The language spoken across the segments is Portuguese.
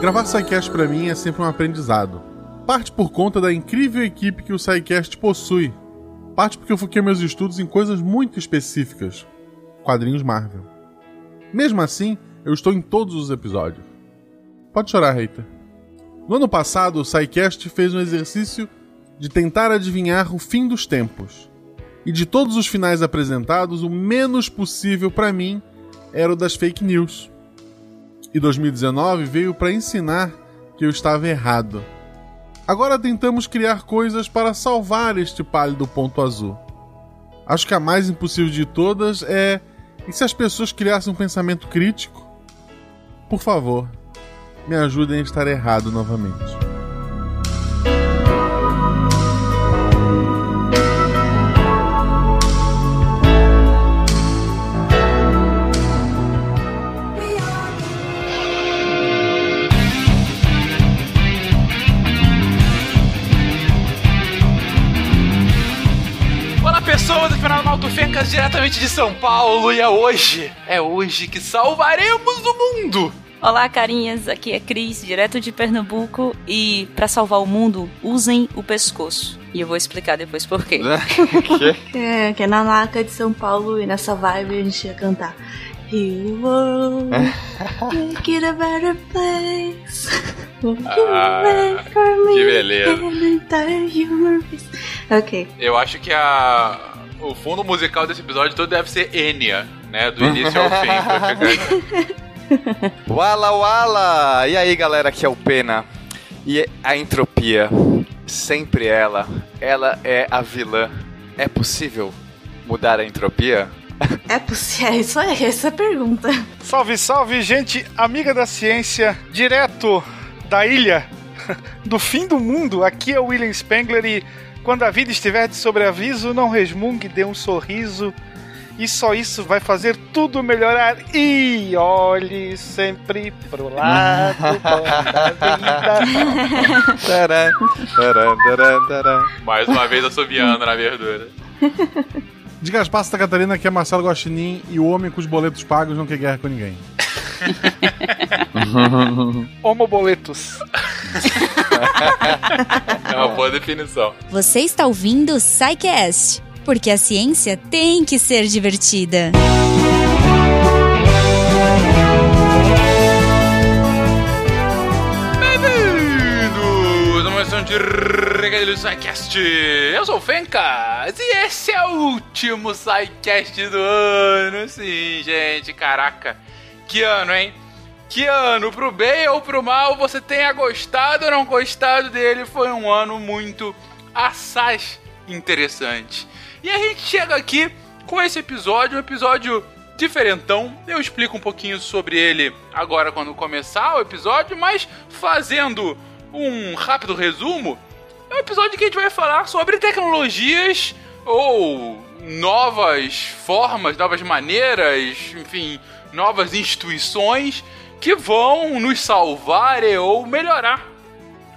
Gravar SciCast para mim é sempre um aprendizado. Parte por conta da incrível equipe que o SciCast possui. Parte porque eu foquei meus estudos em coisas muito específicas. Quadrinhos Marvel. Mesmo assim, eu estou em todos os episódios. Pode chorar, hater. No ano passado, o SciCast fez um exercício de tentar adivinhar o fim dos tempos. E de todos os finais apresentados, o menos possível para mim era o das fake news. E 2019 veio para ensinar que eu estava errado. Agora tentamos criar coisas para salvar este pálido ponto azul. Acho que a mais impossível de todas é e se as pessoas criassem um pensamento crítico? Por favor, me ajudem a estar errado novamente. Diretamente de São Paulo e é hoje, é hoje que salvaremos o mundo! Olá, carinhas. Aqui é Cris, direto de Pernambuco. E para salvar o mundo, usem o pescoço. E eu vou explicar depois por quê. É, que é na Laca de São Paulo e nessa vibe a gente ia cantar. Heal world, make it a better place. Make it Ah, right for me que beleza. and the entire human race. Ok. Eu acho que a o fundo musical desse episódio todo deve ser Enya, né? Do início ao fim. Wala Wala! E aí galera, aqui é o Pena. E a entropia, sempre ela, ela é a vilã. É possível mudar a entropia? É possível, é isso aí, essa é a pergunta. Salve, salve, gente amiga da ciência, direto da ilha do fim do mundo. Aqui é o William Spengler e quando a vida estiver de sobreaviso, não resmungue, dê um sorriso. E só isso vai fazer tudo melhorar. E olhe sempre pro lado da vida. Mais uma vez assobiando na verdura. De Gaspar Santa Catarina, que é Marcelo Guaxinim e o homem com os boletos pagos não quer guerra com ninguém. Homoboletos. É uma boa definição. Você está ouvindo o SciCast, porque a ciência tem que ser divertida. Bem-vindos a uma edição de Regadilho SciCast. Eu sou o Fencas e esse é o último SciCast do ano. Sim, gente, caraca. Que ano, hein? Que ano, pro bem ou pro mal, você tenha gostado ou não gostado dele, foi um ano muito assaz interessante. E a gente chega aqui com esse episódio, um episódio diferentão. Eu explico um pouquinho sobre ele agora quando começar o episódio, mas fazendo um rápido resumo, é um episódio que a gente vai falar sobre tecnologias ou novas formas, novas maneiras, enfim, novas instituições que vão nos salvar ou melhorar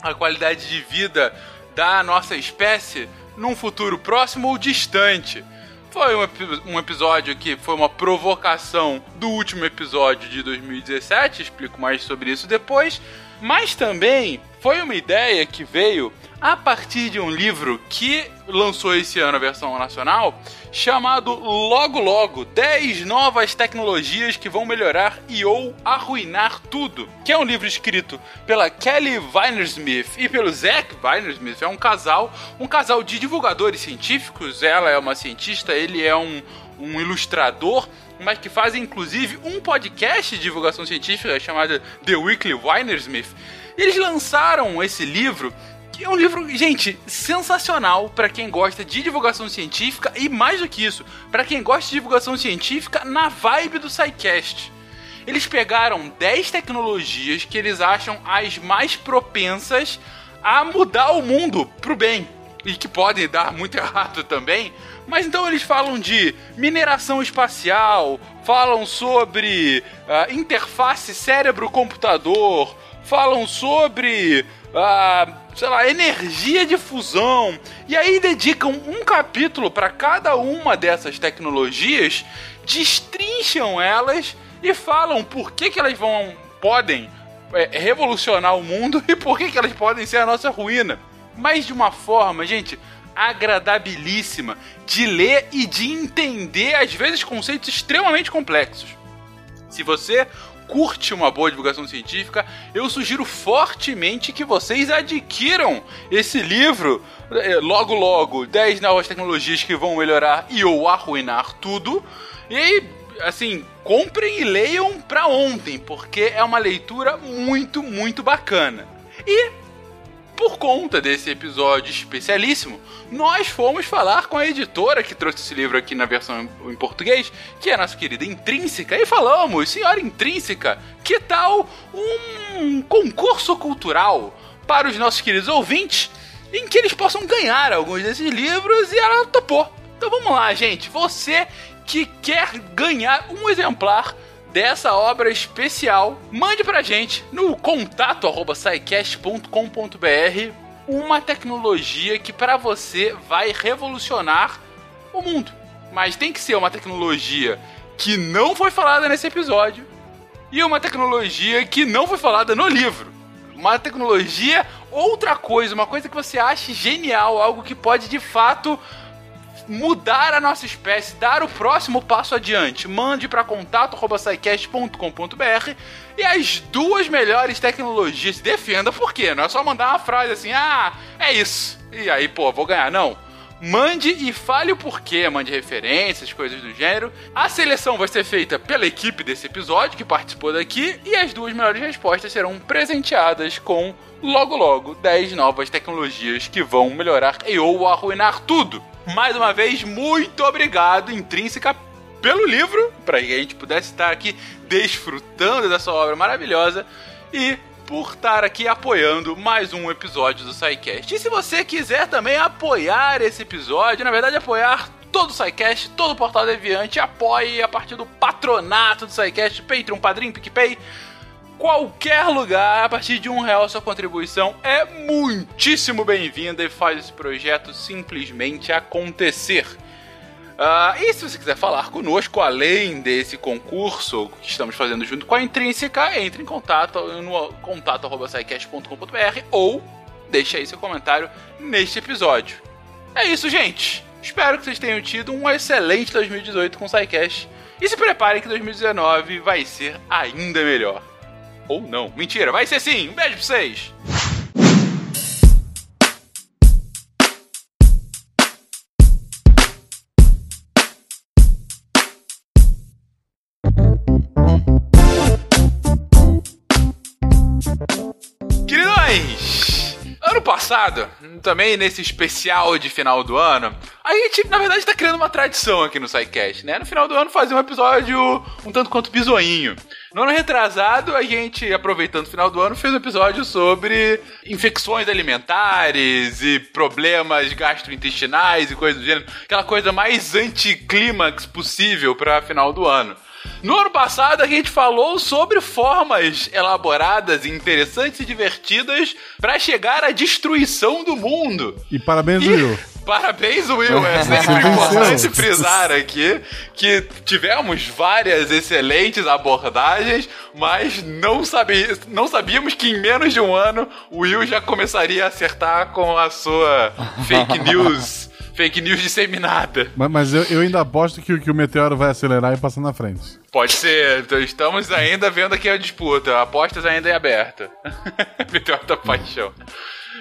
a qualidade de vida da nossa espécie num futuro próximo ou distante. Foi um, um episódio que foi uma provocação do último episódio de 2017, explico mais sobre isso depois, mas também foi uma ideia que veio a partir de um livro que lançou esse ano a versão nacional, chamado Logo Logo 10 novas tecnologias que vão melhorar e ou arruinar tudo, que é um livro escrito pela Kelly Weinersmith e pelo Zach Weinersmith, é um casal, um casal de divulgadores científicos, ela é uma cientista, ele é um, um ilustrador, mas que fazem inclusive um podcast de divulgação científica chamado The Weekly Weinersmith. Eles lançaram esse livro que é um livro, gente, sensacional para quem gosta de divulgação científica e mais do que isso, para quem gosta de divulgação científica na vibe do SciCast. Eles pegaram 10 tecnologias que eles acham as mais propensas a mudar o mundo pro bem. e que podem dar muito errado também. Mas então eles falam de mineração espacial, falam sobre uh, interface cérebro-computador, falam sobre, uh, sei lá, energia de fusão. E aí dedicam um capítulo para cada uma dessas tecnologias, destrincham elas e falam por que, que elas vão podem é, revolucionar o mundo e por que, que elas podem ser a nossa ruína. Mas de uma forma, gente, agradabilíssima de ler e de entender, às vezes, conceitos extremamente complexos. Se você curte uma boa divulgação científica, eu sugiro fortemente que vocês adquiram esse livro é, logo logo, 10 novas tecnologias que vão melhorar e ou arruinar tudo. E aí, assim, comprem e leiam pra ontem, porque é uma leitura muito, muito bacana. E por conta desse episódio especialíssimo, nós fomos falar com a editora que trouxe esse livro aqui na versão em português, que é a nossa querida Intrínseca, e falamos, senhora Intrínseca, que tal um concurso cultural para os nossos queridos ouvintes, em que eles possam ganhar alguns desses livros, e ela topou. Então vamos lá, gente. Você que quer ganhar um exemplar dessa obra especial, mande pra gente no contato arroba uma tecnologia que para você vai revolucionar o mundo. Mas tem que ser uma tecnologia que não foi falada nesse episódio e uma tecnologia que não foi falada no livro. Uma tecnologia, outra coisa, uma coisa que você ache genial, algo que pode de fato mudar a nossa espécie, dar o próximo passo adiante, mande para contato@saicast.com.br e as duas melhores tecnologias defenda por quê? Não é só mandar uma frase assim: "Ah, é isso". E aí, pô, vou ganhar, não. Mande e fale o porquê, mande referências, coisas do gênero. A seleção vai ser feita pela equipe desse episódio que participou daqui e as duas melhores respostas serão presenteadas com logo logo 10 novas tecnologias que vão melhorar e ou arruinar tudo mais uma vez, muito obrigado, Intrínseca, pelo livro, para que a gente pudesse estar aqui desfrutando dessa obra maravilhosa e por estar aqui apoiando mais um episódio do SciCast. E se você quiser também apoiar esse episódio, na verdade apoiar todo o SciCast, todo o Portal Deviante, apoie a partir do patronato do SciCast, Patreon, Padrim, PicPay qualquer lugar, a partir de um real sua contribuição é muitíssimo bem-vinda e faz esse projeto simplesmente acontecer. Uh, e se você quiser falar conosco, além desse concurso que estamos fazendo junto com a Intrínseca, entre em contato no contato.com.br ou deixe aí seu comentário neste episódio. É isso, gente! Espero que vocês tenham tido um excelente 2018 com o SciCast e se preparem que 2019 vai ser ainda melhor. Ou não. Mentira, vai ser sim. Um beijo pra vocês. Queridões! Ano passado, também nesse especial de final do ano, a gente, na verdade, tá criando uma tradição aqui no SciCast, né? No final do ano fazer um episódio um tanto quanto bisoinho. No ano retrasado, a gente, aproveitando o final do ano, fez um episódio sobre infecções alimentares e problemas gastrointestinais e coisas do gênero. Aquela coisa mais anticlímax possível para final do ano. No ano passado, a gente falou sobre formas elaboradas, interessantes e divertidas para chegar à destruição do mundo. E parabéns, e... Will. Parabéns, Will. É sempre importante frisar aqui que tivemos várias excelentes abordagens, mas não, sabia, não sabíamos que em menos de um ano o Will já começaria a acertar com a sua fake news fake news disseminada. Mas, mas eu, eu, ainda aposto que, que, o meteoro vai acelerar e passar na frente. Pode ser. Então, estamos ainda vendo aqui a disputa. Apostas ainda em aberta. meteoro da paixão.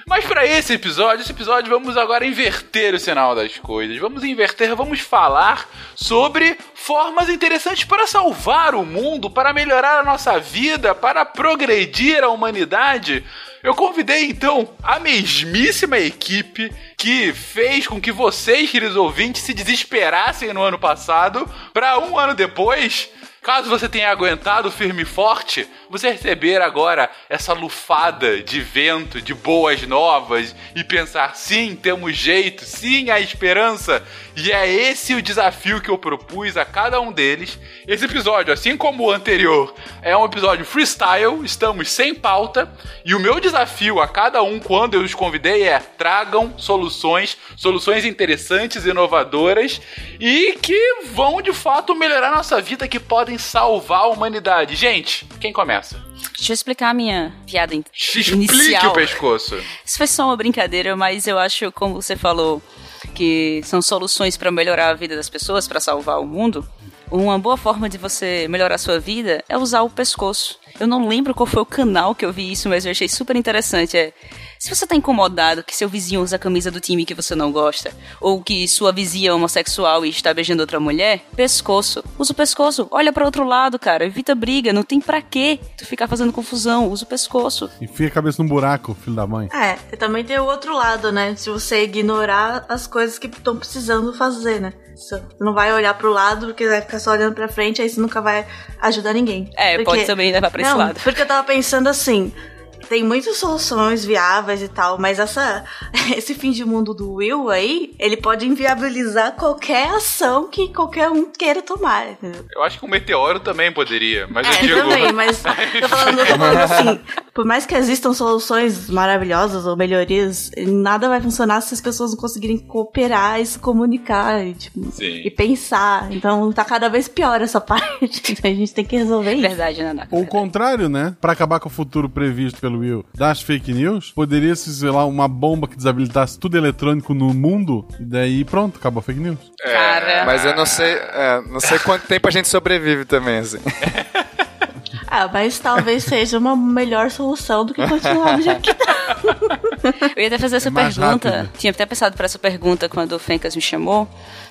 Mas para esse episódio, esse episódio vamos agora inverter o sinal das coisas. Vamos inverter, vamos falar sobre formas interessantes para salvar o mundo, para melhorar a nossa vida, para progredir a humanidade. Eu convidei então a mesmíssima equipe que fez com que vocês, queridos ouvintes, se desesperassem no ano passado, para um ano depois caso você tenha aguentado firme e forte, você receber agora essa lufada de vento, de boas novas e pensar: sim, temos jeito, sim, há esperança. E é esse o desafio que eu propus a cada um deles. Esse episódio, assim como o anterior, é um episódio freestyle, estamos sem pauta. E o meu desafio a cada um, quando eu os convidei, é tragam soluções, soluções interessantes, inovadoras e que vão de fato melhorar nossa vida, que podem salvar a humanidade. Gente, quem começa? Deixa eu explicar a minha piada Explique inicial. o pescoço. Isso foi só uma brincadeira, mas eu acho, como você falou, que são soluções para melhorar a vida das pessoas, para salvar o mundo. Uma boa forma de você melhorar a sua vida é usar o pescoço. Eu não lembro qual foi o canal que eu vi isso, mas eu achei super interessante. É, se você tá incomodado que seu vizinho usa a camisa do time que você não gosta, ou que sua vizinha é homossexual e está beijando outra mulher, pescoço. Usa o pescoço. Olha para outro lado, cara. Evita briga. Não tem pra quê tu ficar fazendo confusão. Usa o pescoço. Enfia a cabeça no buraco, filho da mãe. É, e também tem o outro lado, né? Se você ignorar as coisas que estão precisando fazer, né? Você não vai olhar pro lado porque vai ficar só olhando pra frente, aí você nunca vai ajudar ninguém. É, Porque- pode também levar pra esse não, lado. Porque eu tava pensando assim. Tem muitas soluções viáveis e tal, mas essa, esse fim de mundo do Will aí, ele pode inviabilizar qualquer ação que qualquer um queira tomar, entendeu? Eu acho que um meteoro também poderia, mas eu É, digo. também, mas tô falando, eu tô falando assim, por mais que existam soluções maravilhosas ou melhorias, nada vai funcionar se as pessoas não conseguirem cooperar e se comunicar e, tipo, e pensar. Então tá cada vez pior essa parte. A gente tem que resolver isso. Verdade, Nanaka. Ou o contrário, né? Pra acabar com o futuro previsto pelo Will das fake news, poderia se, sei lá, uma bomba que desabilitasse tudo eletrônico no mundo, e daí pronto, acabou a fake news. Cara. Mas eu não sei, é, não sei quanto tempo a gente sobrevive também, assim. Ah, mas talvez seja uma melhor solução do que continuar do jeito que tá. Eu ia até fazer essa É pergunta. rápido. Tinha até pensado por essa pergunta quando o Fencas me chamou.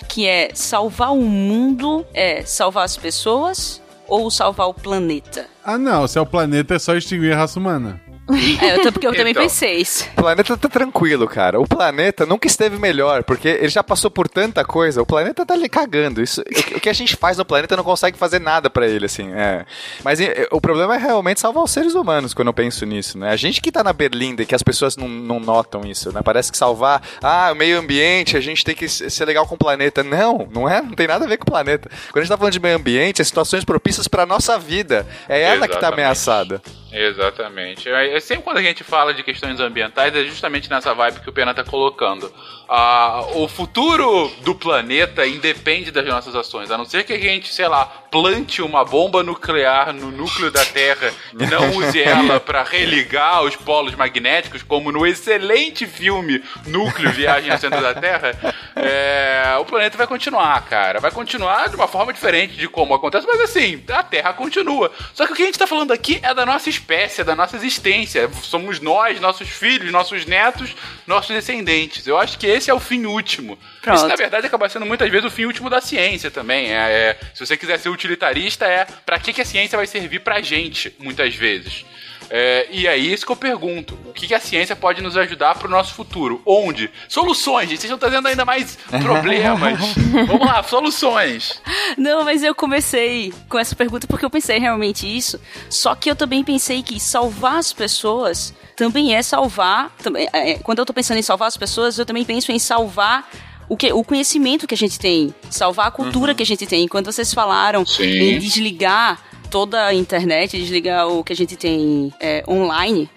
Que é salvar o mundo é salvar as pessoas ou salvar o planeta? Ah, não, se é o planeta é só extinguir a raça humana. É, eu tô- porque eu também Então. pensei isso. O planeta tá tranquilo, cara. O planeta nunca esteve melhor, porque ele já passou por tanta coisa. O planeta tá ali cagando. Isso, o, que- o que a gente faz no planeta não consegue fazer nada pra ele, assim. É. Mas e, o problema é realmente salvar os seres humanos quando eu penso nisso, né? A gente que tá na Berlinda e que as pessoas não, não notam isso, né? Parece que salvar, ah, o meio ambiente, a gente tem que se- ser legal com o planeta. Não, não é, não tem nada a ver com o planeta. Quando a gente tá falando de meio ambiente, é situações propícias pra nossa vida. É ela que tá Exatamente. ameaçada. Exatamente. É, sempre quando a gente fala de questões ambientais, é justamente nessa vibe que o Pena tá colocando. Ah, o futuro do planeta independe das nossas ações. A não ser que a gente, sei lá, plante uma bomba nuclear no núcleo da Terra e não use ela para religar os polos magnéticos, como no excelente filme Núcleo Viagem ao Centro da Terra, é, o planeta vai continuar, cara. Vai continuar de uma forma diferente de como acontece, mas assim, a Terra continua. Só que o que a gente tá falando aqui é da nossa espécie, é da nossa existência. Somos nós, nossos filhos, nossos netos, nossos descendentes. Eu acho que esse é o fim último. Pronto. Isso, na verdade, acaba sendo muitas vezes o fim último da ciência também. É, é, se você quiser ser utilitarista, é pra que, que a ciência vai servir pra gente, muitas vezes. É, e é isso que eu pergunto. O que, que a ciência pode nos ajudar pro nosso futuro? Onde? Soluções, gente. Vocês estão trazendo ainda mais problemas. Vamos lá, soluções. Não, mas eu comecei com essa pergunta porque eu pensei realmente isso. Só que eu também pensei que salvar as pessoas também é salvar. Também, é, quando eu tô pensando em salvar as pessoas, eu também penso em salvar. O, que, o conhecimento que a gente tem, salvar a cultura que a gente tem. Quando vocês falaram Sim. em desligar toda a internet, desligar o que a gente tem é, online,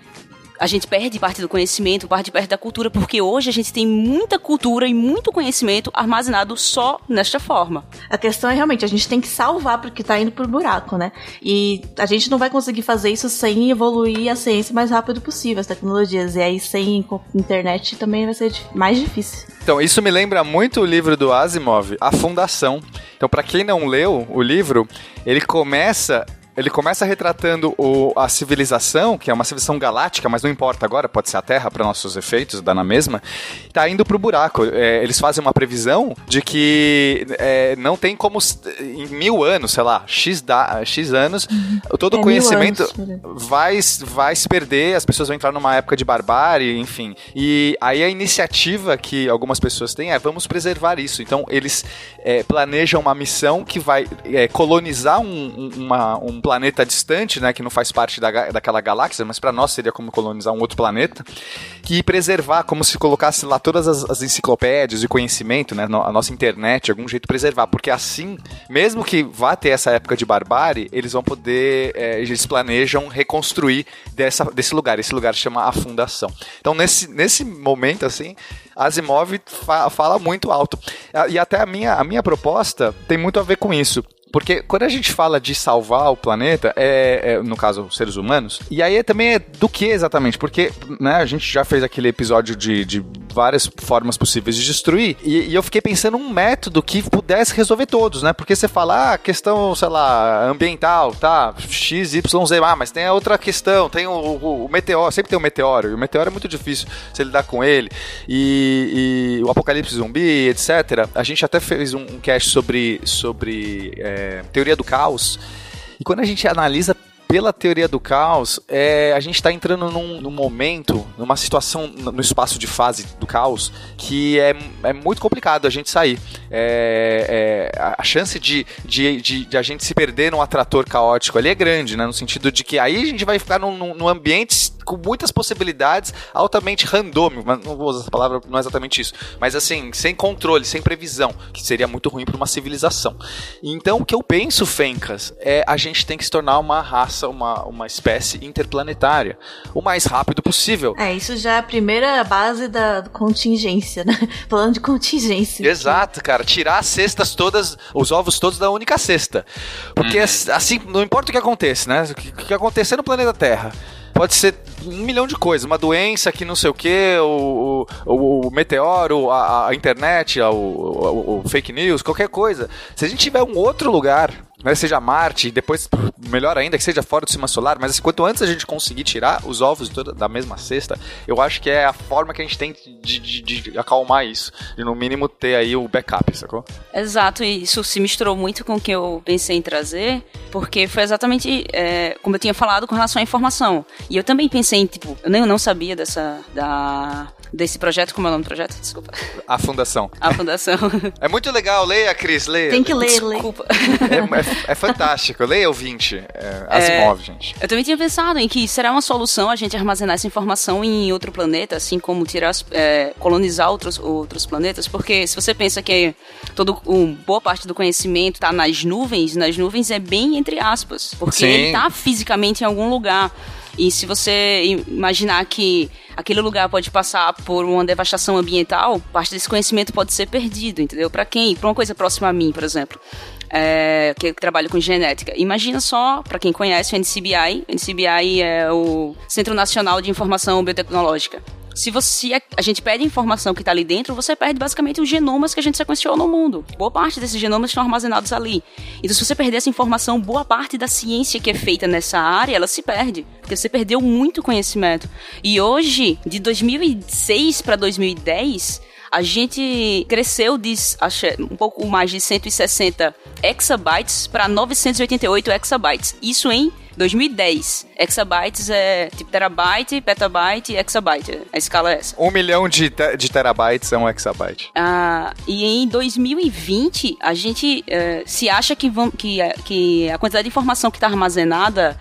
a gente perde parte do conhecimento, parte parte da cultura, porque hoje a gente tem muita cultura e muito conhecimento armazenado só nesta forma. A questão é realmente, a gente tem que salvar porque tá indo pro buraco, né? E a gente não vai conseguir fazer isso sem evoluir a ciência o mais rápido possível, as tecnologias. E aí sem internet também vai ser mais difícil. Então, isso me lembra muito o livro do Asimov, A Fundação. Então, para quem não leu o livro, ele começa Ele começa retratando o, a civilização, que é uma civilização galáctica, mas não importa agora, pode ser a Terra para nossos efeitos, dá na mesma, tá indo pro buraco. É, eles fazem uma previsão de que é, não tem como, em mil anos, sei lá, X, da, X anos, todo o É, conhecimento anos, vai, vai se perder, as pessoas vão entrar numa época de barbárie, enfim. E aí a iniciativa que algumas pessoas têm é vamos preservar isso. Então eles é, planejam uma missão que vai é, colonizar um- uma- um planeta distante, né, que não faz parte da, daquela galáxia, mas para nós seria como colonizar um outro planeta, que preservar, como se colocasse lá todas as, as enciclopédias de conhecimento, né, a nossa internet, de algum jeito preservar, porque assim, mesmo que vá ter essa época de barbárie, eles vão poder, é, eles planejam reconstruir dessa, desse lugar. Esse lugar chama a Fundação. Então nesse, nesse momento assim, Asimov fa- fala muito alto. E até a minha, a minha proposta tem muito a ver com isso. Porque quando a gente fala de salvar o planeta, é, é, no caso, seres humanos, e aí também é do que exatamente? Porque né, a gente já fez aquele episódio de, de várias formas possíveis de destruir, e, e eu fiquei pensando um método que pudesse resolver todos, né? Porque você fala, ah, questão, sei lá, ambiental, tá, X, Y, Z, ah, mas tem a outra questão, tem o, o- o meteoro, sempre tem o meteoro, e o meteoro é muito difícil você lidar com ele, e, e o apocalipse zumbi, etc. A gente até fez um, um cast sobre, sobre é, teoria do caos, e quando a gente analisa pela teoria do caos, é, a gente está entrando num, num momento, numa situação no espaço de fase do caos, que é, é muito complicado a gente sair. É, é, a- chance de, de, de, de a gente se perder num atrator caótico ali é grande, né? No sentido de que aí a gente vai ficar num, num ambiente com muitas possibilidades, altamente randômico, mas não vou usar essa palavra, não é exatamente isso, mas assim, sem controle, sem previsão, que seria muito ruim para uma civilização. Então, o que eu penso, Fencas, é a gente tem que se tornar uma raça, uma, uma espécie interplanetária, o mais rápido possível. É, isso já é a primeira base da contingência, né? Falando de contingência. Exato, cara. Tirar as cestas todas, os ovos todos da única cesta. Porque assim, não importa o que aconteça, né? O que, o que acontecer no planeta Terra. Pode ser um milhão de coisas, uma doença que não sei o que, o, o, o meteoro, a, a internet, a- o, o- o fake news, qualquer coisa. Se a gente tiver um outro lugar, né, seja Marte, e depois, melhor ainda, que seja fora do sistema solar, mas assim, quanto antes a gente conseguir tirar os ovos toda, da mesma cesta, eu acho que é a forma que a gente tem de, de- de acalmar isso. De no mínimo ter aí o backup, sacou? Exato, e isso se misturou muito com o que eu pensei em trazer, porque foi exatamente é, como eu tinha falado com relação à informação. E eu também pensei em, tipo, eu nem não sabia dessa, da, desse projeto, como é o nome do projeto? Desculpa. A fundação. A fundação. É muito legal, leia, Cris, leia. Tem que ler, ler. Desculpa. É, é- é fantástico. Leia ouvinte. É, Asimov, gente. Eu também tinha pensado em que será uma solução a gente armazenar essa informação em outro planeta, assim como tirar, as- é, colonizar outros, outros planetas, porque se você pensa que todo, um, boa parte do conhecimento está nas nuvens, nas nuvens é bem entre aspas, porque Sim. ele está fisicamente em algum lugar. E se você im- imaginar que aquele lugar pode passar por uma devastação ambiental, parte desse conhecimento pode ser perdido, entendeu? Para quem? Para uma coisa próxima a mim, por exemplo é, que trabalha com genética. Imagina só, para quem conhece o NCBI, o NCBI é o Centro Nacional de Informação Biotecnológica. Se você a gente perde a informação que está ali dentro, você perde basicamente os genomas que a gente sequenciou no mundo. Boa parte desses genomas estão armazenados ali. Então, se você perder essa informação, boa parte da ciência que é feita nessa área, ela se perde. Porque você perdeu muito conhecimento. E hoje, de 2006 para 2010, a gente cresceu de um pouco mais de 160 exabytes para 988 exabytes. Isso em 2010. Exabytes é tipo terabyte, petabyte e exabyte. A escala é essa. Um milhão de, te- de terabytes é um exabyte. Ah, e em 2020, a gente eh, se acha que, vão, que, a- que a quantidade de informação que está armazenada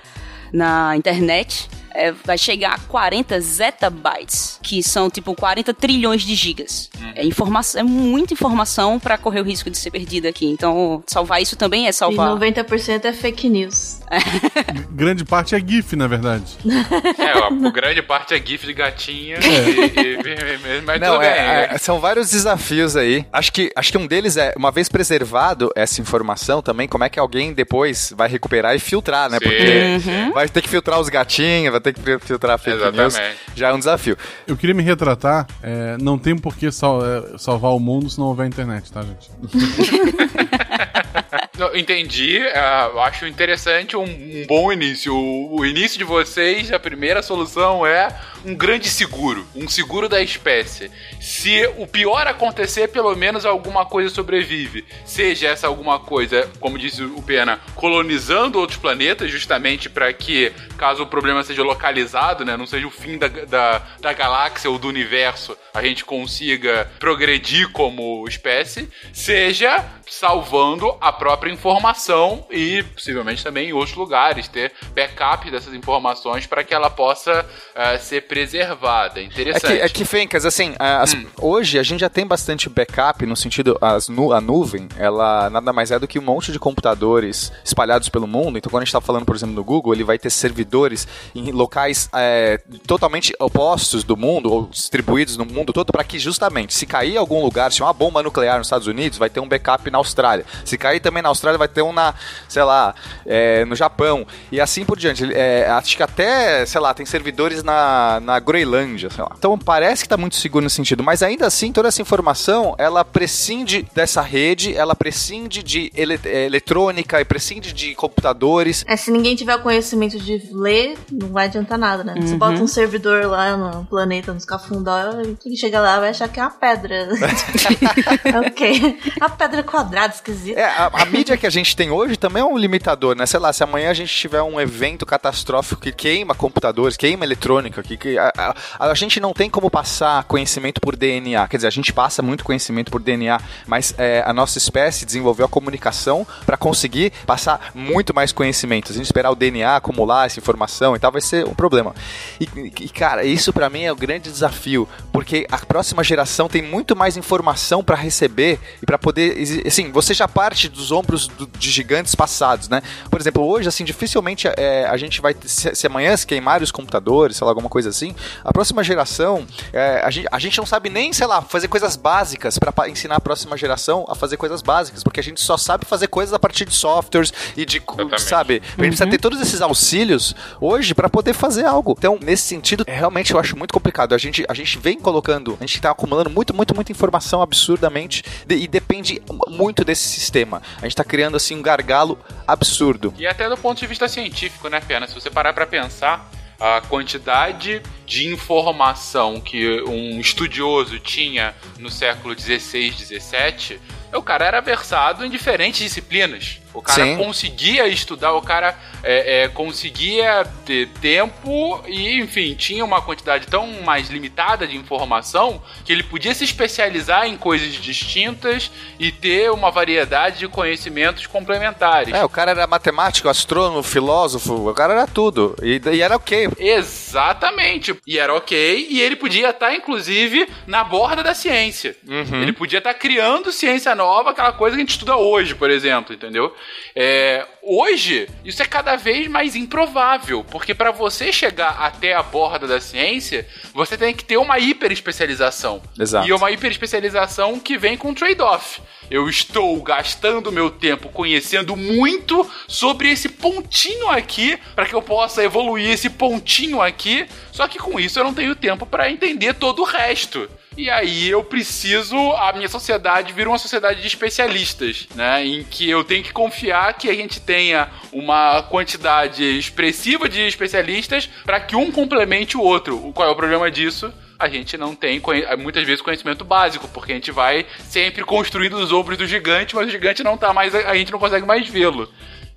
na internet eh, vai chegar a 40 zettabytes, que são tipo 40 trilhões de gigas. É, informação, é muita informação para correr o risco de ser perdida aqui. Então, salvar isso também é E salvar. 90% é fake news. Grande parte é GIF, na verdade. É, ó, grande parte é GIF de gatinha. e- e- e- mas Não, é, né? é, são vários desafios aí. Acho que, acho que um deles é, uma vez preservado essa informação também, como é que alguém depois vai recuperar e filtrar, né? Sim, Porque sim. vai ter que filtrar os gatinhos, vai ter que filtrar fake news. Exatamente. Já é um desafio. Eu queria me retratar, é, não tem por que sal- é, salvar o mundo se não houver internet, tá, gente? Não, entendi, é, eu acho interessante, um, um bom início. O, o início de vocês, a primeira solução é um grande seguro, um seguro da espécie. Se o pior acontecer, pelo menos alguma coisa sobrevive. Seja essa alguma coisa, como disse o Pena, colonizando outros planetas, justamente para que, caso o problema seja localizado, né, não seja o fim da, da, da galáxia ou do universo, a gente consiga progredir como espécie, seja salvando a própria informação e possivelmente também em outros lugares, ter backup dessas informações para que ela possa uh, ser preservada. Interessante. É que, é que Fencas, assim, as, hum. hoje a gente já tem bastante backup no sentido, as, nu, a nuvem, ela nada mais é do que um monte de computadores espalhados pelo mundo. Então, quando a gente está falando, por exemplo, no Google, ele vai ter servidores em locais é, totalmente opostos do mundo, ou distribuídos no mundo todo, para que justamente, se cair em algum lugar, se uma bomba nuclear nos Estados Unidos, vai ter um backup na Austrália. Se cair também na Austrália, vai ter um na, sei lá, é, no Japão. E assim por diante. É, acho que até, sei lá, tem servidores na, na Groenlândia, sei lá. Então parece que está muito seguro nesse sentido, mas ainda assim, toda essa informação, ela prescinde dessa rede, ela prescinde de ele é, eletrônica e prescinde de computadores. É, se ninguém tiver conhecimento de ler, não vai adiantar nada, né? Uhum. Você bota um servidor lá no planeta, nos cafundó, quem chega lá vai achar que é uma pedra. ok. A pedra quadrada, esquisita. É, a, a, mídia que a gente tem hoje também é um limitador, né? Sei lá, se amanhã a gente tiver um evento catastrófico que queima computadores, queima eletrônica, que, que a, a, a, gente não tem como passar conhecimento por DNA. Quer dizer, a gente passa muito conhecimento por DNA, mas é, a nossa espécie desenvolveu a comunicação para conseguir passar muito mais conhecimento. A gente esperar o DNA acumular essa informação e tal vai ser um problema. E, e cara, isso para mim é o grande desafio, porque a próxima geração tem muito mais informação para receber e para poder, assim, você já parte dos ombros do, de gigantes passados, né? Por exemplo, hoje, assim, dificilmente é, a gente vai, se, se amanhã se queimar os computadores, sei lá, alguma coisa assim, a próxima geração, é, a, gente, a gente não sabe nem, sei lá, fazer coisas básicas para ensinar a próxima geração a fazer coisas básicas, porque a gente só sabe fazer coisas a partir de softwares e de, Exatamente. sabe? A gente uhum. precisa ter todos esses auxílios hoje para poder fazer algo. Então, nesse sentido, realmente eu acho muito complicado. A gente, a gente vem colocando, a gente tá acumulando muito, muito, muita informação absurdamente de, e depende muito desse sistema. A gente está criando assim um gargalo absurdo. E até do ponto de vista científico, né, Pena? Se você parar para pensar, a quantidade de informação que um estudioso tinha no século 16, 17, o cara era versado em diferentes disciplinas. O cara Sim. conseguia estudar, o cara é, é, conseguia ter tempo e, enfim, tinha uma quantidade tão mais limitada de informação que ele podia se especializar em coisas distintas e ter uma variedade de conhecimentos complementares. É, o cara era matemático, astrônomo, filósofo, o cara era tudo. E, e era ok. Exatamente. E era ok, e ele podia estar, inclusive, na borda da ciência. Uhum. Ele podia estar criando ciência nova, aquela coisa que a gente estuda hoje, por exemplo, entendeu? É, hoje, isso é cada vez mais improvável, porque para você chegar até a borda da ciência, você tem que ter uma hiper especialização. Exato. E uma hiper especialização que vem com trade-off. Eu estou gastando meu tempo conhecendo muito sobre esse pontinho aqui para que eu possa evoluir esse pontinho aqui. Só que com isso eu não tenho tempo para entender todo o resto. E aí eu preciso, a minha sociedade vira uma sociedade de especialistas, né? Em que eu tenho que confiar que a gente tenha uma quantidade expressiva de especialistas para que um complemente o outro. Qual é o problema disso? a gente não tem muitas vezes conhecimento básico, porque a gente vai sempre construindo os ombros do gigante, mas o gigante não tá mais, a gente não consegue mais vê-lo.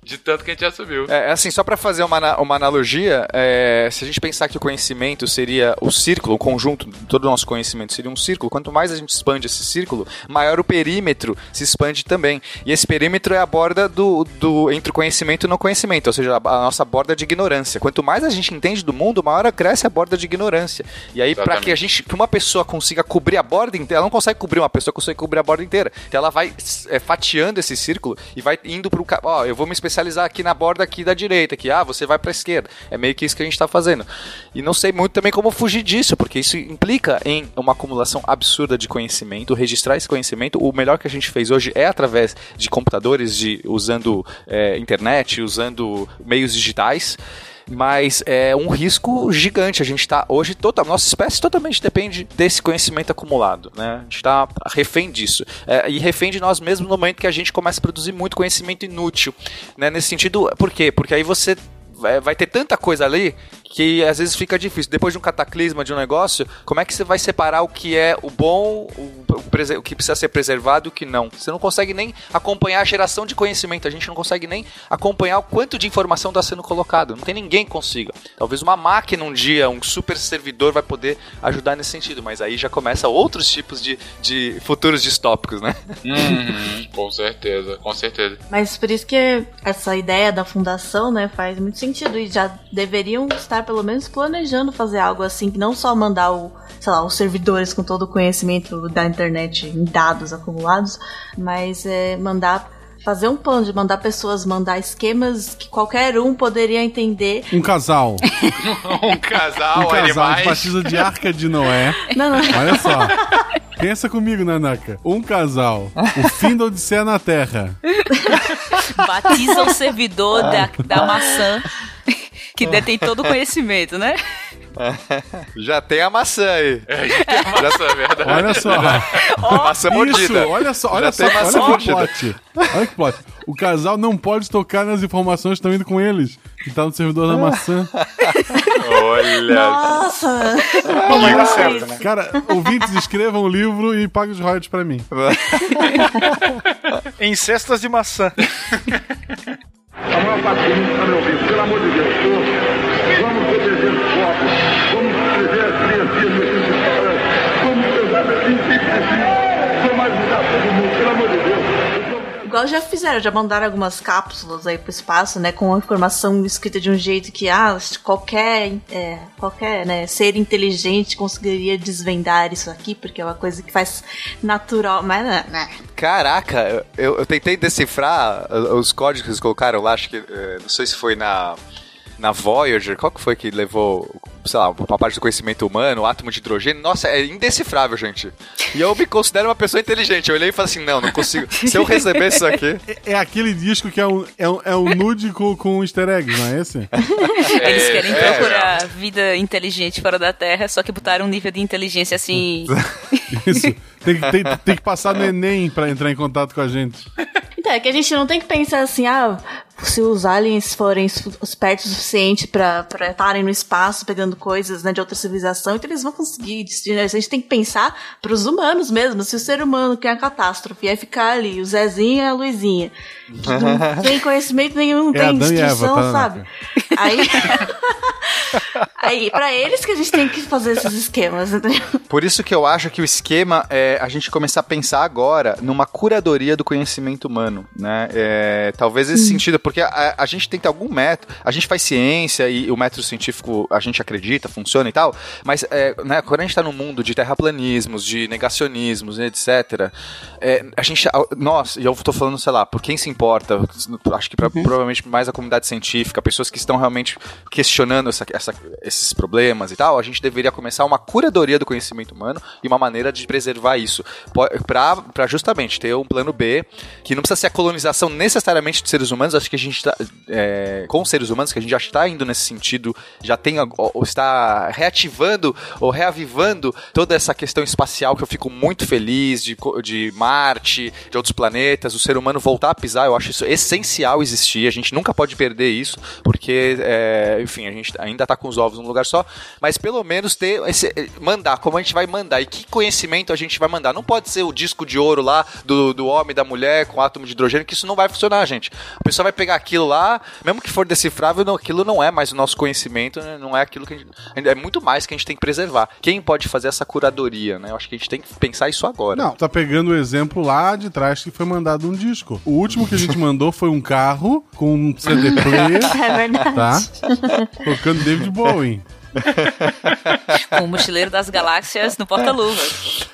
De tanto que a gente já subiu. É, assim, só para fazer uma, uma analogia, é, se a gente pensar que o conhecimento seria o círculo, o conjunto, todo o nosso conhecimento seria um círculo, quanto mais a gente expande esse círculo, maior o perímetro se expande também. E esse perímetro é a borda do, do entre o conhecimento e o não conhecimento, ou seja, a, a nossa borda de ignorância. Quanto mais a gente entende do mundo, maior cresce a borda de ignorância. E aí, para que a gente, que uma pessoa consiga cobrir a borda inteira, ela não consegue cobrir uma pessoa, consegue cobrir a borda inteira. Então ela vai é, fatiando esse círculo e vai indo pro. Ó, eu vou me especializar especializar aqui na borda aqui da direita, que ah, você vai para esquerda. É meio que isso que a gente está fazendo. E não sei muito também como fugir disso, porque isso implica em uma acumulação absurda de conhecimento, registrar esse conhecimento. O melhor que a gente fez hoje é através de computadores, de usando é, internet, usando meios digitais. Mas é um risco gigante. A gente está hoje, total, nossa espécie totalmente depende desse conhecimento acumulado, né? A gente está refém disso. É, e refém de nós mesmos no momento que a gente começa a produzir muito conhecimento inútil, né? Nesse sentido, por quê? Porque aí você vai ter tanta coisa ali que às vezes fica difícil. Depois de um cataclisma de um negócio, como é que você vai separar o que é o bom, o, o, o que precisa ser preservado e o que não? Você não consegue nem acompanhar a geração de conhecimento, a gente não consegue nem acompanhar o quanto de informação está sendo colocado. Não tem ninguém que consiga. Talvez uma máquina um dia, um super servidor vai poder ajudar nesse sentido, mas aí já começa outros tipos de, de futuros distópicos, né? Uhum, com certeza, com certeza. Mas por isso que essa ideia da fundação, né, faz muito sentido e já deveriam estar pelo menos planejando fazer algo assim, que não só mandar o, sei lá, os servidores com todo o conhecimento da internet em dados acumulados, mas é, mandar fazer um plano de mandar pessoas mandar esquemas que qualquer um poderia entender. Um casal. um casal, um casal animais. precisa de Arca de Noé. Não, não. Olha só. Pensa comigo, Nanaka. Um casal. O fim da Odisseia na Terra. Batiza o servidor da, da maçã que detém todo o conhecimento, né? Já tem a maçã aí. Já é verdade. Olha só. maçã Isso, mordida. olha só, olha Já só, tem maçã olha que mordida. plot. Olha que plot. O casal não pode tocar nas informações que estão indo com eles. Que tá no servidor da maçã. Olha. Nossa! Tá Nossa, certa, isso. né? Cara, ouvintes, escrevam um livro e paguem os royalties pra mim. Em cestas de maçã. A maior parte do mundo está me ouvindo. Pelo amor de Deus, pô, vamos proteger os povos, vamos proteger as criancinhas desses restaurantes, vamos pensar assim, assim, vamos ajudar todo mundo, pelo amor de Deus. Igual já fizeram, já mandaram algumas cápsulas aí pro espaço, né? Com a informação escrita de um jeito que, ah, qualquer, é, qualquer né, ser inteligente conseguiria desvendar isso aqui, porque é uma coisa que faz natural. Mas, né, né. Caraca, eu, eu tentei decifrar uh, os códigos que eles colocaram lá, acho que. eh, Não sei se foi na. Na Voyager, qual que foi que levou, sei lá, uma parte do conhecimento humano, o átomo de hidrogênio? Nossa, é indecifrável, gente. E eu me considero uma pessoa inteligente. Eu olhei e falei assim: não, não consigo. Se eu receber isso aqui. É, é aquele disco que é um, é um, é um nude com, com easter eggs, não é esse? Eles querem é, procurar vida inteligente fora da Terra, só que botaram um nível de inteligência assim. Isso. Tem, que- tem, tem que passar no Enem pra entrar em contato com a gente. Então, é que a gente não tem que pensar assim, ah, se os aliens forem espertos o suficiente pra pra estarem no espaço pegando coisas né, de outra civilização, então eles vão conseguir. né? A gente tem que pensar pros humanos mesmo. Se o ser humano quer a catástrofe, vai ficar ali, o Zezinho e a Luizinha, que não tem conhecimento nenhum, não É tem instrução, tá, sabe? Aí, aí, pra eles que a gente tem que fazer esses esquemas, entendeu? Por isso que eu acho que o esquema é a gente começar a pensar agora numa curadoria do conhecimento humano, né? É, talvez esse sentido, porque a, a gente ter algum método, a gente faz ciência e o método científico a gente acredita, funciona e tal, mas é, né, quando a gente tá no mundo de terraplanismos, de negacionismos, etc., é, a gente, nós, e eu tô falando, sei lá, por quem se importa, acho que pra, provavelmente mais a comunidade científica, pessoas que estão realmente questionando essa- essa- esses problemas e tal, a gente deveria começar uma curadoria do conhecimento humano e uma maneira de preservar isso. para justamente ter um plano B, que não precisa ser a colonização necessariamente de seres humanos, acho que a gente está com seres humanos, que a gente já está indo nesse sentido, já tem ou está reativando ou reavivando toda essa questão espacial que eu fico muito feliz de, de Marte, de outros planetas, o ser humano voltar a pisar, eu acho isso essencial existir, a gente nunca pode perder isso, porque, é, enfim, a gente ainda tá com os ovos num lugar só, mas pelo menos ter esse, mandar, como a gente vai mandar e que conhecimento a gente vai mandar. Não pode ser o disco de ouro lá do, do homem da mulher com átomo de hidrogênio, que isso não vai funcionar, gente. A pessoa vai pegar aquilo lá, mesmo que for decifrável, não, aquilo não é mais o nosso conhecimento, né? não é aquilo que a gente, é muito mais que a gente tem que preservar. Quem pode fazer essa curadoria, né? Eu acho que a gente tem que pensar isso agora. Não, tá pegando o exemplo lá de trás que foi mandado um disco. O último que a gente mandou foi um carro com um CD player, É verdade. tá? Tocando David Bowie. Com o Mochileiro das Galáxias no porta-luvas.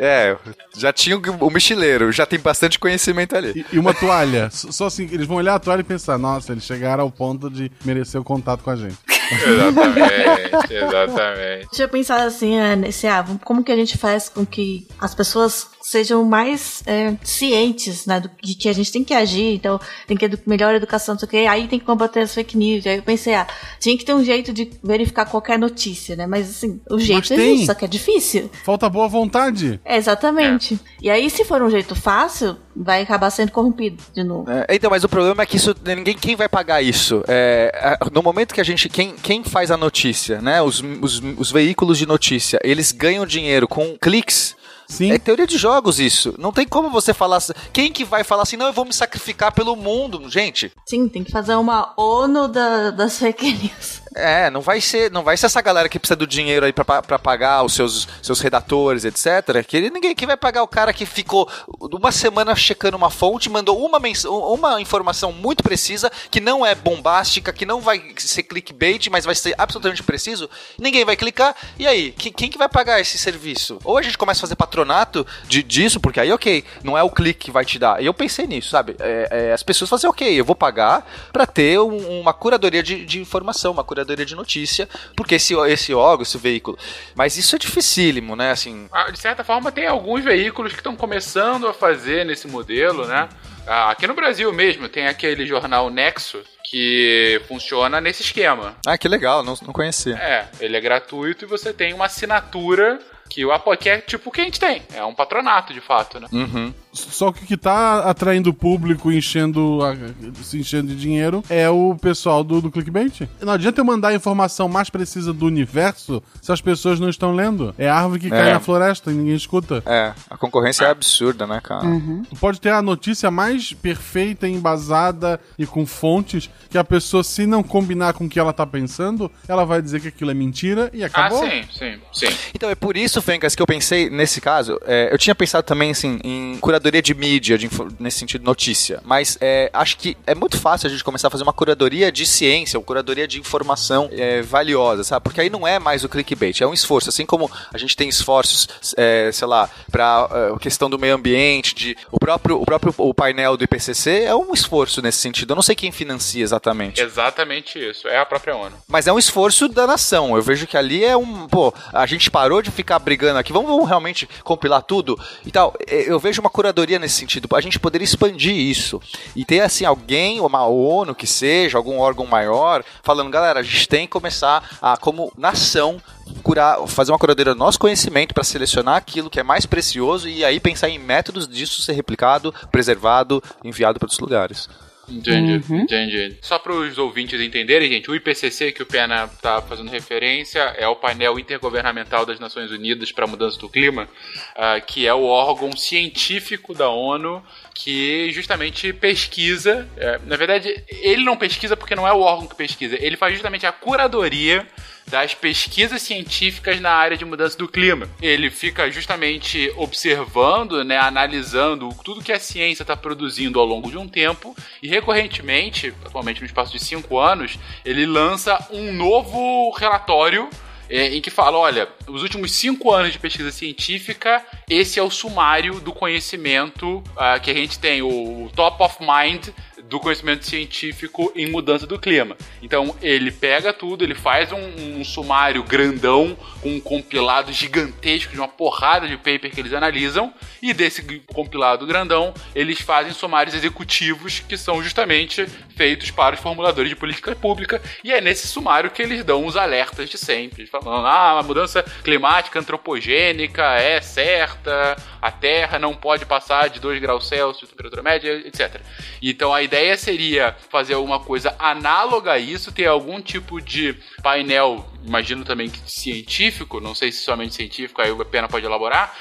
É, já tinha o mochileiro, já tem bastante conhecimento ali. E, e uma toalha. Só assim, eles vão olhar a toalha e pensar, nossa, eles chegaram ao ponto de merecer o contato com a gente. Exatamente, exatamente. Deixa eu pensar assim, é, nesse, ah, como que a gente faz com que as pessoas sejam mais é, cientes, né, do, de que a gente tem que agir, então tem que ter melhor educação, não sei o que, aí tem que combater as fake news. Aí eu pensei, ah, tinha que ter um jeito de verificar qualquer notícia, né? Mas assim, o jeito Mas tem. existe, só que é difícil. Falta boa vontade. É, exatamente. E aí, se for um jeito fácil, vai acabar sendo corrompido de novo. É, então, mas o problema é que isso ninguém quem vai pagar isso. É, a- no momento que a gente quem, quem faz a notícia, né? Os, os, os veículos de notícia, eles ganham dinheiro com cliques. Sim. É teoria de jogos isso. Não tem como você falar. assim- Quem que vai falar assim? Não, eu vou me sacrificar pelo mundo, gente. Sim, tem que fazer uma ONU da- das fake news. É, não vai ser, não vai ser essa galera que precisa do dinheiro aí pra, pa- pra pagar os seus, seus redatores, etc. Que ele- ninguém quem vai pagar o cara que ficou uma semana checando uma fonte, mandou uma, uma informação muito precisa, que não é bombástica, que não vai ser clickbait, mas vai ser absolutamente preciso. Ninguém vai clicar. E aí, que- quem que vai pagar esse serviço? Ou a gente começa a fazer patronato de, disso, porque aí, ok, não é o clique que vai te dar. E eu pensei nisso, sabe? É, é, as pessoas fazem, ok, eu vou pagar pra ter um- uma curadoria de, de informação, uma curadoria de notícia, porque esse, esse órgão, esse veículo. Mas isso é dificílimo, né? Assim, Ah, De certa forma, tem alguns veículos que estão começando a fazer nesse modelo, né? Ah, Aqui no Brasil mesmo tem aquele jornal Nexo que funciona nesse esquema. ah, que legal, não, não conhecia. É, ele é gratuito e você tem uma assinatura que o apo- que é tipo o que a gente tem. É um patronato, de fato, né? Uhum. Só que o que tá atraindo o público, enchendo, a- se enchendo de dinheiro, é o pessoal do, do clickbait. Não adianta eu mandar a informação mais precisa do universo se as pessoas não estão lendo. É árvore que cai É. na floresta e ninguém escuta. É, a concorrência é absurda, né, cara? Tu pode ter a notícia mais perfeita, embasada e com fontes que a pessoa, se não combinar com o que ela tá pensando, ela vai dizer que aquilo é mentira e acabou. Ah, sim, sim, sim. Então é por isso, Fencas, que eu pensei nesse caso. é, eu tinha pensado também assim em curadoria de mídia, de nesse sentido notícia. Mas é, acho que é muito fácil a gente começar a fazer uma curadoria de ciência, uma curadoria de informação é, valiosa, sabe? Porque aí não é mais o clickbait, é um esforço. Assim como a gente tem esforços, é, sei lá, para a questão do meio ambiente, de o próprio o próprio o painel do IPCC é um esforço nesse sentido. Eu não sei quem financia exatamente. Exatamente isso. É a própria ONU. Mas é um esforço da nação. Eu vejo que ali é um. Pô, a gente parou de ficar brigando aqui. Vamos, vamos realmente compilar tudo e tal. É, Eu vejo uma curadoria nesse sentido. A gente poderia expandir isso. E ter, assim, alguém, uma ONU que seja, algum órgão maior, falando, galera, a gente tem que começar a, como nação, curar, fazer uma curadoria do nosso conhecimento para selecionar aquilo que é mais precioso e aí pensar em métodos disso ser replicado, preservado, enviado para outros lugares. Entendi, entendi. Só para os ouvintes entenderem, gente, o IPCC que o Pena tá fazendo referência é o painel intergovernamental das Nações Unidas para a Mudança do Clima, ah, que é o órgão científico da ONU que justamente pesquisa. é, na verdade, ele não pesquisa porque não é o órgão que pesquisa, ele faz justamente a curadoria das pesquisas científicas na área de mudança do clima. Ele fica justamente observando, né, analisando tudo que a ciência está produzindo ao longo de um tempo e recorrentemente, atualmente no espaço de cinco anos, ele lança um novo relatório é, em que fala, olha, os últimos cinco anos de pesquisa científica, esse é o sumário do conhecimento ah, que a gente tem, o top of mind do conhecimento científico em mudança do clima. Então ele pega tudo, ele faz um, um sumário grandão, com um compilado gigantesco de uma porrada de paper que eles analisam, e desse compilado grandão eles fazem sumários executivos que são justamente feitos para os formuladores de política pública, e é nesse sumário que eles dão os alertas de sempre, falando, ah, a mudança climática antropogênica é certa, a Terra não pode passar de 2 graus Celsius, temperatura média, etc. Então a ideia seria fazer alguma coisa análoga a isso, ter algum tipo de painel, imagino também que científico, não sei se somente científico, aí o Pena pode elaborar,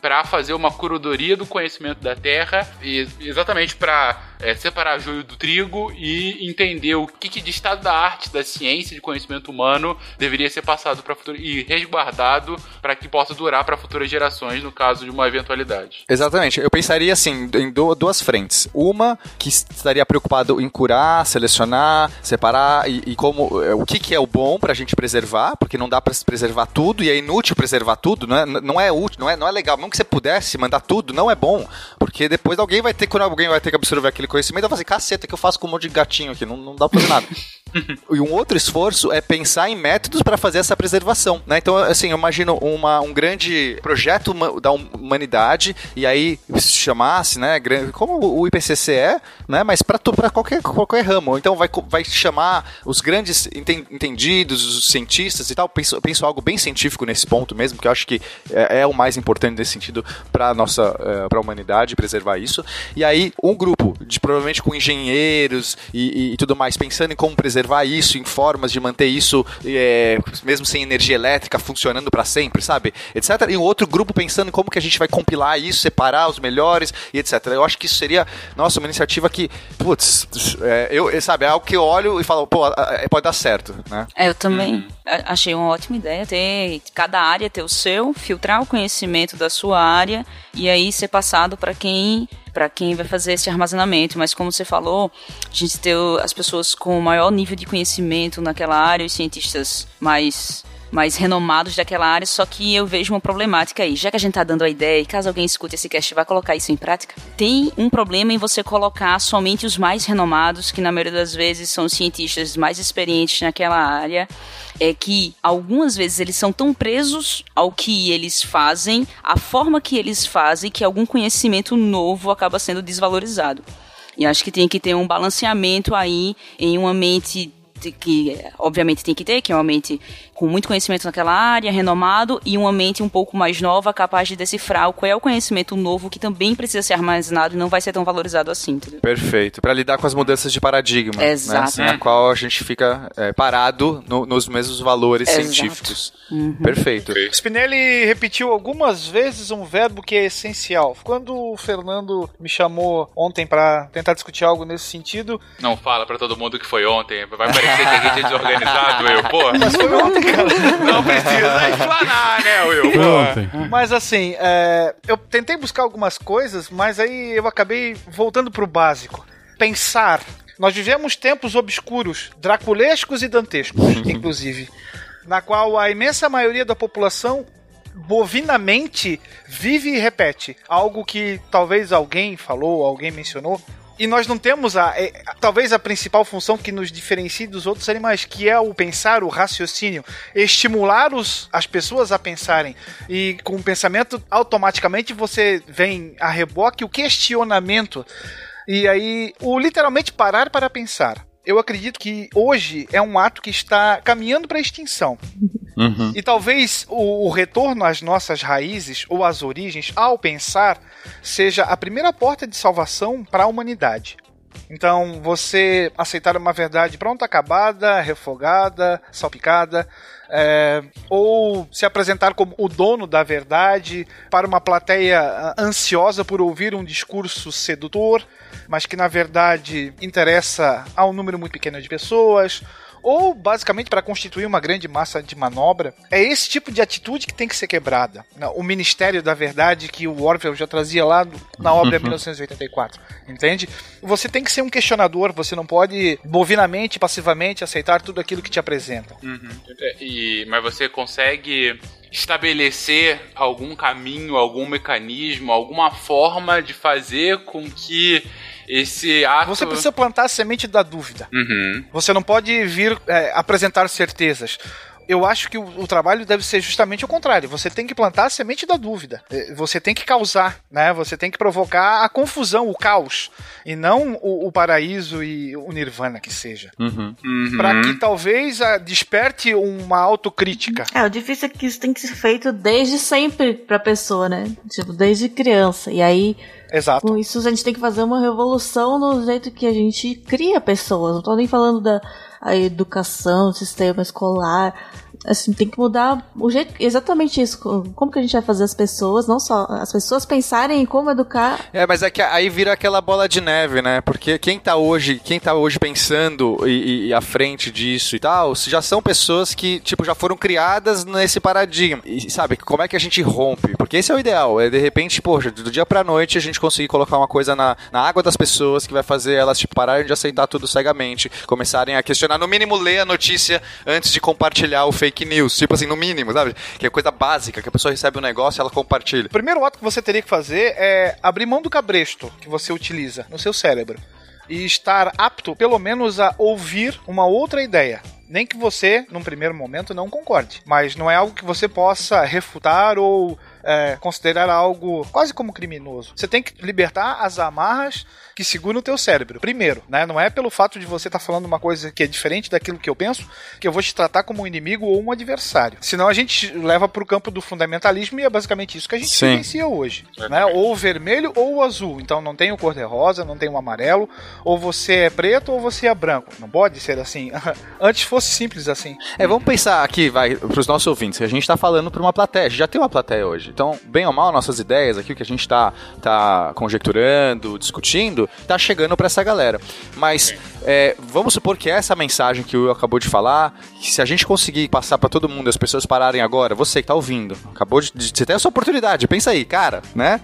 para fazer uma curadoria do conhecimento da Terra, e exatamente para separar joio do trigo e entender o que, que de estado da arte, da ciência, de conhecimento humano deveria ser passado para futuro e resguardado para que possa durar para futuras gerações no caso de uma eventualidade. Exatamente. Eu pensaria assim, em du- duas frentes. Uma que estaria preocupado em curar, selecionar, separar e, e como é, o que, que é o bom pra gente preservar, porque não dá se preservar tudo e é inútil preservar tudo, não é, não é útil, não é, não é legal. Mesmo que você pudesse mandar tudo, não é bom, porque depois alguém vai ter, quando alguém vai ter que absorver aquele conhecimento, vai fazer caceta, que eu faço com um monte de gatinho aqui, não, não dá pra fazer nada. E um outro esforço é pensar em métodos para fazer essa preservação, né? Então, assim, eu imagino uma, um grande projeto da humanidade e aí se chamasse, né, como o IPCC é, né, mas para qualquer, qualquer ramo. Então vai, vai chamar os grandes enten- entendidos, os cientistas e tal. Penso, penso algo bem científico nesse ponto mesmo, que eu acho que é, é o mais importante nesse sentido para nossa, para a humanidade preservar isso. E aí um grupo de provavelmente com engenheiros e, e- e tudo mais pensando em como preservar isso, em formas de manter isso é, mesmo sem energia elétrica funcionando para sempre, sabe? Etc. E um outro grupo pensando em como que a gente vai compilar isso, separar os melhores e etc. Eu acho que isso seria, nossa, uma iniciativa que, putz, é, eu, é, sabe, é algo que eu olho e falo, pô, é, pode dar certo, né? É, eu também a- achei uma ótima ideia ter cada área ter o seu, filtrar o conhecimento da sua área e aí ser passado para quem para quem vai fazer esse armazenamento. Mas como você falou, a gente ter o- as pessoas com maior nível de conhecimento naquela área, os cientistas mais mais renomados daquela área, só que eu vejo uma problemática aí. Já que a gente tá dando a ideia, e caso alguém escute esse cast vai colocar isso em prática, tem um problema em você colocar somente os mais renomados, que na maioria das vezes são cientistas mais experientes naquela área, é que algumas vezes eles são tão presos ao que eles fazem, a forma que eles fazem, que algum conhecimento novo acaba sendo desvalorizado. E acho que tem que ter um balanceamento aí em uma mente que obviamente tem que ter, que é uma mente com muito conhecimento naquela área, renomado, e uma mente um pouco mais nova, capaz de decifrar qual é o conhecimento novo que também precisa ser armazenado e não vai ser tão valorizado assim, entendeu? Perfeito. Para lidar com as mudanças de paradigma, né? Exato. Na qual a gente fica é, parado no- nos mesmos valores Exato. científicos. Perfeito. Spinelli repetiu algumas vezes um verbo que é essencial. Quando o Fernando me chamou ontem pra tentar discutir algo nesse sentido, Não fala pra todo mundo que foi ontem. Vai parecer que a gente é desorganizado, Will. Pô, mas foi ontem, cara. não precisa explanar, né, Will? Pô. Mas assim, é, eu tentei buscar algumas coisas, mas aí eu acabei voltando pro básico. Pensar. Nós vivemos tempos obscuros, draculescos e dantescos, inclusive, na qual a imensa maioria da população bovinamente vive e repete algo que talvez alguém falou, alguém mencionou. E nós não temos a, é, talvez a principal função que nos diferencie dos outros animais, que é o pensar, o raciocínio, estimular os, as pessoas a pensarem. E com o pensamento, automaticamente você vem a reboque o questionamento. E aí, o literalmente parar para pensar. Eu acredito que hoje é um ato que está caminhando para a extinção. E talvez o, o retorno às nossas raízes ou às origens, ao pensar, seja a primeira porta de salvação para a humanidade. Então, você aceitar uma verdade pronta, acabada, refogada, salpicada, é, ou se apresentar como o dono da verdade para uma plateia ah, ansiosa por ouvir um discurso sedutor, mas que na verdade interessa a um número muito pequeno de pessoas, ou basicamente para constituir uma grande massa de manobra. É esse tipo de atitude que tem que ser quebrada. O Ministério da Verdade que o Orwell já trazia lá na obra 1984, entende? Você tem que ser um questionador, você não pode bovinamente, passivamente aceitar tudo aquilo que te apresenta. Uhum. E, mas você consegue estabelecer algum caminho, algum mecanismo, alguma forma de fazer com que esse ato. Você precisa plantar a semente da dúvida. Uhum. Você não pode vir é, apresentar certezas. Eu acho que o, o trabalho deve ser justamente o contrário. Você tem que plantar a semente da dúvida. É, Você tem que causar, né? Você tem que provocar a confusão, o caos, e não o, o paraíso e o nirvana que seja. Uhum. Para que talvez ah, desperte uma autocrítica. É, o difícil é que isso tem que ser feito desde sempre pra pessoa, né? Tipo, desde criança. E aí, Exato. com isso, a gente tem que fazer uma revolução no jeito que a gente cria pessoas. Não tô nem falando da educação, o sistema escolar. Assim, tem que mudar o jeito. Exatamente isso. Como que a gente vai fazer as pessoas, não só as pessoas pensarem em como educar. É, mas é que aí vira aquela bola de neve, né? Porque quem tá hoje, quem tá hoje pensando e, e- à frente disso e tal, já são pessoas que, tipo, já foram criadas nesse paradigma. E sabe, como é que a gente rompe? Porque esse é o ideal. É de repente, poxa, do dia pra noite a gente conseguir colocar uma coisa na, na água das pessoas que vai fazer elas, tipo, pararem de aceitar tudo cegamente, começarem a questionar, no mínimo, ler a notícia antes de compartilhar o fake news. Tipo assim, no mínimo, sabe? Que é coisa básica, que a pessoa recebe um negócio e ela compartilha. O primeiro ato que você teria que fazer é abrir mão do cabresto que você utiliza no seu cérebro. e estar apto, pelo menos, a ouvir uma outra ideia. Nem que você, num primeiro momento, não concorde. Mas não é algo que você possa refutar ou é, considerar algo quase como criminoso. Você tem que libertar as amarras que seguram o teu cérebro. Primeiro, né? Não é pelo fato de você estar tá falando uma coisa que é diferente daquilo que eu penso que eu vou te tratar como um inimigo ou um adversário. Senão a gente leva para o campo do fundamentalismo e é basicamente isso que a gente Sim. vivencia hoje. Né? Ou o vermelho ou o azul. Então não tem o cor-de-rosa, não tem o amarelo. Ou você é preto ou você é branco. Não pode ser assim. Antes fosse simples assim. É, vamos pensar aqui, vai, pros nossos ouvintes, a gente tá falando pra uma plateia, já tem uma plateia hoje. Então, bem ou mal, nossas ideias aqui, o que a gente tá, tá conjecturando, discutindo, tá chegando pra essa galera. Mas, é, vamos supor que essa mensagem que o Will acabou de falar, que se a gente conseguir passar pra todo mundo, as pessoas pararem agora, você que tá ouvindo, acabou de, de você tem essa oportunidade, pensa aí, cara, né?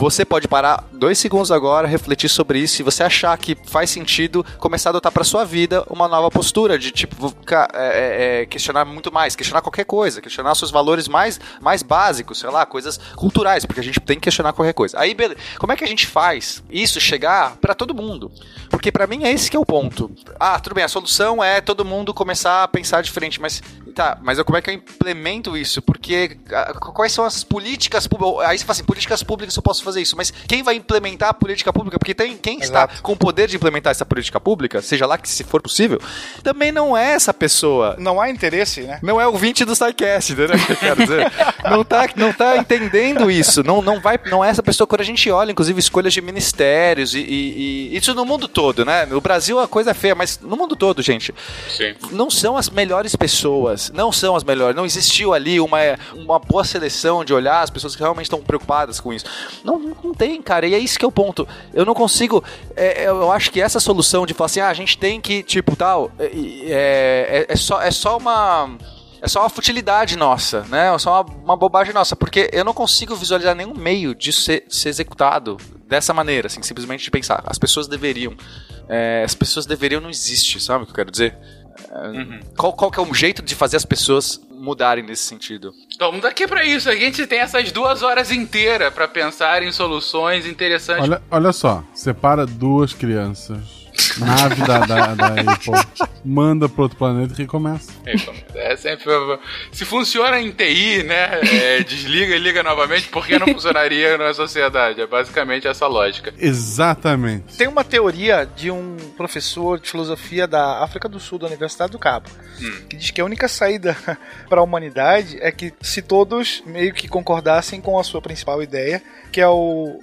Você pode parar dois segundos agora, refletir sobre isso e você achar que faz sentido começar a adotar para sua vida uma nova postura de tipo é, é, é, questionar muito mais, questionar qualquer coisa, questionar seus valores mais, mais básicos, sei lá, coisas culturais, porque a gente tem que questionar qualquer coisa. Aí, beleza, como é que a gente faz isso chegar para todo mundo? Porque para mim é esse que é o ponto. Ah, tudo bem, a solução é todo mundo começar a pensar diferente, mas tá, mas eu- como é que eu implemento isso? Porque ah, quais são as políticas públicas? Aí você fala assim, políticas públicas eu posso fazer isso, mas quem vai implementar a política pública? Porque tem quem está Exato. com o poder de implementar essa política pública, seja lá que se for possível, também não é essa pessoa. Não há interesse, né? Não é o 20 do SciCast, entendeu? quero dizer? Não tá, não tá entendendo isso. Não, não, vai, não é essa pessoa. Quando a gente olha, inclusive, escolhas de ministérios e, e- e isso no mundo todo, né? No Brasil a coisa é feia, mas no mundo todo, gente Sim. não são as melhores pessoas, não são as melhores, não existiu ali uma, uma boa seleção de olhar as pessoas que realmente estão preocupadas com isso. Não, não tem, cara, e é isso que é o ponto. Eu não consigo, é, eu acho que essa solução de falar assim, ah, a gente tem que, tipo, tal, é, é, é só, é só uma... É só uma futilidade nossa, né? É só uma, uma bobagem nossa, porque eu não consigo visualizar nenhum meio disso ser, ser executado dessa maneira, assim, simplesmente de pensar. As pessoas deveriam. é, as pessoas deveriam não existe, sabe o que eu quero dizer? Qual, qual que é o jeito de fazer as pessoas mudarem nesse sentido? Estamos aqui pra isso. A gente tem essas duas horas inteiras pra pensar em soluções interessantes. Olha, olha só, separa duas crianças, nave da, da, da Apple, manda pro outro planeta e recomeça. É sempre. Se funciona em TI, né? é, desliga e liga novamente, por que não funcionaria na sociedade? É basicamente essa lógica. Exatamente. Tem uma teoria de um professor de filosofia da África do Sul, da Universidade do Cabo, que diz que a única saída para a humanidade é que se todos meio que concordassem com a sua principal ideia, que é o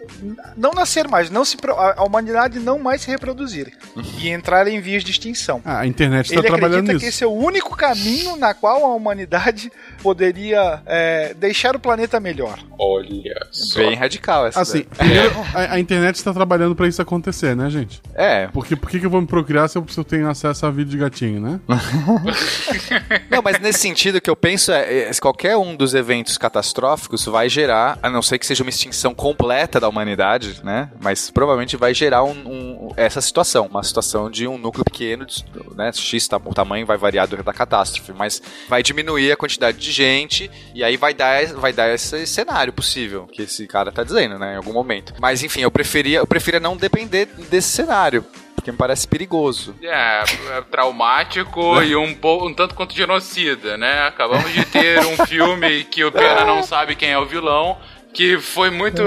não nascer mais, não se a humanidade não mais se reproduzir e entrar em vias de extinção. Ah, a internet está Ele trabalhando acredita nisso. que esse é o único caminho na qual a humanidade poderia é, deixar o planeta melhor. Olha só. Bem radical essa. Assim, primeiro, a, a internet está trabalhando pra isso acontecer, né, gente? É. Porque por que, que eu vou me procriar se eu, se eu tenho acesso a vídeo de gatinho, né? Não, mas nesse sentido que eu penso é, é, qualquer um dos eventos catastróficos vai gerar, a não ser que seja uma extinção completa da humanidade, né? Mas provavelmente vai gerar um, um- essa situação, uma situação de um núcleo pequeno, de- né? X, tá- o tamanho vai variar do- da catástrofe, mas vai diminuir a quantidade de gente e aí vai dar, vai dar esse cenário possível que esse cara tá dizendo, né? Em algum momento. Mas enfim, eu preferia, eu preferia não depender desse cenário. Porque me parece perigoso. É, é traumático e um, um tanto quanto genocida, né? Acabamos de ter um filme que o Pena não sabe quem é o vilão, que foi muito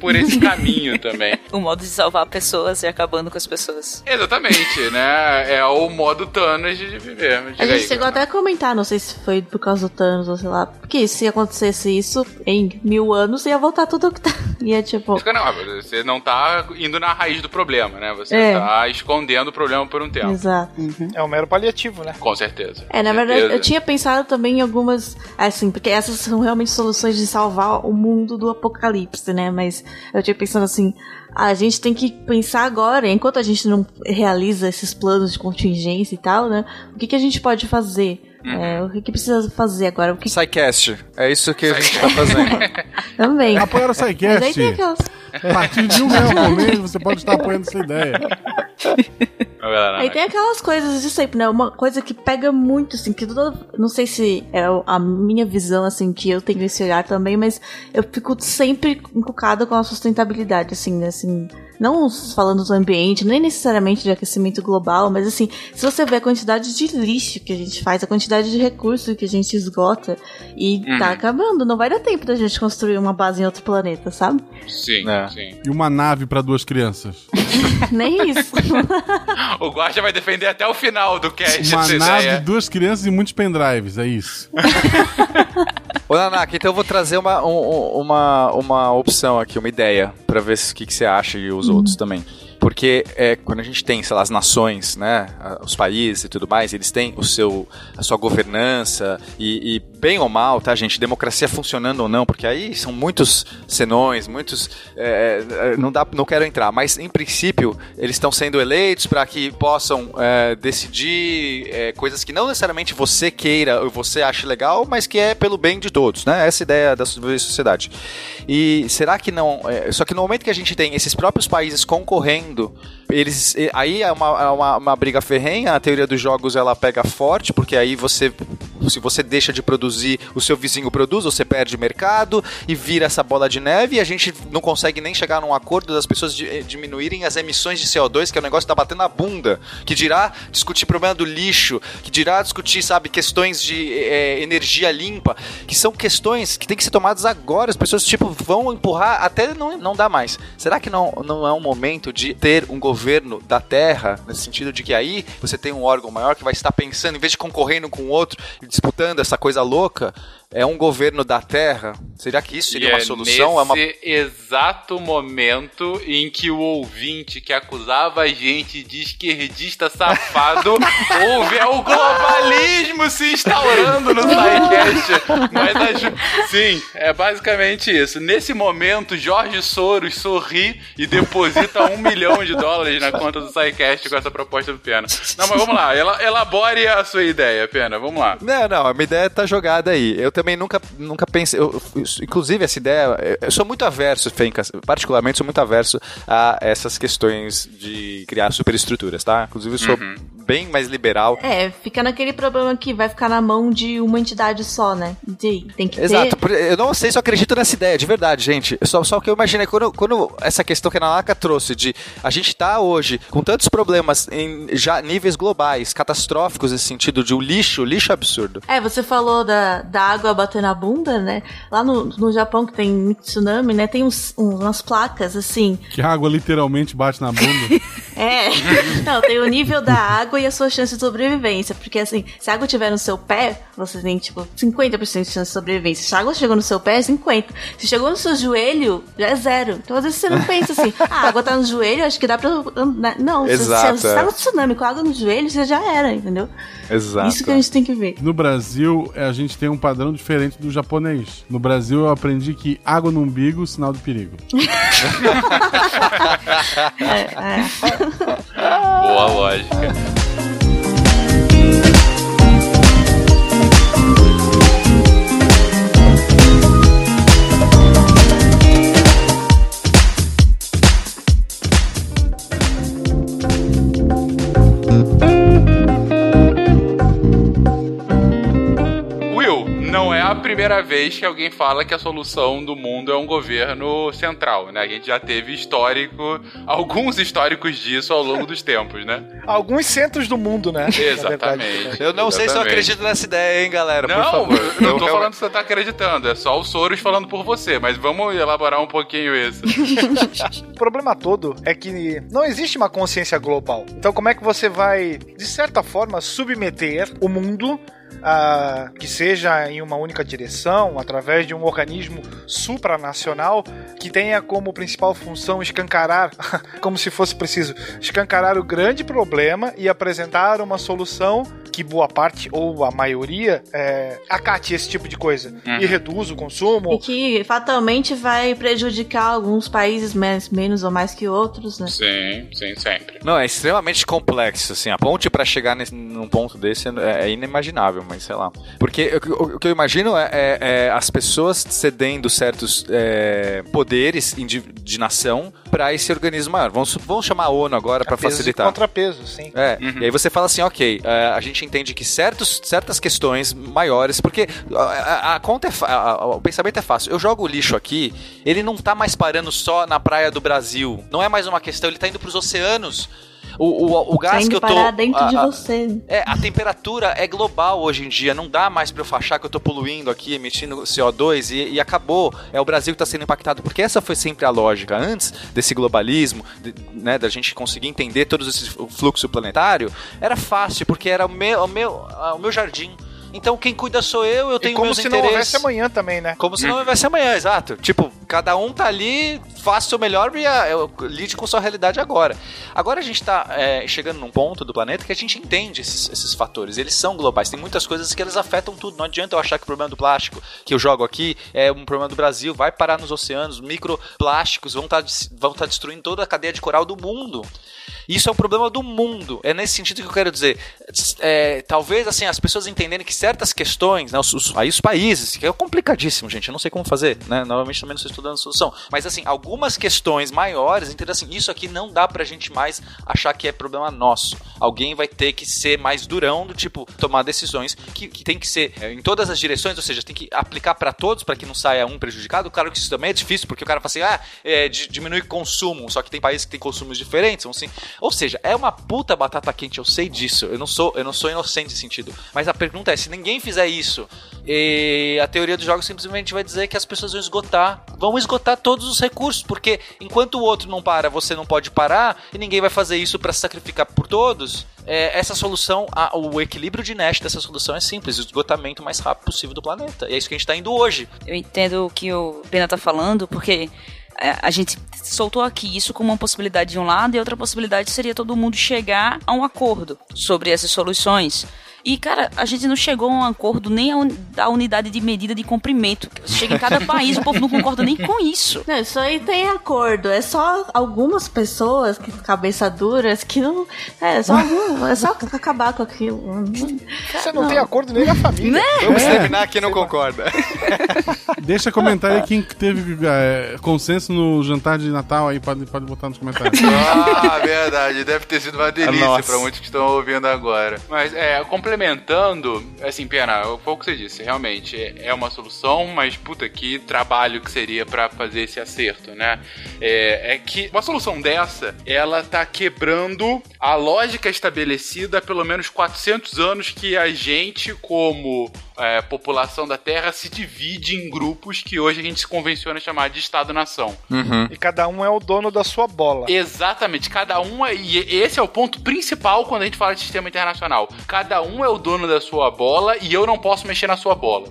por esse caminho também. O modo de salvar pessoas e acabando com as pessoas. Exatamente, né? É o modo Thanos de viver. Diga A gente aí, chegou até a comentar, não sei se foi por causa do Thanos ou sei lá, porque se acontecesse isso em mil anos, ia voltar tudo o que tá. Ia tipo. Fica, Não, você não tá indo na raiz do problema, né? Você É. tá escondendo o problema por um tempo. Exato. É um mero paliativo, né? Com certeza. É, na verdade, certeza. eu tinha pensado também em algumas, assim, porque essas são realmente soluções de salvar o mundo do apocalipse, né? Mas eu tinha pensado assim, a gente tem que pensar agora, enquanto a gente não realiza esses planos de contingência e tal, né? O que, que a gente pode fazer? É, o que, que precisa fazer agora? O que SciCast, é isso que a gente tá fazendo. também. Apoiar o SciCast. aquelas. A partir de um real por mês, você pode estar apoiando essa ideia. Aí tem aquelas coisas de sempre, né? Uma coisa que pega muito, assim, que toda. Não sei se é a minha visão, assim, que eu tenho esse olhar também, mas eu fico sempre encucada com a sustentabilidade, assim, né? Assim, Não falando do ambiente, nem necessariamente de aquecimento global, mas assim, se você vê a quantidade de lixo que a gente faz, a quantidade de recursos que a gente esgota, e Uhum. tá acabando, não vai dar tempo da gente construir uma base em outro planeta, sabe? Sim, É. sim. E uma nave pra duas crianças. Nem isso. O Guaxa vai defender até o final do cast Uma nave, ideia. duas crianças e muitos pendrives, é isso. Ô, Nanaka, então eu vou trazer uma, um- uma, uma opção aqui, uma ideia, pra ver se- o que, que você acha e os outros também. Porque é, quando a gente tem, sei lá, as nações, né, os países e tudo mais, eles têm o seu, a sua governança e, e bem ou mal, tá, gente, democracia funcionando ou não, porque aí são muitos senões, muitos, é, é, não dá, não quero entrar, mas em princípio eles estão sendo eleitos para que possam é, decidir é, coisas que não necessariamente você queira ou você ache legal, mas que é pelo bem de todos, né? Essa é ideia da sociedade. E será que não? é, só que no momento que a gente tem esses próprios países concorrendo, eles aí é uma, é uma, uma briga ferrenha. A teoria dos jogos ela pega forte porque aí você se você deixa de produzir, o seu vizinho produz, você perde mercado e vira essa bola de neve e a gente não consegue nem chegar num acordo das pessoas de- eh, diminuírem as emissões de CO2, que é um negócio que tá batendo na bunda. Que dirá discutir problema do lixo, que dirá discutir, sabe, questões de eh, energia limpa, que são questões que tem que ser tomadas agora. As pessoas, tipo, vão empurrar até não, não dá mais. Será que não, não é um momento de ter um governo da Terra, nesse sentido de que aí você tem um órgão maior que vai estar pensando, em vez de concorrendo com o outro e disputando essa coisa louca, é um governo da Terra? Será que isso seria E uma é solução? É uma Nesse exato momento em que o ouvinte que acusava a gente de esquerdista safado ouve é o globalismo se instaurando no SciCast. Mas a sim, é basicamente isso. Nesse momento, Jorge Soros sorri e deposita um milhão de dólares na conta do SciCast com essa proposta do Pena. Não, mas vamos lá, ela- elabore a sua ideia, Pena, vamos lá. Não, não, a minha ideia tá jogada aí. Eu também nunca, nunca pensei. eu- eu- inclusive, essa ideia. Eu sou muito averso, Fencas, particularmente sou muito averso a essas questões de criar superestruturas, tá? Inclusive, eu sou bem mais liberal. É, fica naquele problema que vai ficar na mão de uma entidade só, né? De- tem que Exato, ter. eu não sei se eu acredito nessa ideia, de verdade, gente. Só, só que eu imaginei, quando, quando essa questão que a Nanaka trouxe de a gente tá hoje com tantos problemas em já níveis globais, catastróficos nesse sentido de o lixo, lixo absurdo. É, você falou da, da água bater na bunda, né? Lá no, no Japão, que tem muito tsunami, né? Tem uns, uns- umas placas, assim. Que a água literalmente bate na bunda. É. Não, tem o nível da água e a sua chance de sobrevivência. Porque, assim, se a água estiver no seu pé, você tem, tipo, 50% de chance de sobrevivência. Se a água chegou no seu pé, é 50%. Se chegou no seu joelho, já é zero. Então, às vezes, você não pensa assim, ah, a água tá no joelho, acho que dá pra... Não, se- Exato, se, é. tá no tsunami com água no joelho, você já era, entendeu? Exato. Isso que a gente tem que ver. No Brasil, a gente tem um padrão diferente do japonês. No Brasil, eu aprendi que água no umbigo, sinal de perigo. É, é. Boa lógica. Primeira vez que alguém fala que a solução do mundo é um governo central, né? A gente já teve histórico, alguns históricos disso ao longo dos tempos, né? Alguns centros do mundo, né? Exatamente. Eu não sei se eu Exatamente. acredito nessa ideia, hein, galera. por Não, favor. eu não tô falando que você tá acreditando, é só o Soros falando por você, mas vamos elaborar um pouquinho isso. O problema todo é que não existe uma consciência global. Então, como é que você vai, de certa forma, submeter o mundo que seja em uma única direção, através de um organismo supranacional que tenha como principal função escancarar, como se fosse preciso, escancarar o grande problema e apresentar uma solução que boa parte ou a maioria é, acate esse tipo de coisa e reduza o consumo. E que fatalmente vai prejudicar alguns países mais, menos ou mais que outros, né? Sim, sim, sempre. Não, é extremamente complexo, assim. A ponte pra chegar nesse, num ponto desse é, é inimaginável, mas sei lá. Porque o, o- o que eu imagino é, é- é as pessoas cedendo certos é, poderes de, de nação pra esse organismo maior. Vamos, vamos chamar a ONU agora e facilitar. contrapeso, sim. É, e aí você fala assim, ok, é, a gente entende que certos, certas questões maiores, porque a, a- a conta é a- o pensamento é fácil. Eu jogo o lixo aqui, ele não tá mais parando só na praia do Brasil. Não é mais uma questão, ele tá indo pros oceanos. O, o, o gás que indo eu tô. parar dentro a- de você. é, a temperatura é global hoje em dia. Não dá mais pra eu achar que eu tô poluindo aqui, emitindo CO2 e, e acabou. É o Brasil que tá sendo impactado. Porque essa foi sempre a lógica. Antes desse globalismo, de- né, da gente conseguir entender todo esse fluxo planetário, era fácil, porque era o meu, o meu, ah, o meu jardim. Então quem cuida sou eu, eu E tenho como meus se não interesses. houvesse amanhã também, né? Como se não houvesse amanhã, exato. Tipo, cada um tá ali, faça o seu melhor e ah, lide com sua realidade agora. Agora a gente tá é, chegando num ponto do planeta que a gente entende esses, esses fatores. Eles são globais. Tem muitas coisas que eles afetam tudo. Não adianta eu achar que o problema do plástico que eu jogo aqui é um problema do Brasil. Vai parar nos oceanos. Microplásticos vão estar vão tá destruindo toda a cadeia de coral do mundo. Isso é um problema do mundo. É nesse sentido que eu quero dizer. É, talvez assim as pessoas entenderem que certas questões, né, os, os- aí os países, que é complicadíssimo, gente. Eu não sei como fazer, né? Novamente também não estou estudando a solução. Mas assim, algumas questões maiores, entendeu? Assim, isso aqui não dá pra gente mais achar que é problema nosso. Alguém vai ter que ser mais durão do tipo tomar decisões que, que tem que ser é, em todas as direções, ou seja, tem que aplicar pra todos para que não saia um prejudicado. Claro que isso também é difícil, porque o cara fala assim, ah, é, di- diminui consumo, só que tem países que tem consumos diferentes, assim. Ou seja, é uma puta batata quente, eu sei disso. Eu não sou, eu não sou inocente nesse sentido. Mas a pergunta é, se ninguém fizer isso, a teoria dos jogos simplesmente vai dizer que as pessoas vão esgotar, vão esgotar todos os recursos, porque enquanto o outro não para, você não pode parar, e ninguém vai fazer isso se sacrificar por todos. é, essa solução, a- o equilíbrio de Nash dessa solução é simples, o esgotamento mais rápido possível do planeta. E é isso que a gente tá indo hoje. Eu entendo o que o Pena tá falando, porque é, a gente soltou aqui isso como uma possibilidade de um lado e outra possibilidade seria todo mundo chegar a um acordo sobre essas soluções. E, cara, a gente não chegou a um acordo nem a un- da unidade de medida de comprimento. Chega em cada país, o povo não concorda nem com isso. Não, isso aí tem acordo. É só algumas pessoas, que cabeça duras, que não. É, só é só acabar com aquilo. Você não, tem acordo nem na família. Vamos É. terminar quem não concorda. Deixa comentário aí quem teve é, consenso no jantar de Natal aí, pode, pode botar nos comentários. Ah, verdade. Deve ter sido uma delícia Nossa. pra muitos que estão ouvindo agora. Mas, é, complementando, assim, Pena, foi o que você disse, realmente, é é uma solução, mas, puta, que trabalho que seria pra fazer esse acerto, né? É, é que uma solução dessa, ela tá quebrando a lógica estabelecida há pelo menos 400 anos que a gente, como é, população da Terra, se divide em grupos que hoje a gente se convenciona chamar de Estado-nação. E cada um é o dono da sua bola. Exatamente, cada um é, e esse é o ponto principal quando a gente fala de sistema internacional. Cada um é o dono da sua bola e eu não posso mexer na sua bola.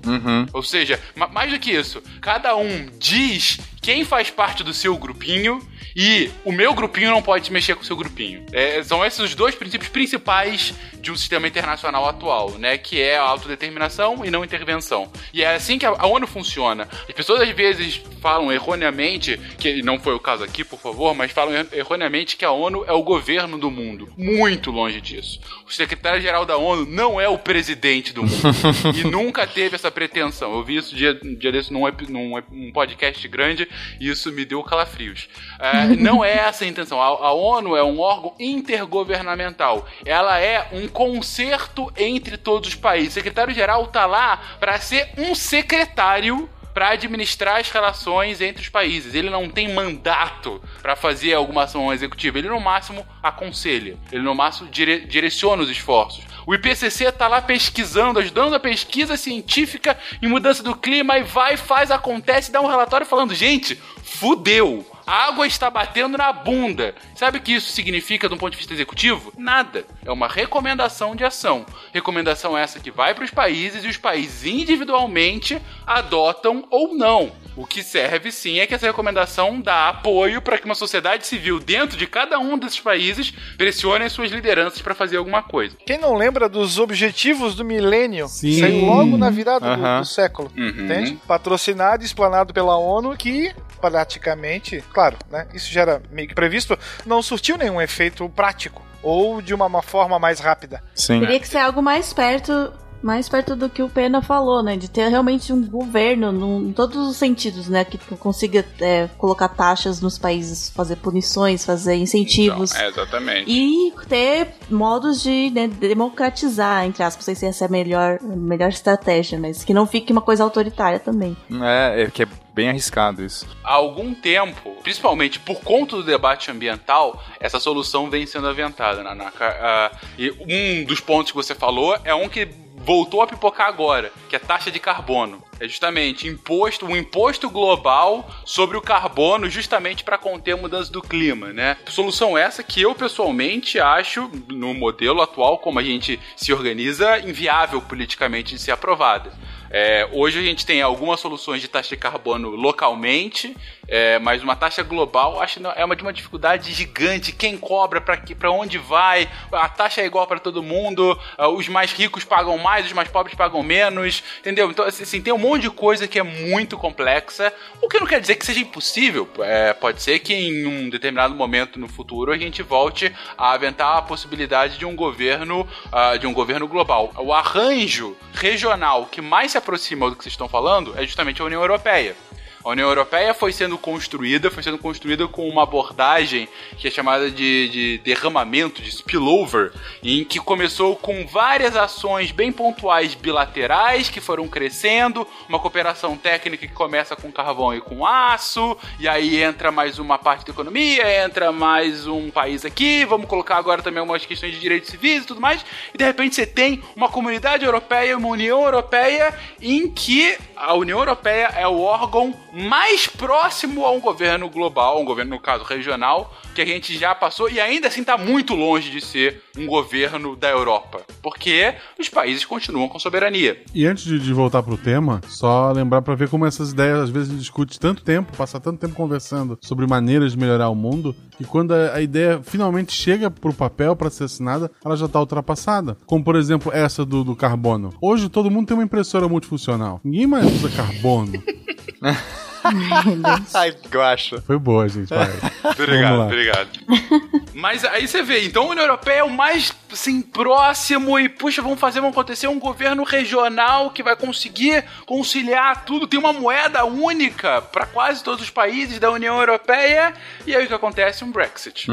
Ou seja, ma- mais do que isso, cada um diz quem faz parte do seu grupinho e o meu grupinho não pode mexer com o seu grupinho. É, são esses os dois princípios principais de um sistema internacional atual, né? Que é a autodeterminação e não intervenção. E é assim que a ONU funciona. As pessoas às vezes falam erroneamente, que não foi o caso aqui, por favor, mas falam er- erroneamente que a ONU é o governo do mundo. Muito longe disso. O secretário-geral da ONU não é o presidente do mundo. e nunca teve essa pretensão. Eu vi isso dia, dia desse num, num, num podcast grande e isso me deu calafrios. É, não é essa a intenção. A, a ONU é um órgão intergovernamental. Ela é um concerto entre todos os países. O secretário-geral tá lá para ser um secretário para administrar as relações entre os países. Ele não tem mandato para fazer alguma ação executiva. Ele no máximo aconselha. Ele no máximo dire- direciona os esforços. O IPCC tá lá pesquisando, ajudando a pesquisa científica em mudança do clima e vai, faz, acontece, dá um relatório falando: gente, fudeu. Água está batendo na bunda. Sabe o que isso significa de um ponto de vista executivo? Nada. É uma recomendação de ação. Recomendação essa que vai para os países e os países individualmente adotam ou não. O que serve sim é que essa recomendação dá apoio para que uma sociedade civil dentro de cada um desses países pressione as suas lideranças para fazer alguma coisa. Quem não lembra dos objetivos do milênio? Sim. Saiu logo na virada do- do, século. Uhum. Entende? Patrocinado e explanado pela ONU, que praticamente, claro, né? Isso já era meio que previsto, não surtiu nenhum efeito prático. Ou de uma, uma forma mais rápida. Sim. Teria que ser algo mais perto, mais perto do que o Pena falou, né? De ter realmente um governo num- em todos os sentidos, né? Que consiga é, colocar taxas nos países, fazer punições, fazer incentivos. Então, é, exatamente. E ter modos de né, democratizar, entre aspas, não sei se essa é a melhor, a melhor estratégia, mas que não fique uma coisa autoritária também. É, é que é bem arriscado isso. Há algum tempo, principalmente por conta do debate ambiental, essa solução vem sendo aventada, Nanaka. Ah, e um dos pontos que você falou é um que voltou a pipocar agora, que é taxa de carbono. É justamente imposto, um imposto global sobre o carbono, justamente para conter a mudança do clima, né? Solução essa que eu pessoalmente acho, no modelo atual como a gente se organiza, inviável politicamente de ser aprovada. É, hoje a gente tem algumas soluções de taxa de carbono localmente, é, mas uma taxa global acho que é uma de uma dificuldade gigante. Quem cobra, para onde vai? A taxa é igual para todo mundo. ah, Os mais ricos pagam mais, os mais pobres pagam menos, entendeu? Então assim tem um monte de coisa que é muito complexa. O que não quer dizer que seja impossível. É, pode ser que em um determinado momento no futuro a gente volte a aventar a possibilidade de um governo ah, de um governo global. O arranjo regional que mais se aproxima do que vocês estão falando é justamente a União Europeia. A União Europeia foi sendo construída, foi sendo construída com uma abordagem que é chamada de, de derramamento, de spillover, em que começou com várias ações bem pontuais bilaterais que foram crescendo, uma cooperação técnica que começa com carvão e com aço, e aí entra mais uma parte da economia, entra mais um país aqui, vamos colocar agora também algumas questões de direitos civis e tudo mais, e de repente você tem uma comunidade europeia, uma União Europeia, em que a União Europeia é o órgão mais próximo a um governo global, um governo, no caso, regional, que a gente já passou e ainda assim está muito longe de ser um governo da Europa, porque os países continuam com soberania. E antes de, de voltar pro tema, só lembrar pra ver como essas ideias às vezes a gente discute tanto tempo, passa tanto tempo conversando sobre maneiras de melhorar o mundo, que quando a, a ideia finalmente chega pro papel pra ser assinada, ela já tá ultrapassada. Como por exemplo essa do, do carbono. Hoje todo mundo tem uma impressora multifuncional. Ninguém mais usa carbono. Ai, guacha. Foi boa, gente. Vai. Obrigado, obrigado. Mas aí você vê, então a União Europeia é o mais assim, próximo e, puxa, vamos fazer, vamos acontecer um governo regional que vai conseguir conciliar tudo. Tem uma moeda única para quase todos os países da União Europeia. E aí o que acontece? Um Brexit.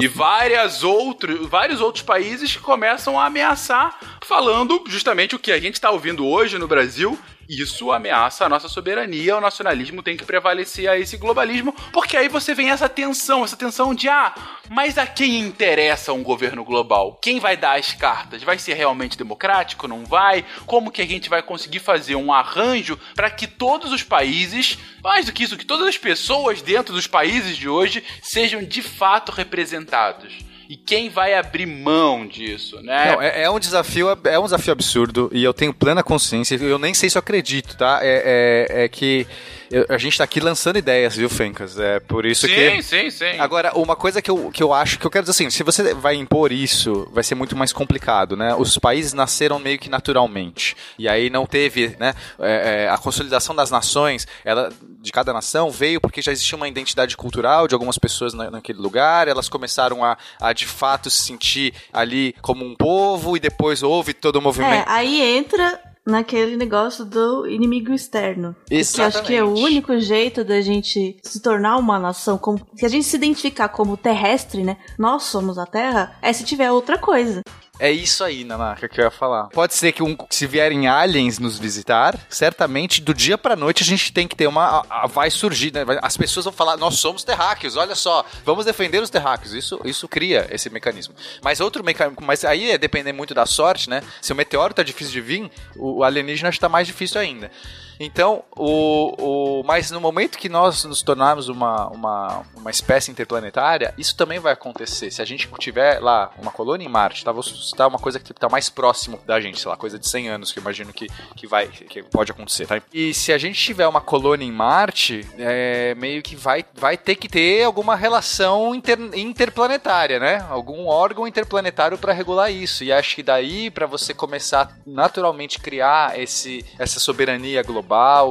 E várias outros, vários outros países que começam a ameaçar, falando justamente o que a gente está ouvindo hoje no Brasil. Isso ameaça a nossa soberania, o nacionalismo tem que prevalecer a esse globalismo, porque aí você vem essa tensão, essa tensão de ah, mas a quem interessa um governo global? Quem vai dar as cartas? Vai ser realmente democrático? Não vai? Como que a gente vai conseguir fazer um arranjo para que todos os países, mais do que isso, que todas as pessoas dentro dos países de hoje sejam de fato representados? E quem vai abrir mão disso, né? Não, é, é um desafio, é um desafio absurdo e eu tenho plena consciência. Eu nem sei se eu acredito, tá? É, é, é que eu- a gente tá aqui lançando ideias, viu, Fencas? É por isso sim, que. sim, sim. Agora, uma coisa que eu, que eu acho, que eu quero dizer assim, se você vai impor isso, vai ser muito mais complicado, né? Os países nasceram meio que naturalmente. E aí não teve, né? é, é, a consolidação das nações, ela, de cada nação, veio porque já existia uma identidade cultural de algumas pessoas na- naquele lugar, elas começaram a, a de fato se sentir ali como um povo, e depois houve todo o É, movimento. aí entra naquele negócio do inimigo externo. Que eu acho que é o único jeito da gente se tornar uma nação, como, se a gente se identificar como terrestre, né? Nós somos a Terra, é se tiver outra coisa. É isso aí, Nanaka, que eu ia falar. Pode ser que um, se vierem aliens nos visitar, certamente do dia pra noite a gente tem que ter uma. a- a- vai surgir, né? As pessoas vão falar, nós somos terráqueos, olha só, vamos defender os terráqueos. Isso, isso cria esse mecanismo. Mas outro mecanismo, mas aí é depender muito da sorte, né? Se o meteoro tá difícil de vir, o, o alienígena está mais difícil ainda. Então, o, o, mas no momento que nós nos tornarmos uma, uma, uma espécie interplanetária, isso também vai acontecer. Se a gente tiver lá uma colônia em Marte, tá, vou citar uma coisa que está mais próximo da gente, sei lá, coisa de 100 anos que eu imagino que, que, vai, que pode acontecer, tá? E se a gente tiver uma colônia em Marte, é, meio que vai, vai ter que ter alguma relação inter, interplanetária, né? Algum órgão interplanetário para regular isso. E acho que daí, para você começar naturalmente criar esse, essa soberania global,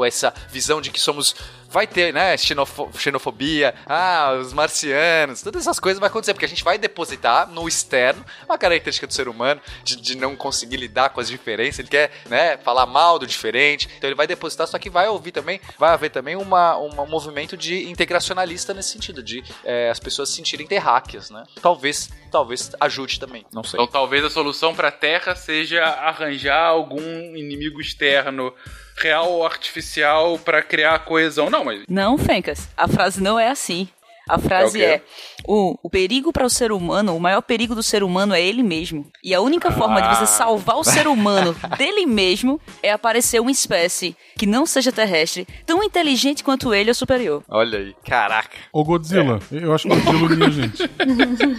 essa visão de que somos vai ter, né, xenofo xenofobia, ah, os marcianos, todas essas coisas vai acontecer, porque a gente vai depositar no externo uma característica do ser humano de, de não conseguir lidar com as diferenças, ele quer, né, falar mal do diferente, então ele vai depositar, só que vai ouvir também, vai haver também uma, uma um movimento de integracionalista nesse sentido, de é, as pessoas se sentirem terráqueas, né, talvez, talvez ajude também, não sei. Então talvez a solução para a Terra seja arranjar algum inimigo externo real ou artificial para criar coesão. Não, mas. Não, Fencas. A frase não é assim. A frase É o é: o, o perigo para o ser humano, o maior perigo do ser humano é ele mesmo. E a única forma de Ah. você salvar o ser humano dele mesmo é aparecer uma espécie que não seja terrestre, tão inteligente quanto ele ou superior. Olha aí, caraca. Ô Godzilla, eu acho que o Godzilla unia a gente.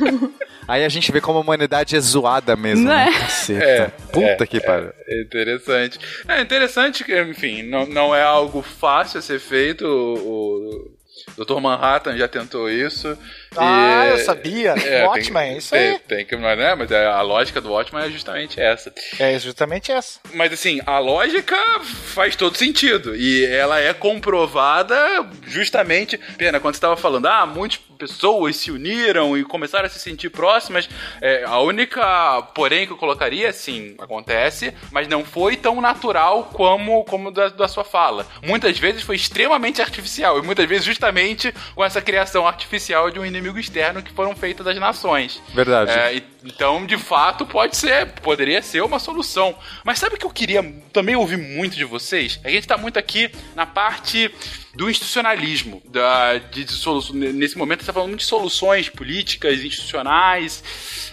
Aí a gente vê como a humanidade é zoada mesmo, Não né? é? Caceta. Puta que pariu. É interessante. É interessante que, enfim, não, não é algo fácil a ser feito. O, o Dr. Manhattan já tentou isso. Ah, E- eu sabia. É, Watchmen, tem, isso tem, aí. Tem que, mas, né, mas é- a lógica do Watchmen é justamente essa. É justamente essa. Mas assim, a lógica faz todo sentido. E ela é comprovada justamente. Pena, quando você estava falando, ah, muitas pessoas se uniram e começaram a se sentir próximas. é, a única, porém, que eu colocaria, sim, acontece, mas não foi tão natural como, como da, da sua fala. Muitas vezes foi extremamente artificial. E muitas vezes justamente com essa criação artificial de um inimigo externo que foram feitas as nações. Verdade. É, então, de fato, pode ser, poderia ser uma solução. Mas sabe o que eu queria também ouvir muito de vocês? A gente tá muito aqui na parte do institucionalismo, da, de, de nesse momento você tá falando muito de soluções políticas, institucionais.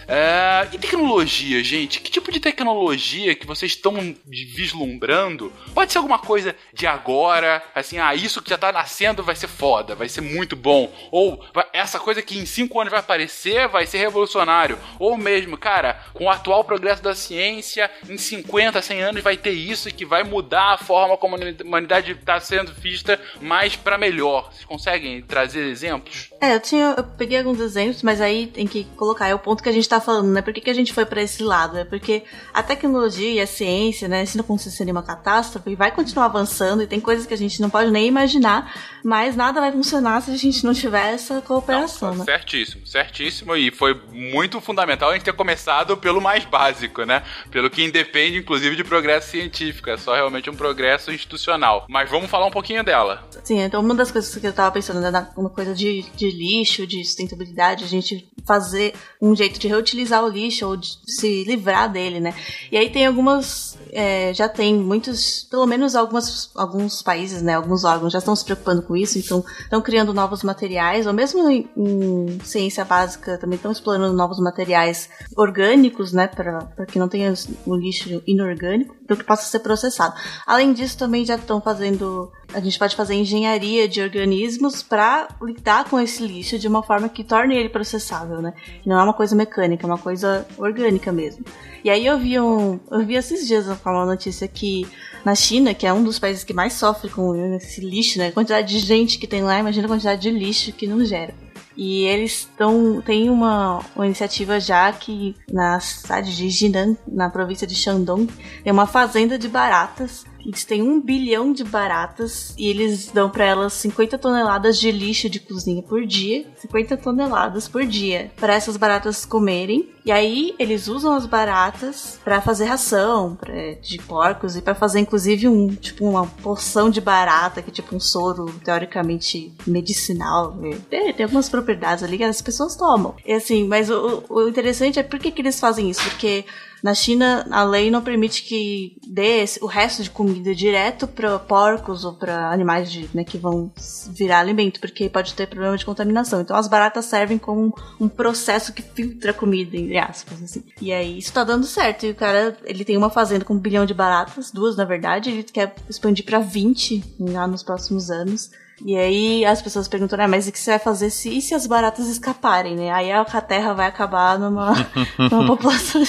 É, e tecnologia, gente? Que tipo de tecnologia que vocês estão vislumbrando? Pode ser alguma coisa de agora, assim, ah, isso que já tá nascendo vai ser foda, vai ser muito bom. Ou essa coisa que em cinco anos vai aparecer vai ser revolucionário. Ou mesmo, cara, com o atual progresso da ciência, em 50, 100 anos vai ter isso que vai mudar a forma como a humanidade está sendo vista mais pra melhor. Vocês conseguem trazer exemplos? É, eu tinha. Eu peguei alguns exemplos, mas aí tem que colocar. É o ponto que a gente tá falando, né? Por que, que a gente foi pra esse lado? É porque a tecnologia e a ciência, né? Se não acontecer nenhuma catástrofe, vai continuar avançando e tem coisas que a gente não pode nem imaginar, mas nada vai funcionar se a gente não tiver essa cooperação, Não, né? Certíssimo, certíssimo. E foi muito fundamental a gente ter começado pelo mais básico, né? Pelo que independe, inclusive, de progresso científico. É só realmente um progresso institucional. Mas vamos falar um pouquinho dela. Sim, então uma das coisas que eu tava pensando, né, na- uma coisa de, de lixo, de sustentabilidade, a gente fazer um jeito de reutilizar o lixo ou de se livrar dele, né? E aí tem algumas, é, já tem muitos, pelo menos algumas, alguns países, né, alguns órgãos já estão se preocupando com isso, então estão criando novos materiais, ou mesmo em, em ciência básica também estão explorando novos materiais orgânicos, né, para que não tenha o lixo inorgânico, então que possa ser processado. Além disso, também já estão fazendo, a gente pode fazer engenharia de organismos para lidar com esse lixo de uma forma que torne ele processável, né? Não é uma coisa mecânica, é uma coisa orgânica mesmo. E aí eu vi um, eu vi esses dias uma notícia que na China, que é um dos países que mais sofre com esse lixo, né? A quantidade de gente que tem lá, imagina a quantidade de lixo que não gera. E eles estão. Tem uma, uma iniciativa já que na cidade de Jinan, na província de Shandong, tem uma fazenda de baratas. Eles têm um bilhão de baratas e eles dão para elas 50 toneladas de lixo de cozinha por dia. 50 toneladas por dia para essas baratas comerem. E aí eles usam as baratas para fazer ração pra, de porcos e para fazer inclusive um tipo uma porção de barata que é tipo um soro teoricamente medicinal. Tem, tem algumas propriedades ali que as pessoas tomam. E assim, mas o, o interessante é por que, que eles fazem isso? Porque Na China, a lei não permite que dê o resto de comida direto para porcos ou para animais de, né, que vão virar alimento, porque pode ter problema de contaminação. Então as baratas servem como um processo que filtra comida, entre aspas, assim. E aí isso tá dando certo. E o cara, ele tem uma fazenda com um bilhão de baratas, duas na verdade, ele quer expandir para 20 lá nos próximos anos. E aí as pessoas perguntam, ah, mas o que você vai fazer se, e se as baratas escaparem, né? Aí a terra vai acabar numa, numa população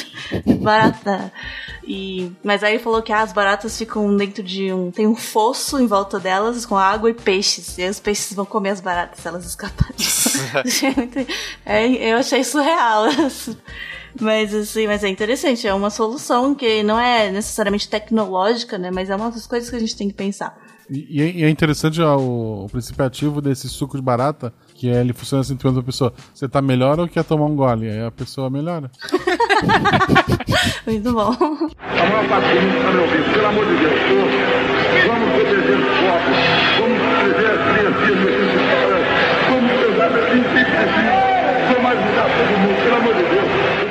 barata. E, mas aí ele falou que ah, as baratas ficam dentro de um. Tem um fosso em volta delas com água e peixes. E aí os peixes vão comer as baratas se elas escaparem. Gente, é, eu achei surreal. Mas assim, mas é interessante, é uma solução que não é necessariamente tecnológica, né? Mas é uma das coisas que a gente tem que pensar. E, e é- e é interessante ó, o, o princípio ativo desse suco de barata, que é, ele funciona assim, tu pergunta pra pessoa, você tá melhor ou quer tomar um gole? Aí a pessoa melhora. Muito bom. A maior parte do mundo está me ouvindo. Pelo amor de Deus, pô, vamos proteger os corpos. Vamos proteger as necessitadas. Vamos assim, sempre assim. Vamos ajudar todo mundo, pelo amor de Deus.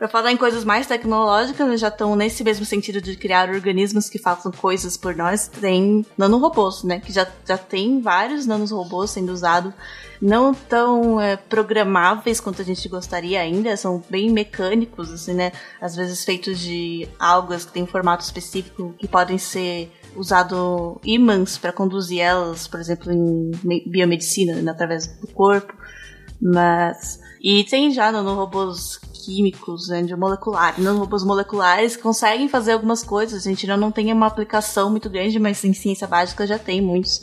Pra falar em coisas mais tecnológicas, já estão nesse mesmo sentido de criar organismos que façam coisas por nós. Tem nanorobôs, né? Que já, já tem vários nanorobôs sendo usados. Não tão é, programáveis quanto a gente gostaria ainda, são bem mecânicos, assim, né? Às vezes feitos de algas que têm um formato específico que podem ser usado ímãs para conduzir elas, por exemplo, em me- biomedicina, né, através do corpo. Mas. E tem já nanorobôs químicos, né, de moleculares, nanorobôs moleculares conseguem fazer algumas coisas. A gente ainda não tem uma aplicação muito grande, mas em ciência básica já tem muitos.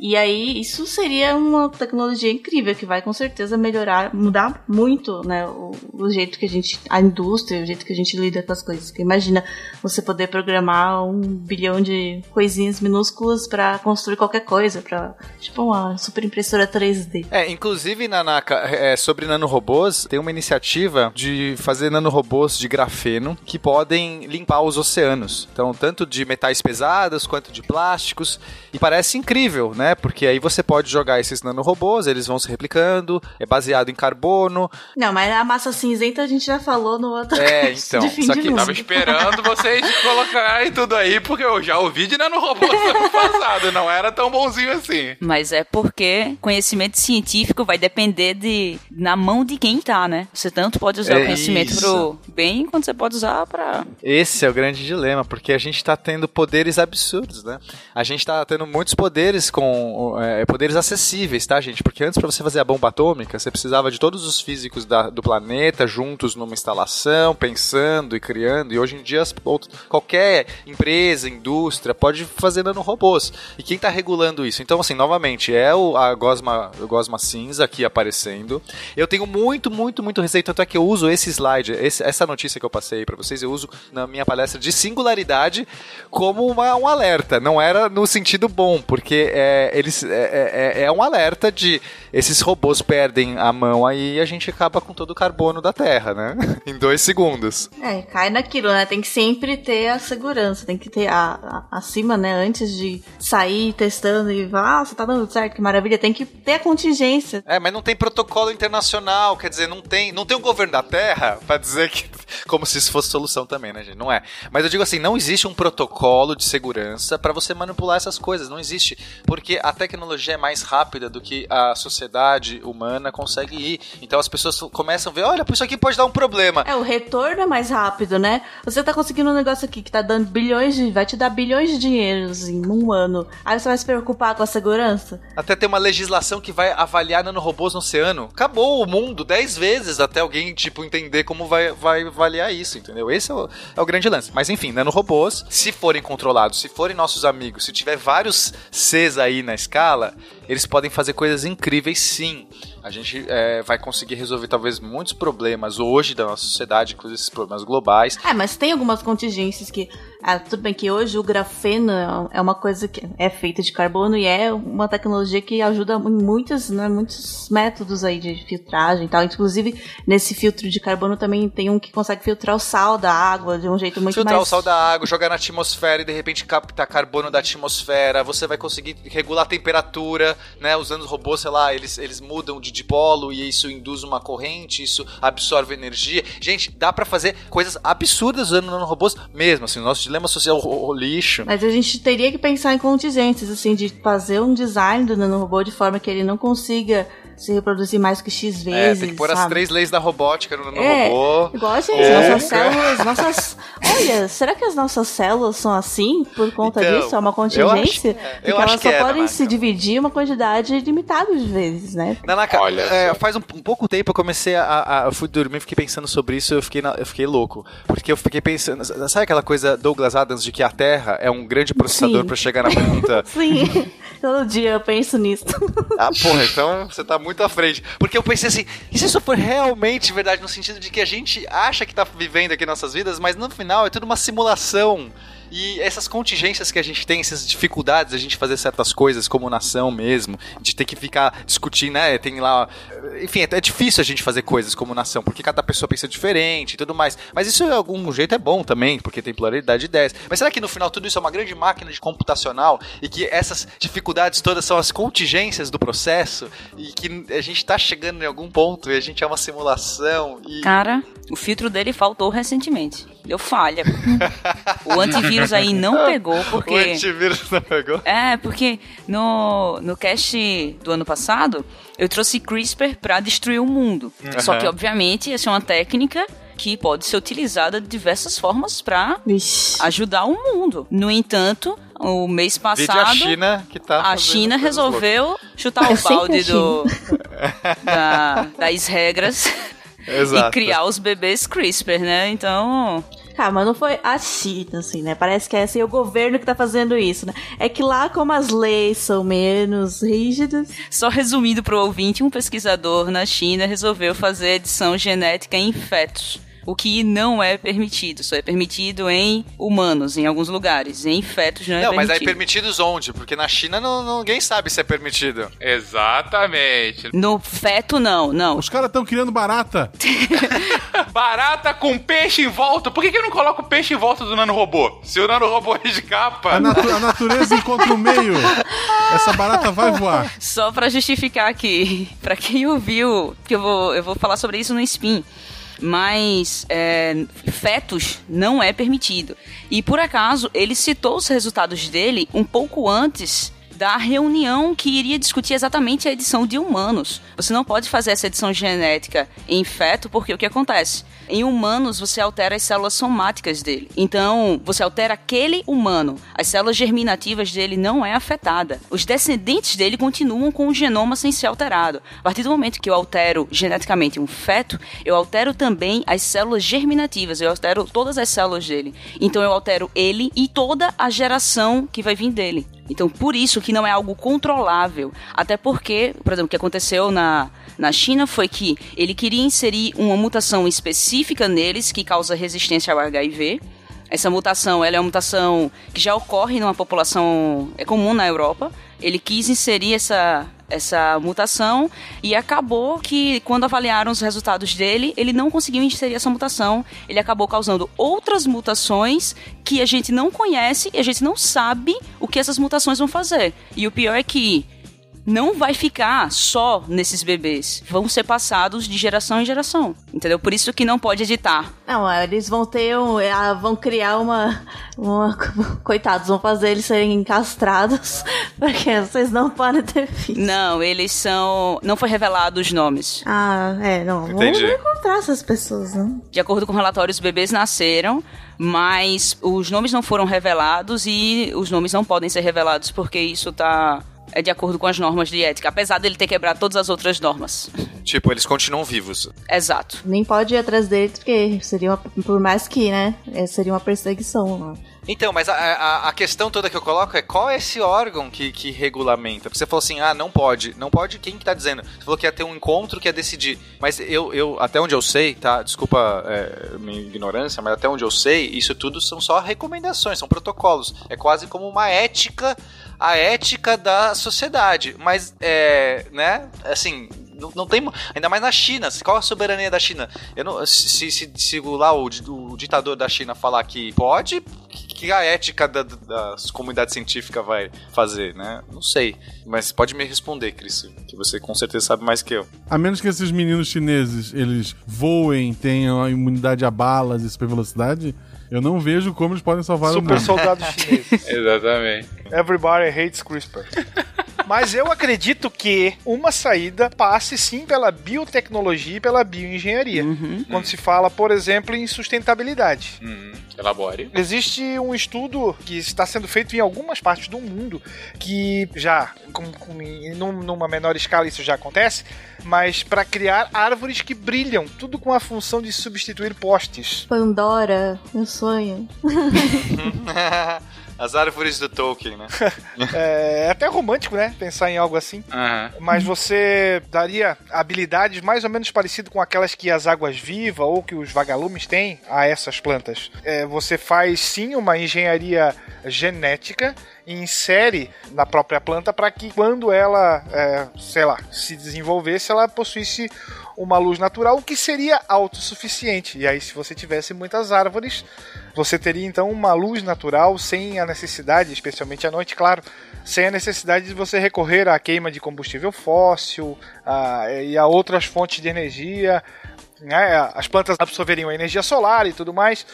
E aí, isso seria uma tecnologia incrível que vai com certeza melhorar, mudar muito, né, o, o jeito que a gente, a indústria, o jeito que a gente lida com as coisas. Porque imagina você poder programar um bilhão de coisinhas minúsculas para construir qualquer coisa, para tipo uma super impressora 3D. É, inclusive, Nanaka, é, sobre nanorobôs, tem uma iniciativa de fazer nanorobôs de grafeno que podem limpar os oceanos. Então, tanto de metais pesados quanto de plásticos. E parece incrível, né? Porque aí você pode jogar esses nanorobôs, eles vão se replicando, é baseado em carbono. Não, mas a massa cinzenta a gente já falou no outro É, então, de fim só que mundo. Tava esperando vocês colocarem tudo aí, porque eu já ouvi de nanorobô ano passado, não era tão bonzinho assim. Mas é porque conhecimento científico vai depender de na mão de quem tá, né? Você tanto pode usar É o conhecimento isso. pro bem, quanto você pode usar pra. Esse é o grande dilema, porque a gente tá tendo poderes absurdos, né? A gente tá tendo muitos poderes com é, poderes acessíveis, tá, gente? Porque antes, pra você fazer a bomba atômica, você precisava de todos os físicos da- do planeta juntos numa instalação, pensando e criando. E hoje em dia, as qualquer empresa, indústria, pode fazer nanorobôs. E quem tá regulando isso? Então, assim, novamente, é o, a gosma, o gosma cinza aqui aparecendo. Eu tenho muito, muito, muito receio, tanto é que eu uso esse slide, esse- essa notícia que eu passei pra vocês, eu uso na minha palestra de singularidade como uma- um alerta. Não era no sentido bom, porque é, eles, é, é- é um alerta de esses robôs perdem a mão aí e a gente acaba com todo o carbono da Terra, né? em dois segundos. É, cai naquilo, né? Tem que sempre ter a segurança, tem que ter a, a- acima, né? Antes de sair testando e falar, ah, você tá dando certo, que maravilha, tem que ter a contingência. É, mas não tem protocolo internacional, quer dizer, não tem, não tem um governo da Terra pra dizer que como se isso fosse solução também, né, gente? Não é. Mas eu digo assim, não existe um protocolo de segurança pra você manipular essas coisas, não existe, porque a tecnologia é mais rápida do que a sociedade humana consegue ir. Então as pessoas começam a ver, olha, isso aqui pode dar um problema. É, o retorno é mais rápido, né? Você tá conseguindo um negócio aqui que tá dando bilhões de. vai te dar bilhões de dinheiros em um ano. Aí você vai se preocupar com a segurança? Até tem uma legislação que vai avaliar nanorobôs no oceano. Acabou o mundo 10 vezes até alguém, tipo, entender como vai, vai avaliar isso, entendeu? Esse é o, é o grande lance. Mas enfim, nanorobôs, se forem controlados, se forem nossos amigos, se tiver vários Cs aí na escala, eles podem fazer coisas incríveis sim. A gente é, vai conseguir resolver talvez muitos problemas hoje da nossa sociedade, inclusive esses problemas globais. É, mas tem algumas contingências que Ah, tudo bem que hoje o grafeno é uma coisa que é feita de carbono e é uma tecnologia que ajuda em muitos, né, muitos métodos aí de filtragem e tal. Inclusive, nesse filtro de carbono também tem um que consegue filtrar o sal da água de um jeito muito Filtrar mais... o sal da água, jogar na atmosfera e de repente captar carbono da atmosfera. Você vai conseguir regular a temperatura, né? Usando os robôs, sei lá, eles, eles mudam de dipolo e isso induz uma corrente, isso absorve energia. Gente, dá pra fazer coisas absurdas usando nanorobôs mesmo. Assim, o nosso dilema social, o, o lixo. Mas a gente teria que pensar em contingências, assim, de fazer um design do nanorobô de forma que ele não consiga se reproduzir mais que X É, vezes. tem que pôr as sabe? três leis da robótica no É, nanorobô. igual a gente, É. nossas células, nossas. Olha, será que as nossas células são assim por conta Então, disso? É uma eu contingência? acho- é, eu Porque acho elas que só é, podem se dividir uma quantidade limitada de vezes, né? Nanaka, Olha é, faz um, um pouco tempo eu comecei a, a- Eu fui dormir, fiquei pensando sobre isso eu fiquei, na- eu fiquei louco. Porque eu fiquei pensando. Sabe aquela coisa Douglas Adams de que a Terra é um grande processador Sim. pra chegar na ponta? Sim, todo dia eu penso nisso. Ah, porra, então você tá muito à frente. Porque eu pensei assim, e se isso for realmente verdade, no sentido de que a gente acha que tá vivendo aqui nossas vidas, mas no final é tudo uma simulação. E essas contingências que a gente tem, essas dificuldades, a gente fazer certas coisas como nação mesmo, de ter que ficar discutindo, né? Tem lá. Enfim, é, é difícil a gente fazer coisas como nação, porque cada pessoa pensa diferente e tudo mais. Mas isso de algum jeito é bom também, porque tem pluralidade de ideias. Mas será que no final tudo isso é uma grande máquina de computacional e que essas dificuldades todas são as contingências do processo e que a gente tá chegando em algum ponto e a gente é uma simulação e. Cara, o filtro dele faltou recentemente. Deu falha. o antivírus aí não pegou, O porque. antivírus não pegou? É, porque no, no cast do ano passado, eu trouxe CRISPR pra destruir o mundo. Só que, obviamente, essa é uma técnica que pode ser utilizada de diversas formas pra Vixe. ajudar o mundo. No entanto, o mês Vídeo a passado, China que tá. a China resolveu chutar É o sempre balde do, da- das regras Exato. e criar os bebês CRISPR, né? Então, Cara, mas não foi a China, assim, né? Parece que é assim, o governo que tá fazendo isso, né? É que lá, como as leis são menos rígidas, Só resumindo para o ouvinte, um pesquisador na China resolveu fazer edição genética em fetos. O que não é permitido, só é permitido em humanos, em alguns lugares. Em fetos não é Não, mas aí permitido. permitidos onde? Porque na China não, ninguém sabe se é permitido. Exatamente. No feto, não, não. Os caras estão criando barata. Barata com peixe em volta. Por que, que eu não coloco peixe em volta do nanorobô? Se o nanorobô é de capa. A, natu- a natureza encontra o meio. Essa barata vai voar. Só pra justificar aqui, pra quem ouviu, que eu vou, eu vou falar sobre isso no Spin. Mas é, fetos não é permitido. E por acaso, ele citou os resultados dele um pouco antes da reunião que iria discutir exatamente a edição de humanos. Você não pode fazer essa edição genética em feto, porque o que acontece? Em humanos, você altera as células somáticas dele. Então, você altera aquele humano. As células germinativas dele não é afetada. Os descendentes dele continuam com o genoma sem ser alterado. A partir do momento que eu altero geneticamente um feto, eu altero também as células germinativas. Eu altero todas as células dele. Então, eu altero ele e toda a geração que vai vir dele. Então, por isso que não é algo controlável. Até porque, por exemplo, o que aconteceu na, na China foi que ele queria inserir uma mutação específica neles que causa resistência ao HIV. Essa mutação, ela é uma mutação que já ocorre numa população é comum na Europa. Ele quis inserir essa essa mutação e acabou que quando avaliaram os resultados dele, ele não conseguiu inserir essa mutação. Ele acabou causando outras mutações que a gente não conhece e a gente não sabe o que essas mutações vão fazer. E o pior é que não vai ficar só nesses bebês. Vão ser passados de geração em geração. Entendeu? Por isso que não pode editar. Não, eles vão ter um. ah, vão criar uma, uma. Coitados, vão fazer eles serem castrados. Porque vocês não podem ter filhos. Não, eles são. Não foi revelado os nomes. Ah, é, não. Vamos Entendi. encontrar essas pessoas, não? De acordo com o relatório, os bebês nasceram, mas os nomes não foram revelados e os nomes não podem ser revelados porque isso tá. É de acordo com as normas de ética, apesar dele ter quebrado todas as outras normas. Tipo, eles continuam vivos. Exato. Nem pode ir atrás dele, porque seria uma, por mais que, né? é, Seria uma perseguição. né? Então, mas a, a, a questão toda que eu coloco é qual é esse órgão que, que regulamenta? Porque você falou assim, ah, não pode. Não pode quem que tá dizendo? Você falou que ia ter um encontro que ia decidir. Mas eu, eu até onde eu sei, tá? Desculpa é, minha ignorância, mas até onde eu sei, isso tudo são só recomendações, são protocolos. É quase como uma ética, a ética da sociedade. Mas, é, né, assim... Não, não tem. Ainda mais na China. Qual a soberania da China? Eu não, se, se, se lá o, o ditador da China falar que pode, que a ética da, da comunidade científica vai fazer, né? Não sei. Mas pode me responder, Cris, que você com certeza sabe mais que eu. A menos que esses meninos chineses eles voem, tenham a imunidade a balas e super velocidade, eu não vejo como eles podem salvar o Super mundo. soldado chinês. Exatamente. Everybody hates CRISPR. Mas eu acredito que uma saída passe sim pela biotecnologia e pela bioengenharia. Quando se fala, por exemplo, em sustentabilidade. Hum, elabore. Existe um estudo que está sendo feito em algumas partes do mundo que já, com, com- numa menor escala isso já acontece, mas para criar árvores que brilham, tudo com a função de substituir postes. Pandora, meu sonho. As árvores do Tolkien, né? É, é até romântico, né? Pensar em algo assim. Aham. Mas você daria habilidades mais ou menos parecidas com aquelas que as águas vivas ou que os vagalumes têm a essas plantas. É, você faz sim uma engenharia genética e insere na própria planta para que quando ela, é, sei lá, se desenvolvesse, ela possuísse uma luz natural, o que seria autossuficiente. E aí, se você tivesse muitas árvores, você teria então uma luz natural sem a necessidade, especialmente à noite, claro, sem a necessidade de você recorrer à queima de combustível fóssil a- e a outras fontes de energia. né? As plantas absorveriam a energia solar e tudo mais.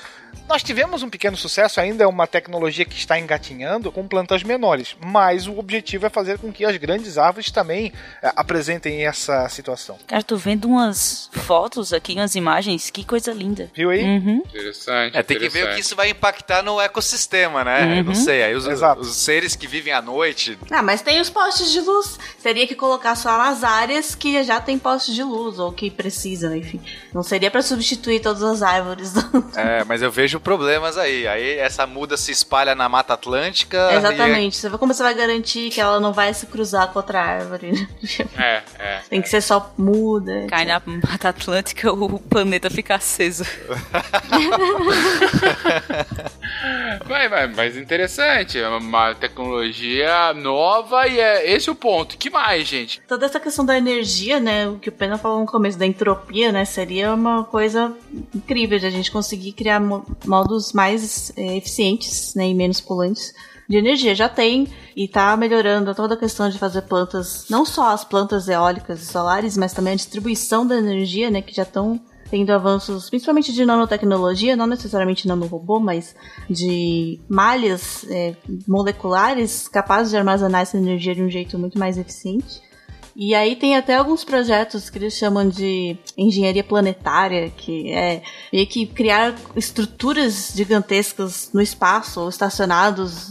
Nós tivemos um pequeno sucesso, ainda é uma tecnologia que está engatinhando com plantas menores, mas o objetivo é fazer com que as grandes árvores também eh, apresentem essa situação. Cara, tô vendo umas fotos aqui, umas imagens, que coisa linda. Viu aí? Uhum. Interessante. É, tem que ver o que interessante. isso vai impactar no ecossistema, né? Eu não sei. Aí os, os seres que vivem à noite. Ah, mas tem os postes de luz. Teria que colocar só nas áreas que já tem postes de luz ou que precisam, enfim. Não seria pra substituir todas as árvores. É, mas eu vejo problemas aí. Aí essa muda se espalha na Mata Atlântica. Exatamente. Você vê como você vai garantir que ela não vai se cruzar com outra árvore. É, é. tem que ser só muda. Cai na Mata Atlântica, o planeta fica aceso. Vai, vai, mas interessante. É uma tecnologia nova e é esse o ponto. que mais, gente? Toda essa questão da energia, né? O que o Pena falou no começo, da entropia, né? Seria uma coisa incrível de a gente conseguir criar modos mais eh, eficientes né, e menos poluentes de energia. Já tem e tá melhorando toda a questão de fazer plantas, não só as plantas eólicas e solares, mas também a distribuição da energia, né? Que já estão tendo avanços, principalmente de nanotecnologia, não necessariamente nanorobô, mas de malhas eh, moleculares capazes de armazenar essa energia de um jeito muito mais eficiente. E aí tem até alguns projetos que eles chamam de engenharia planetária, que é meio que criar estruturas gigantescas no espaço, ou estacionados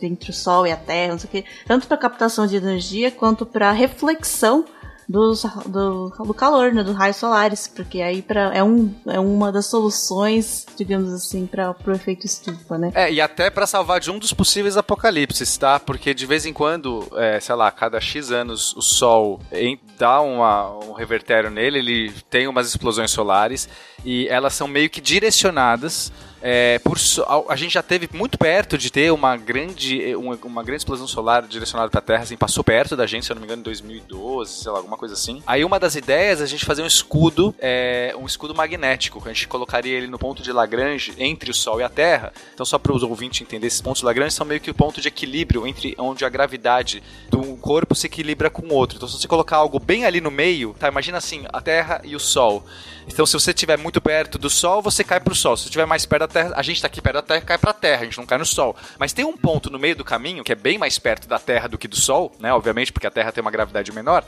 entre o Sol e a Terra, não sei o quê, tanto para captação de energia quanto para reflexão dos, do, do calor, né, dos raios solares, porque aí pra, é, um, é uma das soluções, digamos assim, para o efeito estufa, né? É, e até pra salvar de um dos possíveis apocalipses, tá? Porque de vez em quando, é, sei lá, cada X anos o Sol em- dá uma- um revertério nele, ele tem umas explosões solares e elas são meio que direcionadas. É, por a- a gente já teve muito perto de ter uma grande, uma, uma grande explosão solar direcionada para a Terra, assim, passou perto da gente, se eu não me engano, em 2012, sei lá, alguma coisa assim. Aí uma das ideias é a gente fazer um escudo, é, um escudo magnético, que a gente colocaria ele no ponto de Lagrange entre o Sol e a Terra. Então, só para os ouvintes entenderem, esses pontos de Lagrange são meio que o ponto de equilíbrio entre onde a gravidade do corpo se equilibra com o outro. Então, se você colocar algo bem ali no meio, tá? Imagina assim, a Terra e o Sol. Então, se você estiver muito perto do Sol, você cai pro Sol. Se você estiver mais perto da Terra, a gente tá aqui perto da Terra, cai pra Terra, a gente não cai no Sol. Mas tem um ponto no meio do caminho, que é bem mais perto da Terra do que do Sol, né? Obviamente, porque a Terra tem uma gravidade menor.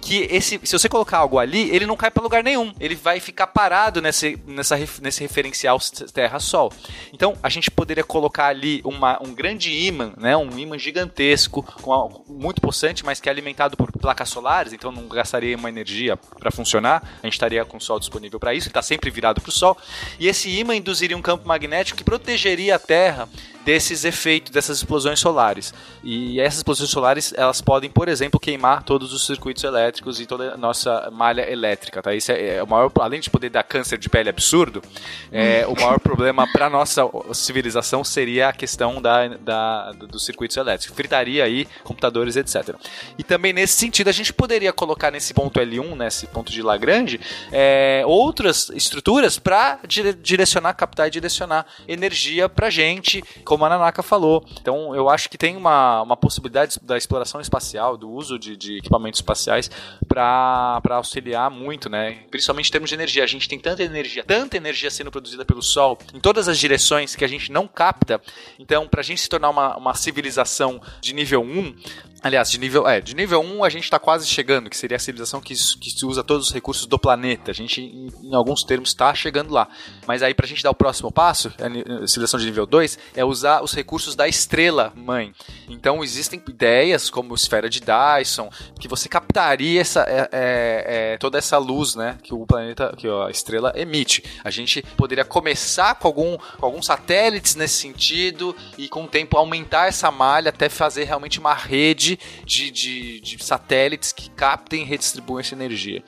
Que esse, se você colocar algo ali, ele não cai para lugar nenhum. Ele vai ficar parado nesse, nessa, nesse referencial Terra-Sol. Então, a gente poderia colocar ali uma, um grande ímã, né, um ímã gigantesco, com, muito possante, mas que é alimentado por placas solares, então não gastaria uma energia para funcionar. A gente estaria com o Sol disponível para isso, está sempre virado para o Sol. E esse ímã induziria um campo magnético que protegeria a Terra desses efeitos, dessas explosões solares. E essas explosões solares, elas podem, por exemplo, queimar todos os circuitos elétricos e toda a nossa malha elétrica, tá? Isso é, é o maior, além de poder dar câncer de pele absurdo, é, o maior problema para nossa civilização seria a questão da, da, dos circuitos elétricos. Fritaria aí computadores, etc. E também nesse sentido, a gente poderia colocar nesse ponto L1, nesse ponto de Lagrange, é, outras estruturas para dire direcionar, captar e direcionar energia para gente, como a Nanaka falou. Então, eu acho que tem uma, uma possibilidade da exploração espacial, do uso de, de equipamentos espaciais para auxiliar muito, né? Principalmente em termos de energia. A gente tem tanta energia, tanta energia sendo produzida pelo Sol em todas as direções que a gente não capta. Então, para a gente se tornar uma, uma civilização de nível 1, Aliás, de nível, é, de nível 1 a gente está quase chegando, que seria a civilização que, que usa todos os recursos do planeta. A gente, em, em alguns termos, está chegando lá. Mas aí, para a gente dar o próximo passo, a civilização de nível 2, é usar os recursos da estrela mãe. Então, existem ideias como esfera de Dyson, que você captaria essa, é, é, é, toda essa luz né, que o planeta, que a estrela emite. A gente poderia começar com, algum, com alguns satélites nesse sentido e, com o tempo, aumentar essa malha até fazer realmente uma rede de, de, de, satélites que captem e redistribuem essa energia.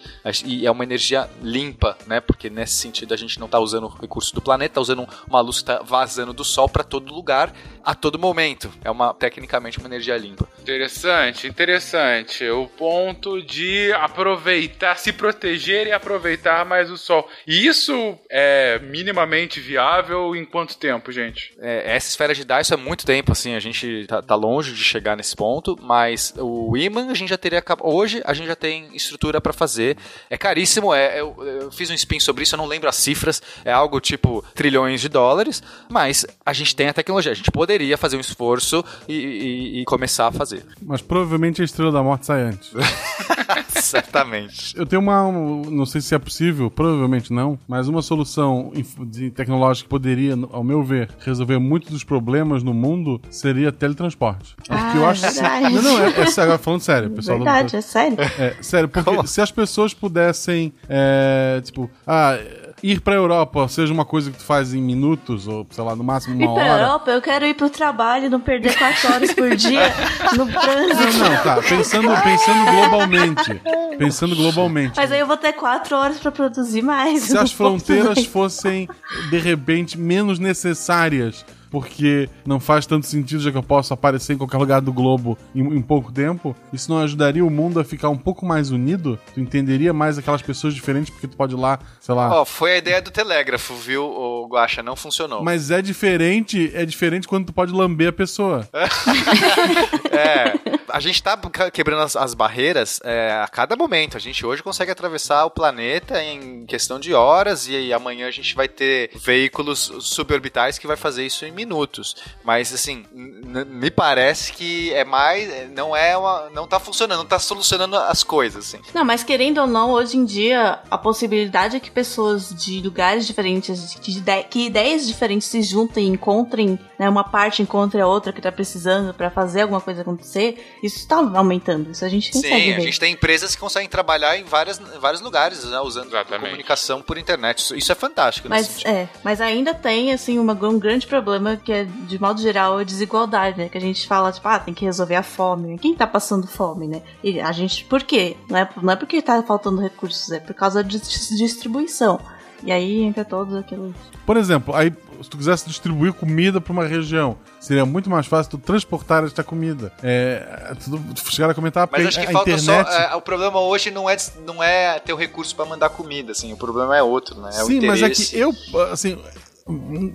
E é uma energia limpa, né? Porque nesse sentido a gente não está usando o recurso do planeta, está usando uma luz que está vazando do Sol para todo lugar, lugar a todo momento. É uma tecnicamente uma energia limpa. Interessante, interessante. O ponto de aproveitar, se proteger e aproveitar mais o Sol. E isso é minimamente viável em quanto tempo, gente? É, essa esfera de Dyson é muito tempo, assim, a gente tá, tá longe de chegar nesse ponto, mas o imã a gente já teria hoje a gente já tem estrutura para fazer. É caríssimo, é eu, eu, fiz um spin sobre isso, eu não lembro as cifras, é algo tipo trilhões de dólares, mas a gente tem a tecnologia, a gente poderia fazer um esforço e, e, e começar a fazer. Mas provavelmente a Estrela da Morte sai antes. Certamente. Eu tenho uma, não sei se é possível, provavelmente não, mas uma solução de tecnológica que poderia, ao meu ver, resolver muitos dos problemas no mundo seria teletransporte. Ah, eu acho verdade. Não, não, é, é sério, falando sério, pessoal. Verdade, do... é sério. É, sério, porque Como? se as pessoas pudessem, é, tipo, ah, ir pra Europa seja uma coisa que tu faz em minutos, ou sei lá, no máximo uma hora. Ir pra Europa, eu quero ir pro trabalho não perder quatro horas por dia no trânsito. Não, não, tá. Pensando, pensando globalmente. Pensando globalmente. Mas aí eu vou ter quatro horas pra produzir mais. Se as fronteiras fossem, de repente, menos necessárias porque não faz tanto sentido já que eu posso aparecer em qualquer lugar do globo em, em, pouco tempo. Isso não ajudaria o mundo a ficar um pouco mais unido? Tu entenderia mais aquelas pessoas diferentes porque tu pode ir lá, sei lá. Ó, oh, foi a ideia do telégrafo, viu, o Guacha? Não funcionou. Mas é diferente, é diferente quando tu pode lamber a pessoa. é. A gente tá quebrando as, as barreiras é, a cada momento. A gente hoje consegue atravessar o planeta em questão de horas e, e amanhã a gente vai ter veículos suborbitais que vai fazer isso em minutos. Mas assim, me parece que é mais. Não é uma. Não tá funcionando, não tá solucionando as coisas, assim. Não, mas querendo ou não, hoje em dia, a possibilidade é que pessoas de lugares diferentes, que, que ideias diferentes se juntem e encontrem, né? Uma parte encontre a outra que tá precisando para fazer alguma coisa acontecer, isso tá aumentando. Isso a gente consegue. Sim, ver. a gente tem empresas que conseguem trabalhar em várias, vários lugares, né? Usando Exatamente. comunicação por internet. Isso, é fantástico. Mas, é, mas ainda tem, assim, uma, um grande problema problema que é, de modo geral, a desigualdade, né? Que a gente fala, tipo, ah, tem que resolver a fome. Quem tá passando fome, né? E a gente, por quê? Não é, não é porque tá faltando recursos, é por causa de distribuição. E aí entra todos aqueles. Por exemplo, aí se tu quisesse distribuir comida para uma região, seria muito mais fácil tu transportar esta comida. É, tu, tu chegar a comentar Mas acho que a falta internet... só. É, o problema hoje não é, não é ter o recurso para mandar comida, assim. O problema é outro, né? É Sim, mas é que eu, assim,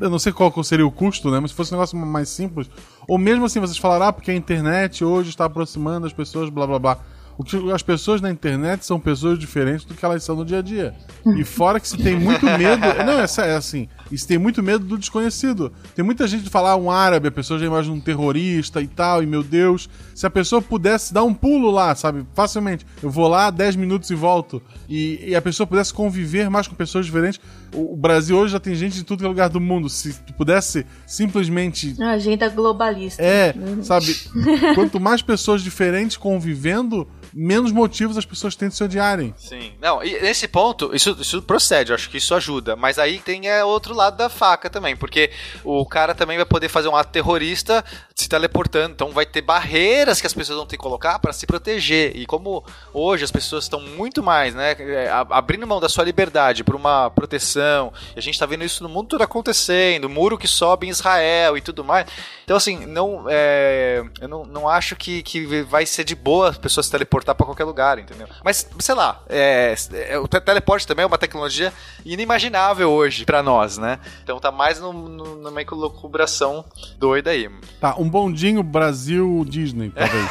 eu não sei qual seria o custo, né? Mas se fosse um negócio mais simples. Ou mesmo assim, vocês falaram, ah, porque a internet hoje está aproximando as pessoas, blá blá blá. O que as pessoas na internet são pessoas diferentes do que elas são no dia a dia. E fora que se tem muito medo. Não, é, é assim. E se tem muito medo do desconhecido. Tem muita gente que fala ah, um árabe, a pessoa já imagina um terrorista e tal, e meu Deus. Se a pessoa pudesse dar um pulo lá, sabe, facilmente, eu vou lá 10 minutos e volto, e, e a pessoa pudesse conviver mais com pessoas diferentes. O, o Brasil hoje já tem gente de tudo que é lugar do mundo. Se tu pudesse simplesmente A agenda globalista. é, sabe? Quanto mais pessoas diferentes convivendo, menos motivos as pessoas têm de se odiarem. Sim. Não, e nesse ponto, isso, isso procede, eu acho que isso ajuda. Mas aí tem é, outro lado da faca também, porque o cara também vai poder fazer um ato terrorista se teleportando. Então vai ter barreiras que as pessoas vão ter que colocar para se proteger. E como hoje as pessoas estão muito mais, né, é, abrindo mão da sua liberdade por uma proteção, e a gente tá vendo isso no mundo todo acontecendo, muro que sobe em Israel e tudo mais. Então, assim, não, é, eu não, não acho que, que vai ser de boa as pessoas se teleportar pra qualquer lugar, entendeu? Mas, sei lá, é, é, o te- teleporte também é uma tecnologia inimaginável hoje pra nós, né? Então tá mais no, no, numa elucubração doida aí. Tá, um bondinho Brasil Disney, talvez.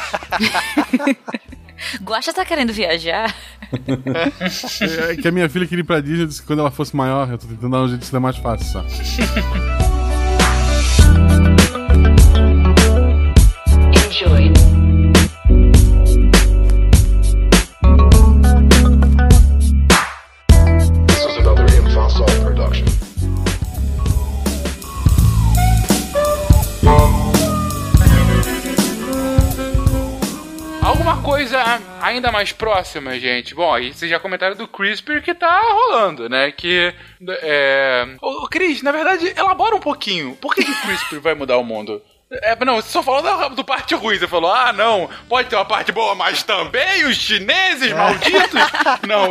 Guaxa tá querendo viajar? é que a minha filha queria ir pra Disney, disse que quando ela fosse maior, eu tô tentando dar um jeito de ser mais fácil só. This ainda mais próxima, gente. Bom, aí vocês já comentaram do CRISPR que tá rolando, né? Que. É... Ô, Cris, na verdade, elabora um pouquinho. Por que, que o CRISPR vai mudar o mundo? É, não, você só falou da, do parte ruim. Você falou, ah, não, pode ter uma parte boa, mas também os chineses malditos? não,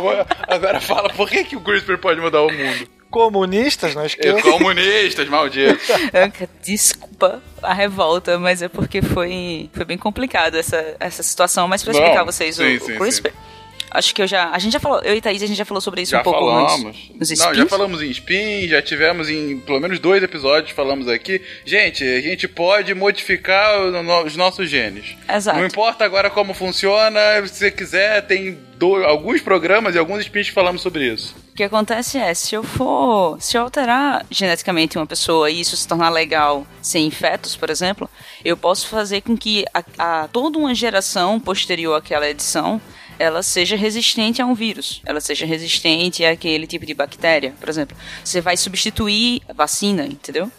agora fala, por que, que o CRISPR pode mudar o mundo? Comunistas na É, esquerda. Comunistas malditos. Desculpa a revolta, mas é porque foi, foi bem complicado essa, essa situação. Mas pra Não, explicar a vocês sim, o, sim, o CRISPR, acho que eu já. A gente já falou, eu e Thaís, a gente já falou sobre isso Já um pouco falamos. antes. Nos Não, já spins. falamos em spin, já tivemos em pelo menos dois episódios, falamos aqui. Gente, a gente pode modificar os nossos genes. Exato. Não importa agora como funciona, se você quiser, tem do- alguns programas e alguns spins que falamos sobre isso. O que acontece é, se eu for. Se eu alterar geneticamente uma pessoa e isso se tornar legal sem fetos, por exemplo, eu posso fazer com que a, a- toda uma geração posterior àquela edição ela seja resistente a um vírus, ela seja resistente àquele tipo de bactéria, por exemplo. Você vai substituir vacina, entendeu?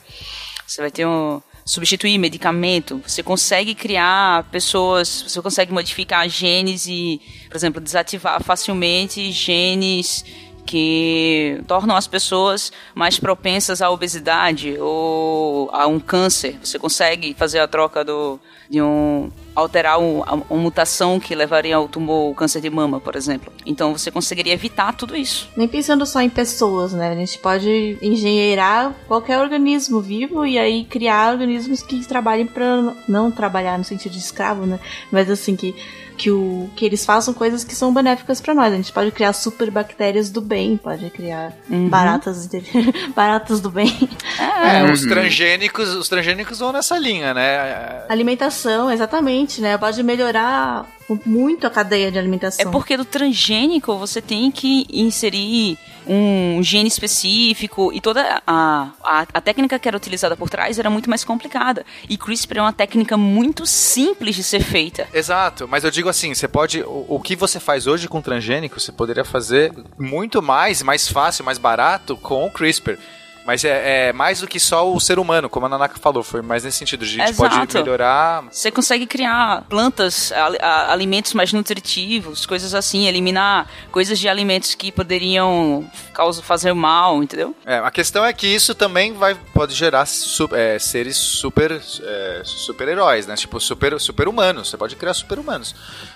Você vai ter um. Substituir medicamento, você consegue criar pessoas, você consegue modificar genes e, por exemplo, desativar facilmente genes que tornam as pessoas mais propensas à obesidade ou a um câncer. Você consegue fazer a troca do, de um alterar um, a- uma mutação que levaria ao tumor, o câncer de mama, por exemplo. Então você conseguiria evitar tudo isso. Nem pensando só em pessoas, né? A gente pode engenheirar qualquer organismo vivo e aí criar organismos que trabalhem pra não trabalhar no sentido de escravo, né? Mas assim que que, o, que eles façam coisas que são benéficas pra nós. A gente pode criar super bactérias do bem, pode criar baratas inte- baratas do bem. É, os transgênicos, os transgênicos vão nessa linha, né? Alimentação, exatamente, né? Pode melhorar muito a cadeia de É alimentação. porque do transgênico você tem que inserir um gene específico e toda a, a, a técnica que era utilizada por trás era muito mais complicada. E CRISPR é uma técnica muito simples de ser feita. Exato, mas eu digo assim, você pode. O, o que você faz hoje com transgênico, você poderia fazer muito mais, mais fácil, mais barato com o CRISPR. Mas é, é mais do que só o ser humano, como a Nanaka falou, foi mais nesse sentido. A gente Exato. pode melhorar. Você consegue criar plantas, alimentos mais nutritivos, coisas assim, eliminar coisas de alimentos que poderiam causa, fazer mal, entendeu? É, a questão é que isso também vai, pode gerar é, seres super é, super-heróis, né? Tipo, super, super-humanos. Você pode criar super-humanos.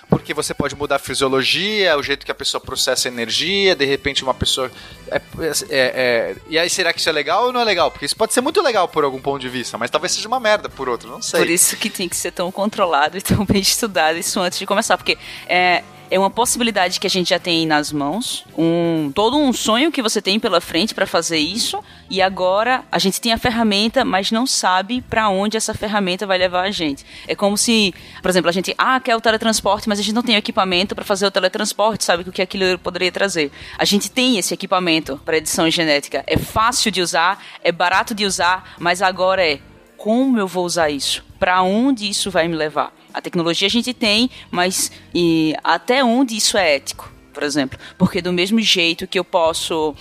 Porque você pode mudar a fisiologia, o jeito que a pessoa processa energia, de repente uma pessoa. É, é, é, e aí, será que isso é legal ou não é legal? Porque isso pode ser muito legal por algum ponto de vista, mas talvez seja uma merda por outro, não sei. Por isso que tem que ser tão controlado e tão bem estudado isso antes de começar, porque é, é uma possibilidade que a gente já tem nas mãos, um todo um sonho que você tem pela frente para fazer isso, e agora a gente tem a ferramenta, mas não sabe para onde essa ferramenta vai levar a gente. É como se, por exemplo, a gente ah, quer o teletransporte, mas a gente não tem o equipamento para fazer o teletransporte, sabe o que aquilo poderia trazer. A gente tem esse equipamento para edição genética, é fácil de usar, é barato de usar, mas agora é como eu vou usar isso? Para onde isso vai me levar? A tecnologia a gente tem, mas e até onde isso é ético, por exemplo? Porque do mesmo jeito que eu posso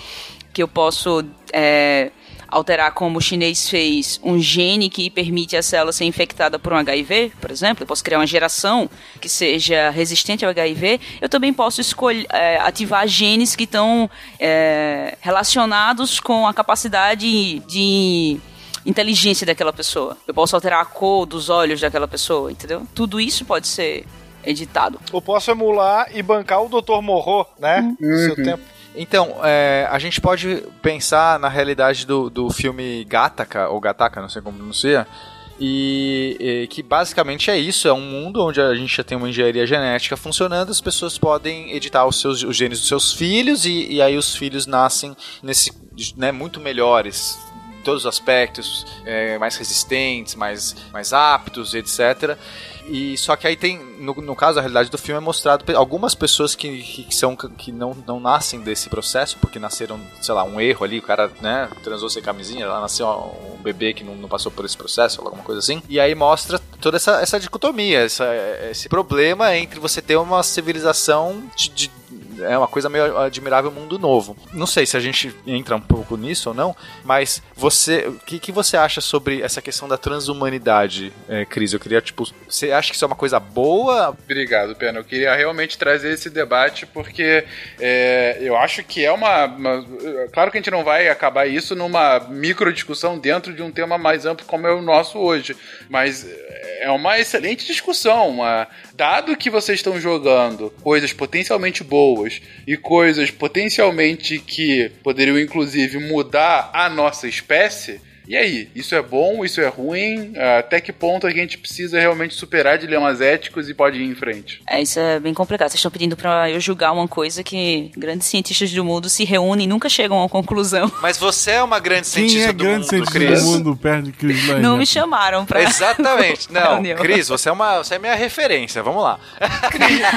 que eu posso é, alterar como o chinês fez um gene que permite a célula ser infectada por um HIV, por exemplo, eu posso criar uma geração que seja resistente ao HIV, eu também posso escolher é, ativar genes que estão é, relacionados com a capacidade de inteligência daquela pessoa. Eu posso alterar a cor dos olhos daquela pessoa, entendeu? Tudo isso pode ser editado. Eu posso emular e bancar o Dr. Morro, né? Uhum. Seu tempo. Então, é, a gente pode pensar na realidade do, do filme Gataca, ou Gataca, não sei como pronuncia, e, e, que basicamente é isso, é um mundo onde a gente já tem uma engenharia genética funcionando, as pessoas podem editar os seus os genes dos seus filhos e, e aí os filhos nascem nesse, né, muito melhores todos os aspectos, é, mais resistentes, mais, mais aptos, etc. E só que aí tem, no, no caso, a realidade do filme é mostrado algumas pessoas que, que são que não, não nascem desse processo, porque nasceram, sei lá, um erro ali, o cara, né, transou sem camisinha, lá nasceu um bebê que não, não passou por esse processo, alguma coisa assim. E aí mostra toda essa, essa dicotomia, essa, esse problema entre você ter uma civilização de, de é uma coisa meio admirável mundo novo. Não sei se a gente entra um pouco nisso ou não, mas você, o que, que você acha sobre essa questão da transhumanidade, é, Cris? Eu queria, tipo, você acha que isso é uma coisa boa? Obrigado, Pena. Eu queria realmente trazer esse debate porque é, eu acho que é uma, uma, Claro que a gente não vai acabar isso numa micro discussão dentro de um tema mais amplo como é o nosso hoje, mas é uma excelente discussão. Uma, dado que vocês estão jogando coisas potencialmente boas e coisas potencialmente que poderiam inclusive mudar a nossa espécie, e aí, isso é bom, isso é ruim? Até que ponto a gente precisa realmente superar dilemas éticos e pode ir em frente? É, isso é bem complicado. Vocês estão pedindo para eu julgar uma coisa que grandes cientistas do mundo se reúnem e nunca chegam a uma conclusão. Mas você é uma grande cientista Quem é do grande mundo, cientista Cris. do mundo perto de Cris Lane? Não me chamaram pra. Exatamente. Não. Cris, você é uma, você é minha referência. Vamos lá.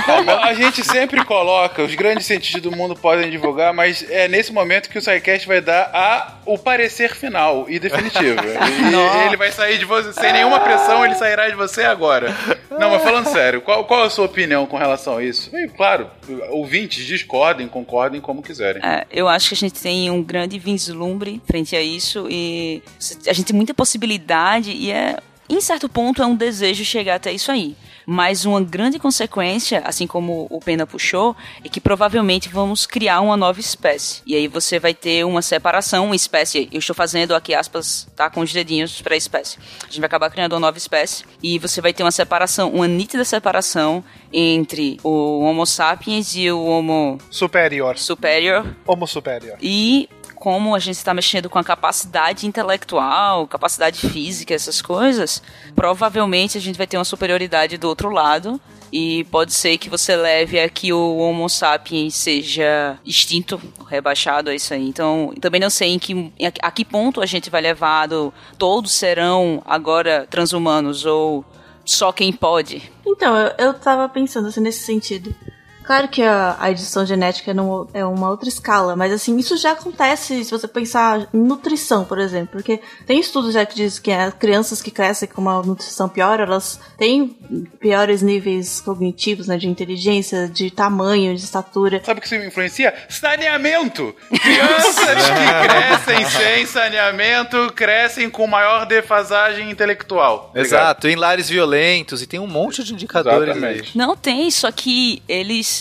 Como a gente sempre coloca, os grandes cientistas do mundo podem divulgar, mas é nesse momento que o SciCast vai dar a, o parecer final e definitivo. E ele vai sair de você sem nenhuma pressão, ele sairá de você agora. Não, mas falando sério, qual, qual a sua opinião com relação a isso? E, claro, ouvintes discordem, concordem como quiserem. É, eu acho que a gente tem um grande vislumbre frente a isso e a gente tem muita possibilidade e é, em certo ponto, é um desejo chegar até isso aí. Mas uma grande consequência, assim como o Pena puxou, é que provavelmente vamos criar uma nova espécie. E aí você vai ter uma separação, uma espécie. Eu estou fazendo aqui aspas, tá? Com os dedinhos para espécie. A gente vai acabar criando uma nova espécie e você vai ter uma separação, uma nítida separação entre o Homo sapiens e o Homo Superior. superior Homo superior. e como a gente está mexendo com a capacidade intelectual, capacidade física, essas coisas, provavelmente a gente vai ter uma superioridade do outro lado. E pode ser que você leve a que o Homo sapiens seja extinto, rebaixado a isso aí. Então, também não sei em que, a que ponto a gente vai levado. Todos serão agora transhumanos ou só quem pode. Então, eu, eu tava pensando assim nesse sentido. Claro que a, a edição genética é, num- é uma outra escala, mas assim, isso já acontece se você pensar em nutrição, por exemplo. Porque tem estudos já que diz que as crianças que crescem com uma nutrição pior, elas têm piores níveis cognitivos, né? De inteligência, de tamanho, de estatura. Sabe o que isso me influencia? Saneamento! Crianças que crescem sem saneamento crescem com maior defasagem intelectual. Obrigado. Exato, em lares violentos, e tem um monte de indicadores aí. Não tem, só que eles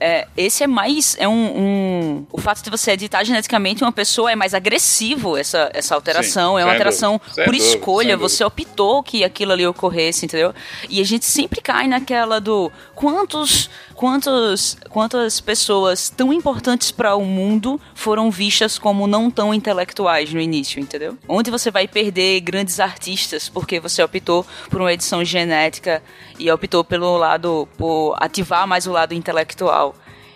é, esse é mais. É um, um- O fato de você editar geneticamente uma pessoa é mais agressivo, essa, essa alteração. Sim, é uma alteração dúvida, por escolha. dúvida. Você optou que aquilo ali ocorresse, entendeu? E a gente sempre cai naquela do quantos. Quantos, quantas pessoas tão importantes para o mundo foram vistas como não tão intelectuais no início, entendeu? Onde você vai perder grandes artistas porque você optou por uma edição genética e optou pelo lado, por ativar mais o lado intelectual.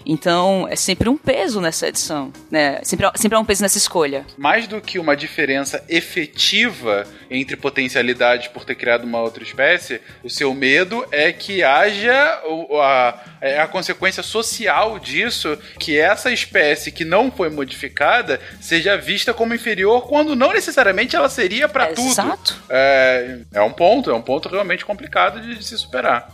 Então, é sempre um peso nessa edição, né? Sempre, sempre há um peso nessa escolha. mais do que uma diferença efetiva entre potencialidades por ter criado uma outra espécie, o seu medo é que haja a, é a consequência social disso, que essa espécie que não foi modificada seja vista como inferior, quando não necessariamente ela seria para tudo. Exato. É, é um ponto, é um ponto realmente complicado de, de se superar.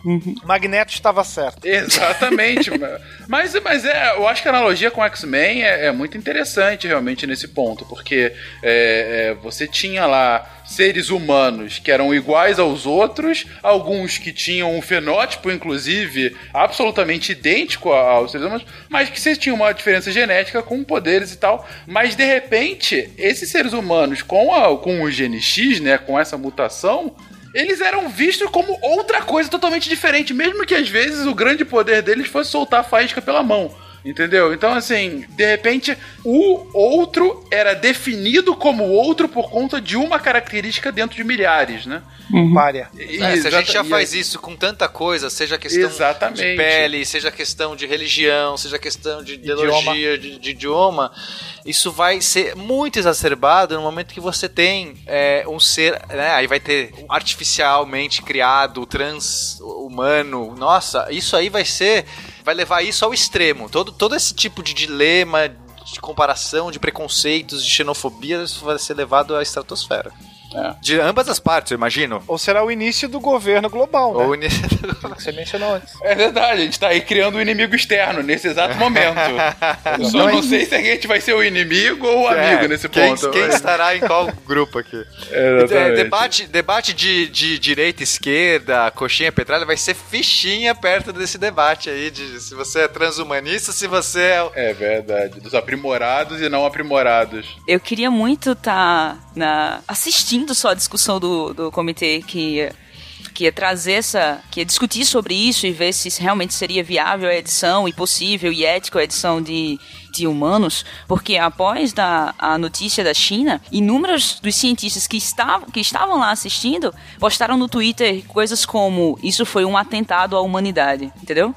Magneto estava certo. Exatamente. mas mas é, eu acho que a analogia com X-Men é, é muito interessante realmente nesse ponto, porque é, é, você tinha lá seres humanos que eram iguais aos outros, alguns que tinham um fenótipo, inclusive, absolutamente idêntico aos seres humanos, mas que você tinha uma diferença genética com poderes e tal. Mas de repente, esses seres humanos com, a, com o gene X, né, com essa mutação, eles eram vistos como outra coisa totalmente diferente, mesmo que às vezes o grande poder deles fosse soltar a faísca pela mão. Entendeu? Então, assim, de repente, o outro era definido como outro por conta de uma característica dentro de milhares, né? Pária. E- É, se a gente já faz isso com tanta coisa, seja questão Exatamente. de pele, seja questão de religião, seja questão de Idioma. ideologia, de, de idioma, isso vai ser muito exacerbado no momento que você tem é, um ser, né, aí vai ter um artificialmente criado, trans-humano, nossa, isso aí vai ser, vai levar isso ao extremo, todo, todo esse tipo de dilema, de comparação, de preconceitos, de xenofobia, vai ser levado à estratosfera. É. De ambas as partes, eu imagino. Ou será o início do governo global, né? Ou uni- Que você mencionou antes. É verdade, a gente tá aí criando um inimigo externo nesse exato momento. Eu só não sei se a gente vai ser o inimigo ou o amigo É, nesse quem, ponto. Quem estará em qual grupo aqui? Exatamente. É, debate debate de, de direita, esquerda, coxinha, petralha, vai ser fichinha perto desse debate aí de se você é transhumanista, se você é... o- É verdade, dos aprimorados e não aprimorados. Eu queria muito estar na assistindo só a discussão do, do comitê que que ia trazer essa. que ia discutir sobre isso e ver se realmente seria viável a edição e possível e ético a edição de. De humanos, porque após da, a notícia da China, inúmeros dos cientistas que estavam, que estavam lá assistindo postaram no Twitter coisas como: Isso foi um atentado à humanidade, entendeu?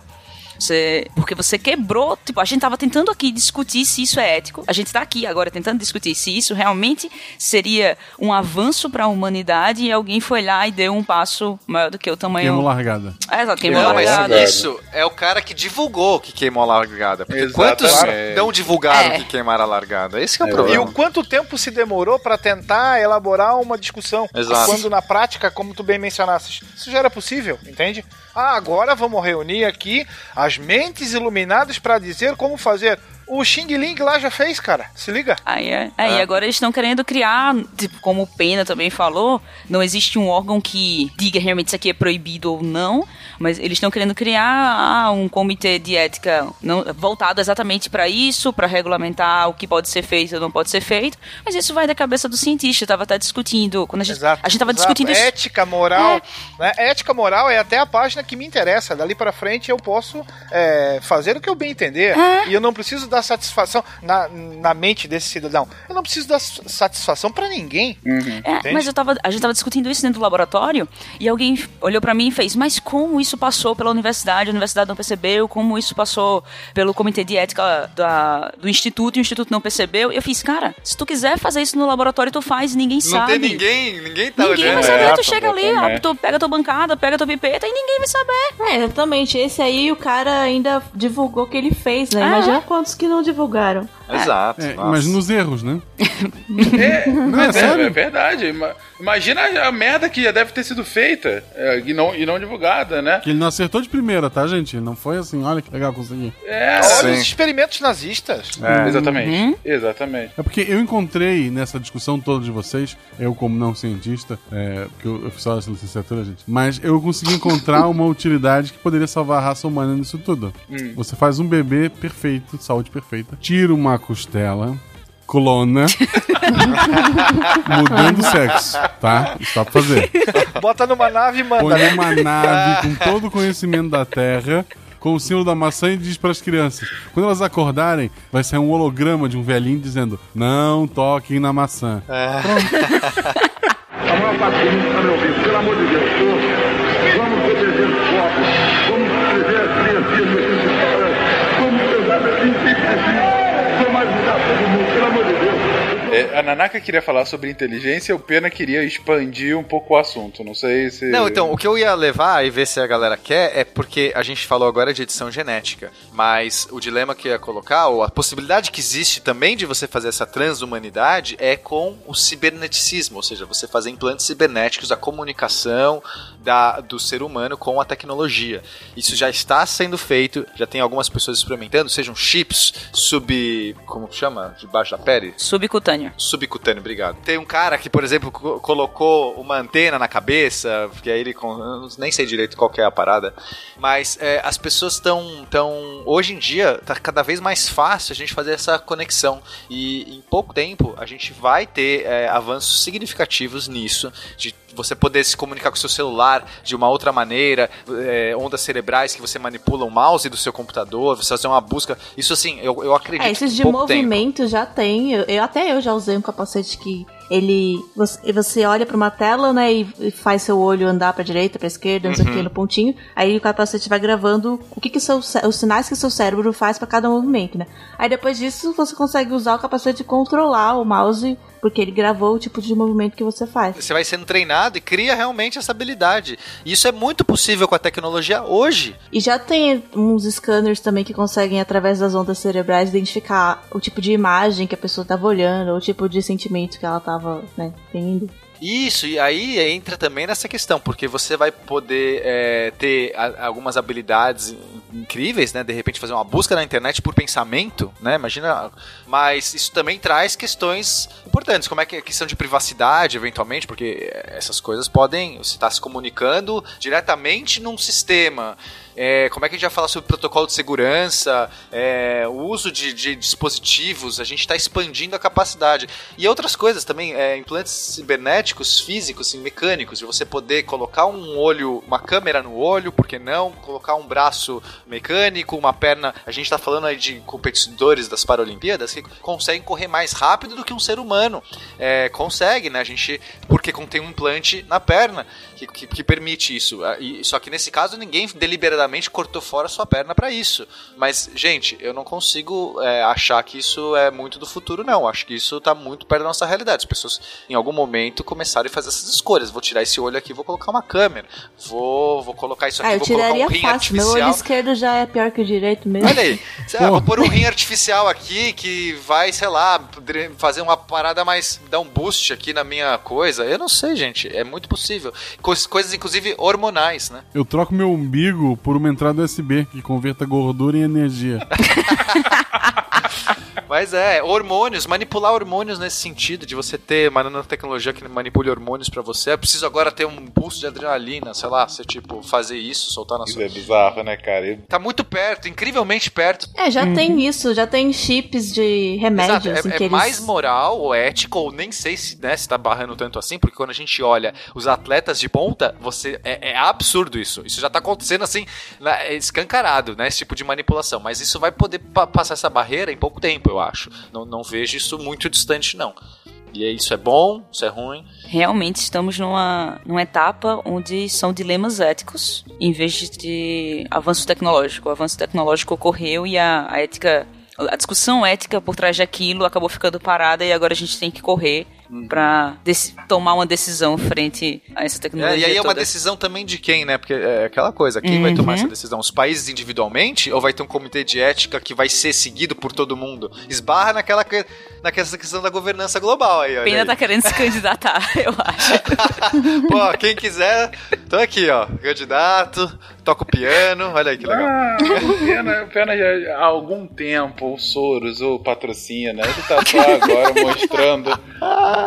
Você, porque você quebrou, tipo, a gente tava tentando aqui discutir se isso é ético. A gente tá aqui agora tentando discutir se isso realmente seria um avanço para a humanidade e alguém foi lá e deu um passo maior do que o tamanho. Queimou largada. É, exato, queimou Não, mas largada. largada. isso é o cara que divulgou que queimou a largada. Porque Exatamente. quantos não divulgaram É. que queimaram a largada? Esse que é o É E problema. o quanto tempo se demorou pra tentar elaborar uma discussão? Exato. Quando na prática, como tu bem mencionaste, isso já era possível, entende? Ah, agora vamos reunir aqui as mentes iluminadas pra dizer como fazer. O Xing Ling lá já fez, cara. Se liga. Aí, é, é, e agora eles estão querendo criar, tipo, como o Pena também falou, não existe um órgão que diga realmente se aqui é proibido ou não, mas eles estão querendo criar ah, um comitê de ética não, voltado exatamente para isso, para regulamentar o que pode ser feito ou não pode ser feito, mas isso vai da cabeça do cientista, eu tava até discutindo, quando a gente, a gente tava exato. discutindo isso. Ética, moral. Né? Ética, moral é até a página que me interessa. Dali pra frente eu posso é, fazer o que eu bem entender. É. E eu não preciso dar satisfação na, na mente desse cidadão. Eu não preciso dar satisfação pra ninguém. É, Entende? mas eu tava, a gente tava discutindo isso dentro do laboratório e alguém olhou pra mim e fez: Mas como isso passou pela universidade? A universidade não percebeu? Como isso passou pelo comitê de ética da- do instituto e o instituto não percebeu? Eu fiz: Cara, se tu quiser fazer isso no laboratório, tu faz, ninguém Não sabe. tem ninguém, ninguém tá Ninguém olhando. vai saber, É, tu chega ali, ó, tu pega tua bancada, pega tua pipeta e ninguém vai saber. É, exatamente. Esse aí o cara ainda divulgou o que ele fez, né? Ah, Imagina é? quantos que não divulgaram. Exato. É, nossa. imagina os erros, né? É, mas é, sério? é verdade. Ima- Imagina a merda que já deve ter sido feita é, e, não, e não divulgada, né? Que ele não acertou de primeira, tá, gente? Não foi assim, olha que legal consegui. É, Olha os experimentos nazistas. É. exatamente. Exatamente. É porque eu encontrei nessa discussão toda de vocês, eu como não cientista, é, porque eu, eu fiz só essa licenciatura, gente, mas eu consegui encontrar uma utilidade que poderia salvar a raça humana nisso tudo. Você faz um bebê perfeito, saúde perfeita, tira uma costela, clona, mudando o sexo, tá? Isso dá pra fazer. Bota numa nave e manda. Põe né? numa nave com todo o conhecimento da Terra, com o símbolo da maçã e diz pras crianças: quando elas acordarem, vai sair um holograma de um velhinho dizendo: Não toquem na maçã. A maior parte do mundo está me ouvindo. Pelo amor de Deus, vamos proteger os pobres. Vamos proteger as criancinhas necessitadas. Vamos pensar assim, sempre assim. Vamos ajudar todo mundo, pelo amor de Deus. É, a Nanaka queria falar sobre inteligência, o Pena queria expandir um pouco o assunto. Não sei se. Não, então, o que eu ia levar e ver se a galera quer é porque a gente falou agora de edição genética, mas o dilema que eu ia colocar, ou a possibilidade que existe também de você fazer essa transhumanidade é com o ciberneticismo, ou seja, você fazer implantes cibernéticos, a comunicação da, do ser humano com a tecnologia. Isso já está sendo feito, já tem algumas pessoas experimentando, sejam chips sub. como que chama? Debaixo da pele? Subcutâneo. Subcutâneo, obrigado. Tem um cara que, por exemplo, co- colocou uma antena na cabeça, que aí ele. nem sei direito qual é a parada. Mas é, as pessoas estão. Tão, hoje em dia, tá cada vez mais fácil a gente fazer essa conexão. E em pouco tempo, a gente vai ter é, avanços significativos nisso. De você poder se comunicar com o seu celular de uma outra maneira, é, ondas cerebrais que você manipula o mouse do seu computador, você fazer uma busca. Isso assim, eu, eu acredito. É, esses de pouco tempo- movimento já tem. Eu, eu- até eu já usei um capacete que ele. Você, você olha pra uma tela, né, e, e faz seu olho andar pra direita, pra esquerda, não sei o Uhum. que, no pontinho. Aí o capacete vai gravando o que, que seu, os sinais que seu cérebro faz pra cada movimento, né? Aí depois disso você consegue usar o capacete e controlar o mouse, porque ele gravou o tipo de movimento que você faz. Você vai sendo treinado e cria realmente essa habilidade. E isso é muito possível com a tecnologia hoje. E já tem uns scanners também que conseguem, através das ondas cerebrais, identificar o tipo de imagem que a pessoa estava olhando, ou o tipo de sentimento que ela estava né, tendo. Isso, e aí entra também nessa questão, porque você vai poder é, ter a- algumas habilidades in- incríveis, né? De repente fazer uma busca na internet por pensamento, né? Imagina. Mas isso também traz questões importantes, como é que a questão de privacidade, eventualmente, porque essas coisas podem. Você está se comunicando diretamente num sistema. É, como é que a gente vai falar sobre protocolo de segurança, é, o uso de, de dispositivos, a gente está expandindo a capacidade. E outras coisas também, é, implantes cibernéticos, físicos, assim, mecânicos, de você poder colocar um olho, uma câmera no olho, por que não? Colocar um braço mecânico, uma perna. A gente está falando aí de competidores das Paralimpíadas que conseguem correr mais rápido do que um ser humano. É, consegue, né? A gente. Porque contém um implante na perna que, que, que permite isso. Ah, E, só que nesse caso ninguém deliberadamente cortou fora a sua perna para isso. Mas, gente, eu não consigo é, achar que isso é muito do futuro, não. Acho que isso tá muito perto da nossa realidade. As pessoas, em algum momento, começaram a fazer essas escolhas. Vou tirar esse olho aqui, vou colocar uma câmera. Vou, vou colocar isso aqui, ah, eu vou colocar tiraria um rim fácil. Meu olho artificial. esquerdo já é pior que o direito mesmo. Olha aí, lá, vou pôr um rim artificial aqui que vai, sei lá, fazer uma parada mais. dar um boost aqui na minha coisa. Eu não sei, gente. É muito possível. Coisas, inclusive, hormonais, né? Eu troco meu umbigo por uma entrada USB que converta gordura em energia. Mas é, hormônios, manipular hormônios nesse sentido, de você ter uma nanotecnologia que manipule hormônios pra você. Eu preciso agora ter um boost de adrenalina, sei lá, você tipo, fazer isso, soltar na Isso sua. é bizarro, né, cara? Eu- Tá muito perto, incrivelmente perto. É, já tem isso, já tem chips de remédio, Exato, assim, é, que é eles... mais moral ou ético, ou nem sei se, né, se tá barrando tanto assim, porque quando a gente olha os atletas de ponta, você é, é absurdo isso. Isso já tá acontecendo assim, é escancarado, né? Esse tipo de manipulação. Mas isso vai poder pa- passar essa barreira em pouco tempo, eu acho. Não, não vejo isso muito distante, não. E aí, isso é bom, isso é ruim. Realmente estamos numa, numa etapa onde são dilemas éticos em vez de, de avanço tecnológico. O avanço tecnológico ocorreu e a, a ética. A discussão ética por trás daquilo acabou ficando parada e agora a gente tem que correr pra dec- tomar uma decisão frente a essa tecnologia. É, e aí é uma toda. decisão também de quem, né? Porque é aquela coisa, quem vai tomar Uhum. essa decisão? Os países individualmente ou vai ter um comitê de ética que vai ser seguido por todo mundo? Esbarra naquela, que- naquela questão da governança global aí, olha Pena aí. tá querendo se candidatar, eu acho. Pô, quem quiser, tô aqui, ó, candidato, toco piano, olha aí que legal. Ah, pena, pena já há algum tempo o Soros o patrocina. Ele tá só agora mostrando,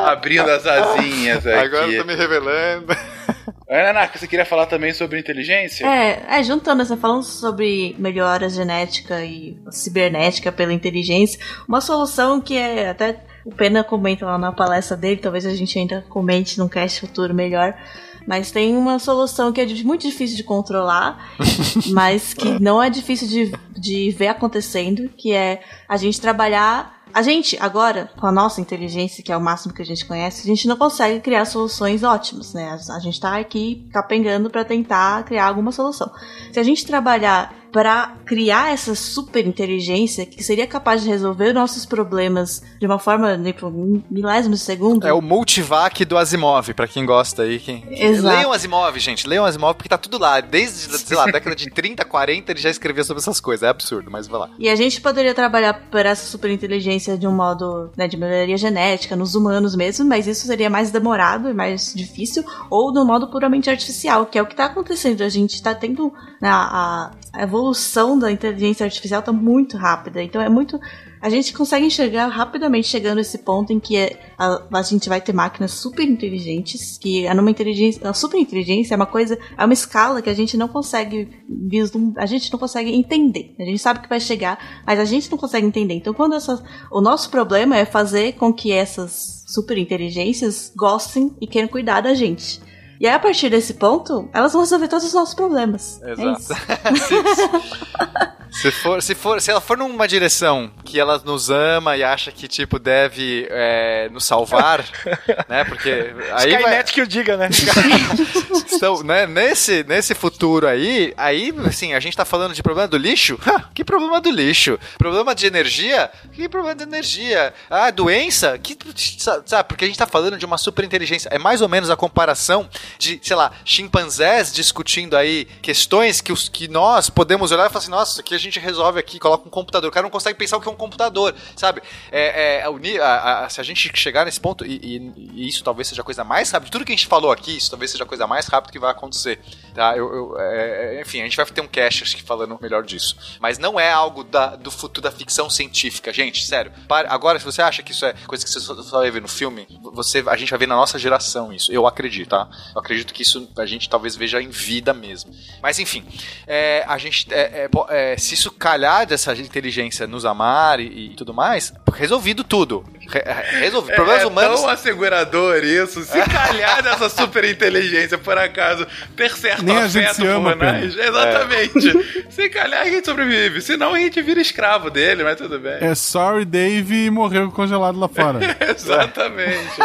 abrindo as asinhas aqui. Agora eu tô me revelando. Ana você queria falar também sobre inteligência? É, é, juntando, você falando sobre melhora genética e cibernética pela inteligência, uma solução que é até o Pena comenta lá na palestra dele, talvez a gente ainda comente num cast futuro melhor. Mas tem uma solução que é muito difícil de controlar, mas que não é difícil de, de ver acontecendo, que é a gente trabalhar. A gente, agora, com a nossa inteligência, que é o máximo que a gente conhece, a gente não consegue criar soluções ótimas, né? A, gente tá aqui capengando para tentar criar alguma solução. Se a gente trabalhar para criar essa super inteligência que seria capaz de resolver nossos problemas de uma forma, tipo, milésimos de segundo. É o multivac do Asimov, pra quem gosta aí. Quem... Exato. Leiam Asimov, gente. Leiam Asimov porque tá tudo lá. Desde, sei lá, década de 30, 40 ele já escrevia sobre essas coisas. É absurdo, mas vai lá. E a gente poderia trabalhar por essa superinteligência de um modo né, de melhoria genética, nos humanos mesmo, mas isso seria mais demorado e mais difícil, ou no modo puramente artificial, que é o que está acontecendo. A gente está tendo né, a, a evolução da inteligência artificial está muito rápida, então é muito. A gente consegue enxergar rapidamente chegando a esse ponto em que é- a, a gente vai ter máquinas super inteligentes, que é numa inteligência. A super inteligência é uma coisa, é uma escala que a gente não consegue vislum, a gente não consegue entender. A gente sabe que vai chegar, mas a gente não consegue entender. Então, quando essa, o nosso problema é fazer com que essas super inteligências gostem e queiram cuidar da gente. E aí, a partir desse ponto, elas vão resolver todos os nossos problemas. É Exato. isso. Se, for, se, for, se ela for numa direção que ela nos ama e acha que, tipo, deve é, nos salvar, né? Porque aí vai, Skynet que eu diga, né? Então, né, nesse, nesse futuro aí, aí, assim, a gente tá falando de problema do lixo? Ha, que problema do lixo? Problema de energia? Que problema de energia? Ah, doença? Que, sabe, porque a gente tá falando de uma super inteligência. É mais ou menos a comparação de, sei lá, chimpanzés discutindo aí questões que, os, que nós podemos olhar e falar assim, nossa, aqui a gente resolve aqui, coloca um computador. O cara não consegue pensar o que é um computador, sabe? É, é, ni- a- a- se a gente chegar nesse ponto, e, e- e isso talvez seja a coisa mais rápida, tudo que a gente falou aqui, isso talvez seja a coisa mais rápida que vai acontecer. Tá? Eu, eu- é, é, enfim, a gente vai ter um cast acho que falando melhor disso. Mas não é algo da- do futuro da ficção científica, gente, sério. Para- agora, se você acha que isso é coisa que você só, vai ver no filme, você, a gente vai ver na nossa geração isso. Eu acredito, tá? Eu acredito que isso a gente talvez veja em vida mesmo. Mas enfim, é, a gente. é, é, é, se isso calhar dessa inteligência nos amar e, e tudo mais, resolvido tudo. Re, re- resolvido. Problemas é humanos. tão assegurador isso. Se calhar dessa super inteligência, por acaso, ter certo Nem a gente afeto por. Exatamente. Se calhar a gente sobrevive. Senão a gente vira escravo dele, mas tudo bem. É sorry, Dave morreu congelado lá fora. Exatamente.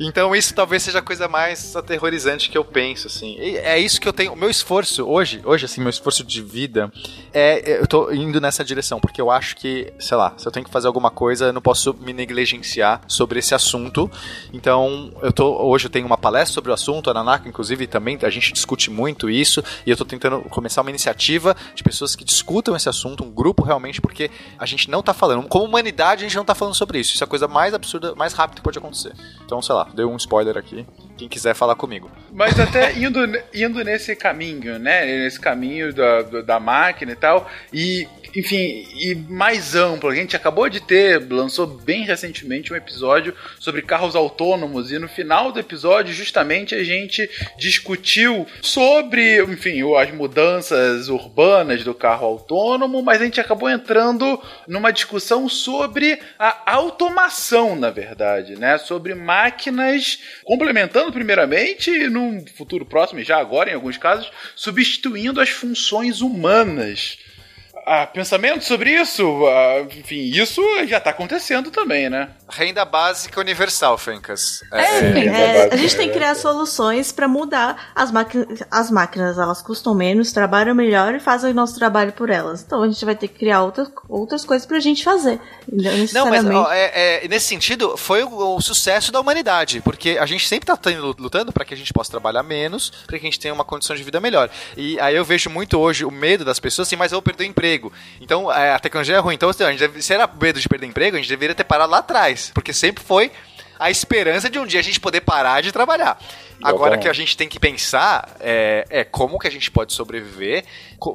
Então isso talvez seja a coisa mais aterrorizante que eu penso, assim. E é isso que eu tenho. O meu esforço hoje, hoje assim, meu esforço de vida é eu tô indo nessa direção, porque eu acho que, sei lá, se eu tenho que fazer alguma coisa, eu não posso me negligenciar sobre esse assunto. Então, eu tô hoje eu tenho uma palestra sobre o assunto, a Nanaka inclusive também a gente discute muito isso, e eu tô tentando começar uma iniciativa de pessoas que discutam esse assunto, um grupo realmente, porque a gente não tá falando, como humanidade a gente não tá falando sobre isso. Isso é a coisa mais absurda, mais rápida que pode acontecer. Então, sei lá, deu um spoiler aqui. Quem quiser falar comigo. Mas até indo, indo nesse caminho, né? Nesse caminho da, da máquina e tal. E, enfim, e mais amplo. A gente acabou de ter, lançou bem recentemente um episódio sobre carros autônomos. E no final do episódio, justamente, a gente discutiu sobre, enfim, as mudanças urbanas do carro autônomo. Mas a gente acabou entrando numa discussão sobre a automação, na verdade, né? Sobre máquinas complementando primeiramente num futuro próximo, e já agora em alguns casos, substituindo as funções humanas. Ah, pensamento sobre isso? Ah, enfim, isso já tá acontecendo também, né? Renda básica universal, Fencas. É, é, a gente tem que criar soluções para mudar as máquinas. As máquinas elas custam menos, trabalham melhor e fazem o nosso trabalho por elas. Então a gente vai ter que criar outras, outras coisas pra gente fazer. Não, mas ó, é, é, nesse sentido, foi o, o, sucesso da humanidade, porque a gente sempre tá lutando para que a gente possa trabalhar menos, para que a gente tenha uma condição de vida melhor. E aí eu vejo muito hoje o medo das pessoas assim, mas eu vou perder o emprego. Então é, a tecnologia é ruim. Então, assim, a gente deve, se era medo de perder emprego, a gente deveria ter parado lá atrás, porque sempre foi a esperança de um dia a gente poder parar de trabalhar. Agora que a gente tem que pensar é, é como que a gente pode sobreviver,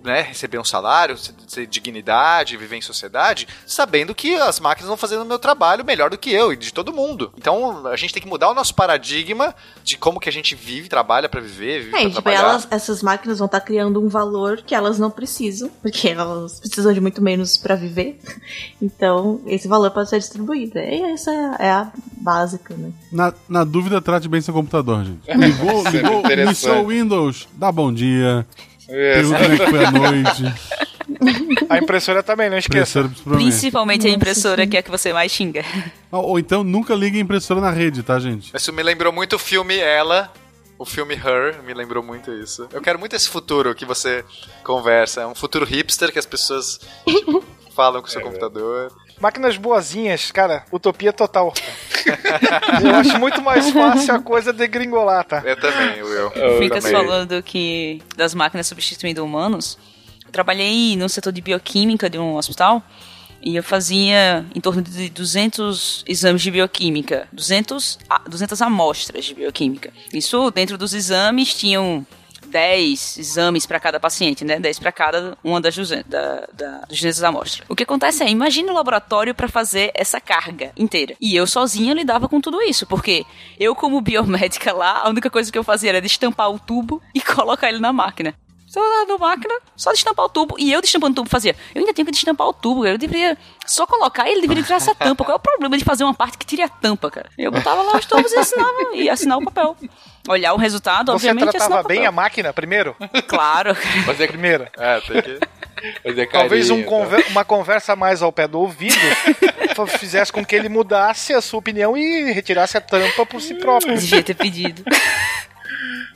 né, receber um salário, ter dignidade, viver em sociedade, sabendo que as máquinas vão fazendo o meu trabalho melhor do que eu e de todo mundo. Então a gente tem que mudar o nosso paradigma de como que a gente vive, trabalha para viver, vive é, pra tipo, elas, essas máquinas vão estar tá criando um valor que elas não precisam, porque elas precisam de muito menos para viver. Então esse valor pode ser distribuído. E essa é a básica, né? Na, na dúvida, trate bem seu computador, gente. Ligou, ligou, iniciou o Windows, dá bom dia. Pergunta como é que foi a noite. A impressora também, não esqueça. Principalmente a impressora que é a que você mais xinga. Ou então nunca ligue a impressora na rede, tá, gente? Isso me lembrou muito o filme Ela, o filme Her me lembrou muito isso. Eu quero muito esse futuro que você conversa. É um futuro hipster que as pessoas tipo, falam com o seu é, computador. Máquinas boazinhas, cara, utopia total. eu acho muito mais fácil a coisa degringolar, tá? Eu também, Will. Ficas falando que das máquinas substituindo humanos. Eu trabalhei no setor de bioquímica de um hospital e eu fazia em torno de 200 exames de bioquímica, 200, 200 amostras de bioquímica. Isso dentro dos exames tinham 10 exames para cada paciente, né? 10 para cada uma das 200, da, da, dos 200 amostras. O que acontece é, imagine o laboratório para fazer essa carga inteira. E eu sozinha lidava com tudo isso, porque eu, como biomédica lá, a única coisa que eu fazia era destampar o tubo e colocar ele na máquina só na máquina, só destampar o tubo. E eu destampando o tubo fazia. Eu ainda tenho que destampar o tubo, Eu deveria só colocar e ele deveria tirar essa tampa. Qual é o problema de fazer uma parte que tire a tampa, cara? Eu botava lá os tubos e assinava e assinar o papel. Olhar o resultado, Você obviamente. Você tratava bem a máquina primeiro? Claro. Fazer primeiro. É, tem que. Fazer Talvez um conver uma conversa mais ao pé do ouvido fizesse com que ele mudasse a sua opinião e retirasse a tampa por si próprio. Devia ter pedido.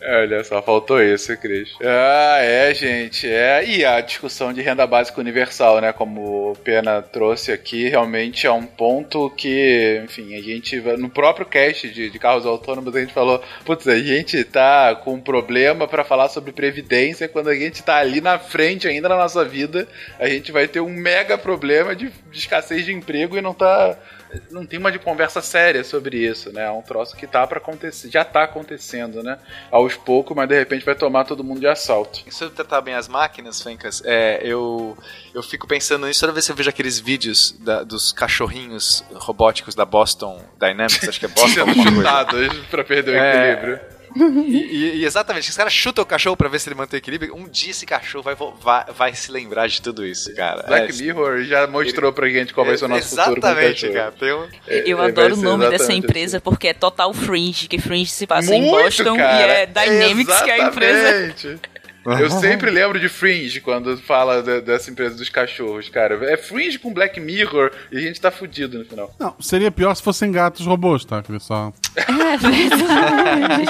Olha só, faltou isso, Cris. Ah, é, gente. É. E a discussão de renda básica universal, né? Como o Pena trouxe aqui, realmente é um ponto que, enfim, a gente. No próprio cast de, de carros autônomos, a gente falou: putz, a gente tá com um problema para falar sobre previdência quando a gente tá ali na frente ainda na nossa vida. A gente vai ter um mega problema de, de escassez de emprego e não tá não tem uma de conversa séria sobre isso, né? É um troço que tá para acontecer, já tá acontecendo, né? Aos poucos, mas de repente vai tomar todo mundo de assalto. Se eu tratar bem as máquinas, Fencas, é, eu, eu fico pensando nisso toda vez que eu vejo aqueles vídeos da, dos cachorrinhos robóticos da Boston Dynamics, acho que é Boston. Sendo chutados pra perder o é, equilíbrio. E, e, exatamente, os caras chutam o cachorro pra ver se ele mantém equilíbrio. Um dia esse cachorro vai, vai, vai se lembrar de tudo isso, cara. Black é, Mirror já mostrou pra gente qual vai ser o nosso exatamente, futuro. Exatamente, cara. Um... É, Eu adoro o nome dessa empresa assim. porque é Total Fringe, que Fringe se passa Muito, em Boston cara. e é Dynamics exatamente. que é a empresa. Eu sempre lembro de Fringe quando fala de, dessa empresa dos cachorros, cara. É Fringe com Black Mirror e a gente tá fudido no final. Não, seria pior se fossem gatos robôs, tá? Só... É verdade.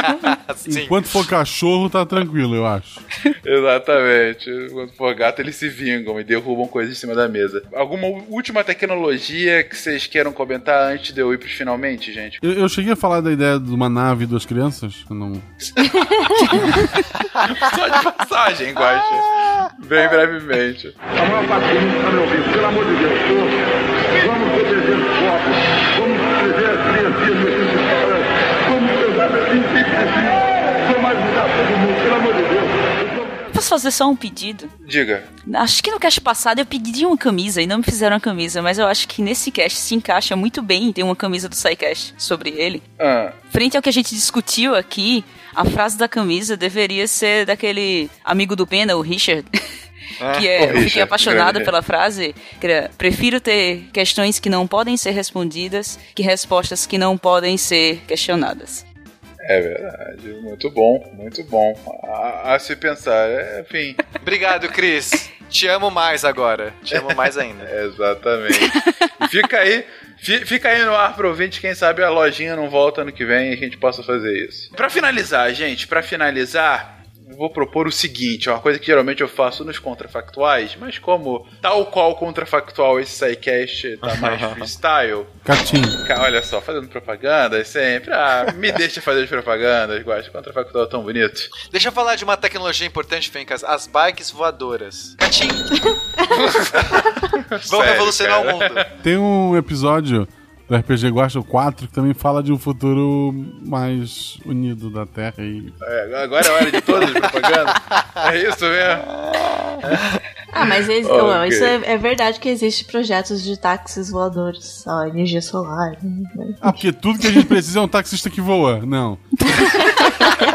Enquanto for cachorro, tá tranquilo, eu acho. Exatamente. Enquanto for gato, eles se vingam e derrubam coisas em cima da mesa. Alguma última tecnologia que vocês queiram comentar antes de eu ir pros finalmente, gente? Eu, eu cheguei a falar da ideia de uma nave e duas crianças? Não. Passagem, Guaxa. Bem brevemente. A maior parte do mundo está me ouvindo. Pelo amor de Deus, vamos proteger os corpos, vamos proteger as criancinhas necessitadas, vamos pensar assim, sempre assim. Sou mais mudar todo mundo, pelo amor de Deus. Posso fazer só um pedido? Diga. Acho que no cast passado eu pedi uma camisa e não me fizeram a camisa, mas eu acho que nesse cast se encaixa muito bem ter uma camisa do SciCast sobre ele. Ah. Frente ao que a gente discutiu aqui, a frase da camisa deveria ser daquele amigo do Pena, o Richard. Ah, que é, eu fiquei apaixonada pela frase, que era, prefiro ter questões que não podem ser respondidas que respostas que não podem ser questionadas. É verdade, muito bom, muito bom. A, a se pensar, é, enfim. Obrigado, Cris. Te amo mais agora. Te amo mais ainda. Exatamente. Fica aí, fi- fica aí no ar pro ouvinte, quem sabe a lojinha não volta ano que vem e a gente possa fazer isso. Pra finalizar, gente, pra finalizar, vou propor o seguinte, é uma coisa que geralmente eu faço nos contrafactuais, mas como tal qual contrafactual esse SciCast tá mais freestyle, Catim. Ca- Olha só, fazendo propaganda sempre. Ah, me deixa fazer as propagandas, gosto. Contrafactual é tão bonito. Deixa eu falar de uma tecnologia importante, Fencas. As bikes voadoras. Catim. Vão Sério, revolucionar cara. o mundo. Tem um episódio do RPG Guacha 4 que também fala de um futuro mais unido da Terra e É, agora é hora de todas as propagandas. É isso mesmo. Ah, mas ex- Ok. ó, isso é, é verdade que existe projetos de táxis voadores, ó, energia solar. né? Ah, porque tudo que a gente precisa é um taxista que voa. Não.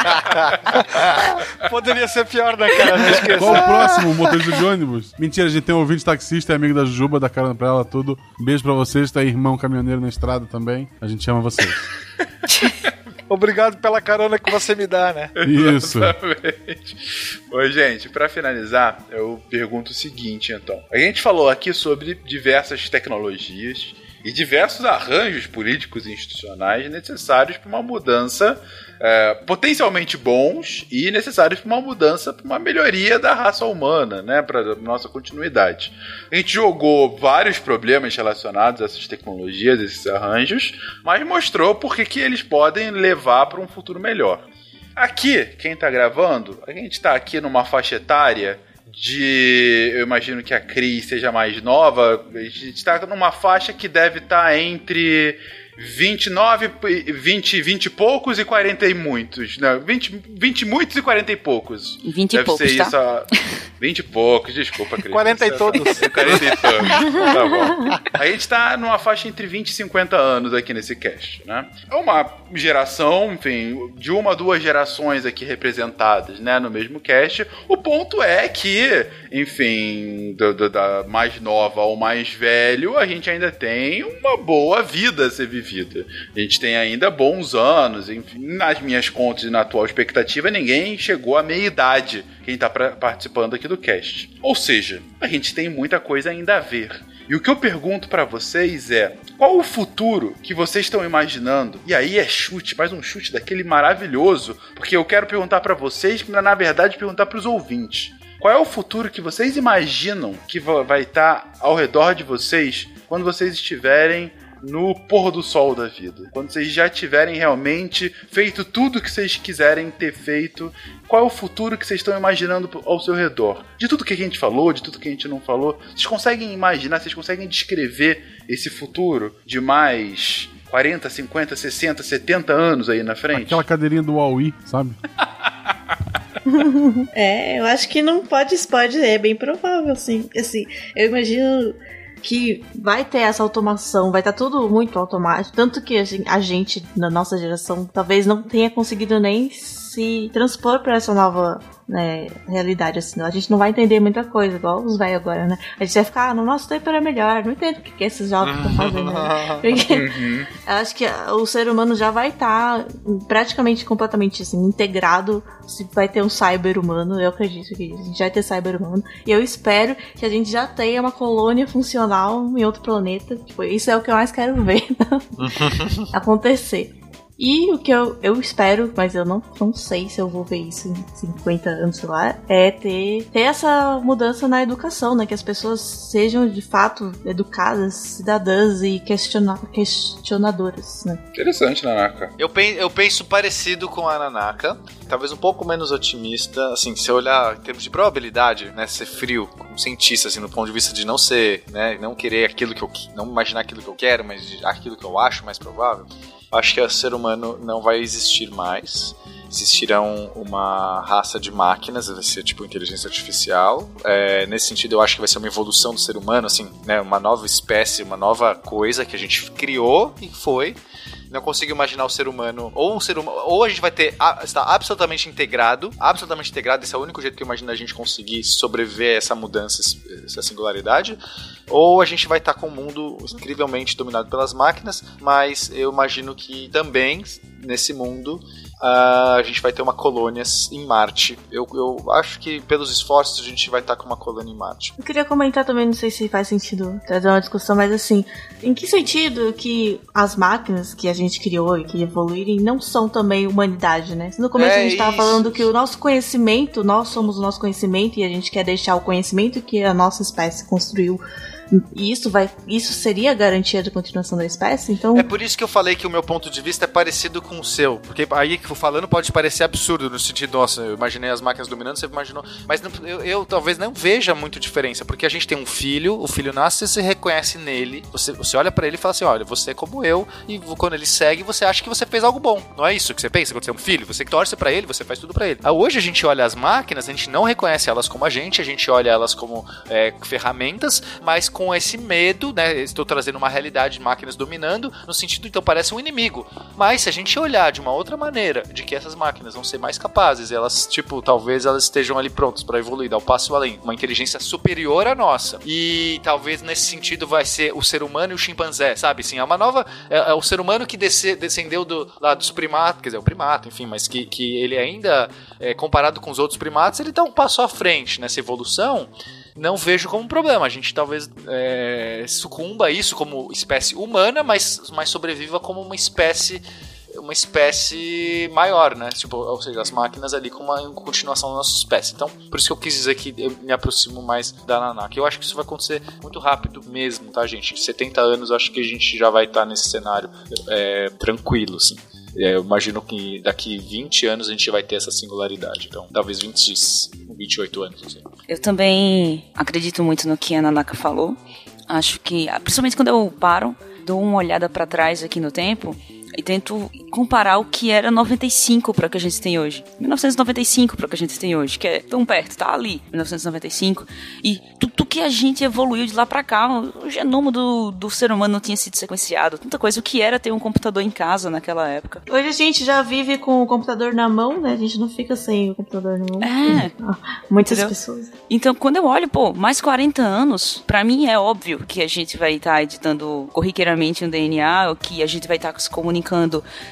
Poderia ser pior, né, cara? Qual o próximo motorista de ônibus? Mentira, a gente tem um ouvinte taxista, é amigo da Jujuba, dá carona pra ela, tudo. Um beijo pra vocês, tá aí irmão caminhoneiro na estrada também. A gente ama vocês. Obrigado pela carona que você me dá, né? Isso. Exatamente. Ô, gente, pra finalizar, eu pergunto o seguinte, então. A gente falou aqui sobre diversas tecnologias e diversos arranjos políticos e institucionais necessários para uma mudança é, potencialmente bons e necessários para uma mudança, para uma melhoria da raça humana, né, para nossa continuidade. A gente jogou vários problemas relacionados a essas tecnologias, esses arranjos, mas mostrou por que eles podem levar para um futuro melhor. Aqui, quem tá gravando, a gente tá aqui numa faixa etária de. Eu imagino que a Cris seja mais nova. A gente tá numa faixa que deve estar entre 29, e- 20, 20 e poucos e 40 e muitos. Não, 20, 20 e muitos e 40 e poucos. 20 e Deve poucos, ser tá? isso a... 20 e poucos, desculpa, Cris. 40 e todos. 40 e todos. Tá bom. A gente tá numa faixa entre 20 e 50 anos aqui nesse cast, né? É uma geração, enfim, de uma, duas gerações aqui representadas, né, no mesmo cast. O ponto é que, enfim, do- do- da mais nova ao mais velho, a gente ainda tem uma boa vida a ser vivida. A gente tem ainda bons anos, enfim, nas minhas contas e na atual expectativa, ninguém chegou à meia idade quem tá pra- participando aqui do cast. Ou seja, a gente tem muita coisa ainda a ver. E o que eu pergunto pra vocês é: qual o futuro que vocês estão imaginando? E aí é chute, mais um chute daquele maravilhoso, porque eu quero perguntar pra vocês, mas na verdade perguntar pros ouvintes. Qual é o futuro que vocês imaginam que va- vai estar ao redor de vocês quando vocês estiverem no pôr do sol da vida? Quando vocês já tiverem realmente feito tudo que vocês quiserem ter feito, qual é o futuro que vocês estão imaginando ao seu redor? De tudo que a gente falou, de tudo que a gente não falou, vocês conseguem imaginar, vocês conseguem descrever esse futuro de mais 40, 50, 60, 70 anos aí na frente? Aquela cadeirinha do Huawei, sabe? É, eu acho que não pode, pode, é bem provável, sim. Assim, eu imagino que vai ter essa automação, vai estar tudo muito automático. Tanto que assim, a gente, na nossa geração, talvez não tenha conseguido nem se transpor para essa nova né, realidade. Assim, a gente não vai entender muita coisa, igual os velhos agora, né? A gente vai ficar, ah, no nosso tempo era melhor, não entendo o que, que esses jovens estão fazendo. Né? Porque Uhum. eu acho que o ser humano já vai estar praticamente completamente assim, integrado. Se vai ter um cyber humano, eu acredito que a gente vai ter cyber humano. E eu espero que a gente já tenha uma colônia funcional em outro planeta. Tipo, isso é o que eu mais quero ver acontecer. E o que eu, eu espero, mas eu não, não sei se eu vou ver isso em 50 anos, sei lá, é ter, ter essa mudança na educação, né? Que as pessoas sejam de fato educadas, cidadãs e questiona, questionadoras, né? Interessante, Nanaka. Eu, pen- eu penso parecido com a Nanaka, talvez um pouco menos otimista, assim, se eu olhar em termos de probabilidade, né, ser frio, como cientista, assim, no ponto de vista de não ser, né, não querer aquilo que eu, não imaginar aquilo que eu quero, mas aquilo que eu acho mais provável, acho que o ser humano não vai existir mais. Existirão uma raça de máquinas, vai ser tipo inteligência artificial. É, nesse sentido, eu acho que vai ser uma evolução do ser humano, assim, né? Uma nova espécie, uma nova coisa que a gente criou e foi não consigo imaginar o ser humano ou um ser humano ou a gente vai ter a- estar absolutamente integrado absolutamente integrado esse é o único jeito que eu imagino a gente conseguir sobreviver a essa mudança essa singularidade ou a gente vai estar com um mundo incrivelmente dominado pelas máquinas mas eu imagino que também nesse mundo ah, a gente vai ter uma colônia em Marte. Eu, eu acho que pelos esforços a gente vai estar com uma colônia em Marte. Eu queria comentar também, não sei se faz sentido trazer uma discussão, mas assim, em que sentido que as máquinas que a gente criou e que evoluírem não são também humanidade, né? No começo É a gente tava isso. falando que o nosso conhecimento, nós somos o nosso conhecimento e a gente quer deixar o conhecimento que a nossa espécie construiu. E isso vai. Isso seria a garantia da continuação da espécie? Então. É por isso que eu falei que o meu ponto de vista é parecido com o seu. Porque aí que falando pode parecer absurdo, no sentido, nossa, eu imaginei as máquinas dominando, você imaginou. Mas não- eu, eu talvez não veja muito diferença, porque a gente tem um filho, o filho nasce, você reconhece nele, você, você olha pra ele e fala assim: olha, você é como eu, e quando ele segue, você acha que você fez algo bom. Não é isso que você pensa quando você é um filho? Você torce pra ele, você faz tudo pra ele. Ah, Hoje a gente olha as máquinas, a gente não reconhece elas como a gente, a gente olha elas como é, ferramentas, mas com esse medo, né? Estou trazendo uma realidade de máquinas dominando, no sentido, então, parece um inimigo. Mas se a gente olhar de uma outra maneira, de que essas máquinas vão ser mais capazes, elas, tipo, talvez elas estejam ali prontas para evoluir, dar o passo além, uma inteligência superior à nossa. E talvez nesse sentido vai ser o ser humano e o chimpanzé, sabe? Sim, é uma nova. É, é o ser humano que desce- descendeu do, lá dos primatas, quer dizer, o primata, enfim, mas que, que ele ainda, é, comparado com os outros primatas, ele tá um passo à frente nessa evolução não vejo como um problema. A gente talvez é, sucumba a isso como espécie humana, mas, mas sobreviva como uma espécie uma espécie maior, né? Tipo, ou seja, as máquinas ali com uma continuação da nossa espécie. Então, por isso que eu quis dizer que eu me aproximo mais da Nanak. Eu acho que isso vai acontecer muito rápido mesmo, tá, gente? Em 70 anos, eu acho que a gente já vai estar nesse cenário é, tranquilo, assim. É, eu imagino que daqui 20 anos a gente vai ter essa singularidade. Então, talvez 20, 28 anos, assim. Eu também acredito muito no que a Nanaka falou. Acho que, principalmente quando eu paro, dou uma olhada pra trás aqui no tempo e tento comparar o que era 95 para o que a gente tem hoje. 1995 para o que a gente tem hoje, que é tão perto, tá ali, 1995. E tudo que a gente evoluiu de lá pra cá, o genoma do, do ser humano não tinha sido sequenciado, tanta coisa. O que era ter um computador em casa naquela época? Hoje a gente já vive com o computador na mão, né? A gente não fica sem o computador na mão. É. Muitas Entendeu? pessoas. Então, quando eu olho, pô, mais 40 anos, pra mim é óbvio que a gente vai estar editando corriqueiramente um DNA, ou que a gente vai estar se comunicando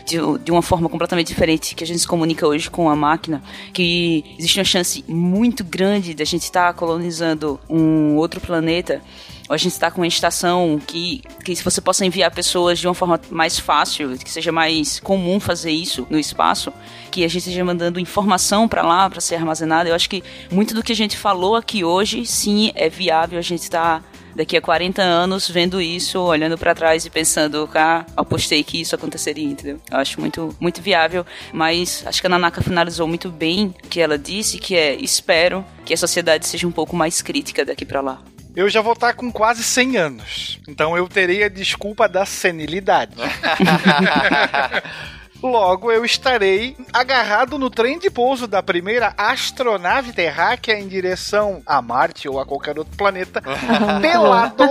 de, de uma forma completamente diferente que a gente se comunica hoje com a máquina, que existe uma chance muito grande da gente estar colonizando um outro planeta ou a gente está com uma estação que, que você possa enviar pessoas de uma forma mais fácil, que seja mais comum fazer isso no espaço, que a gente esteja mandando informação para lá para ser armazenada. Eu acho que muito do que a gente falou aqui hoje, sim, é viável a gente estar daqui a 40 anos vendo isso, olhando para trás e pensando, ah, apostei que isso aconteceria, entendeu? Eu acho muito, muito viável, mas acho que a Nanaka finalizou muito bem o que ela disse, que é, espero que a sociedade seja um pouco mais crítica daqui para lá. Eu já vou estar com quase 100 anos. Então eu terei a desculpa da senilidade. Logo, eu estarei agarrado no trem de pouso da primeira astronave terráquea em direção a Marte ou a qualquer outro planeta, pelado,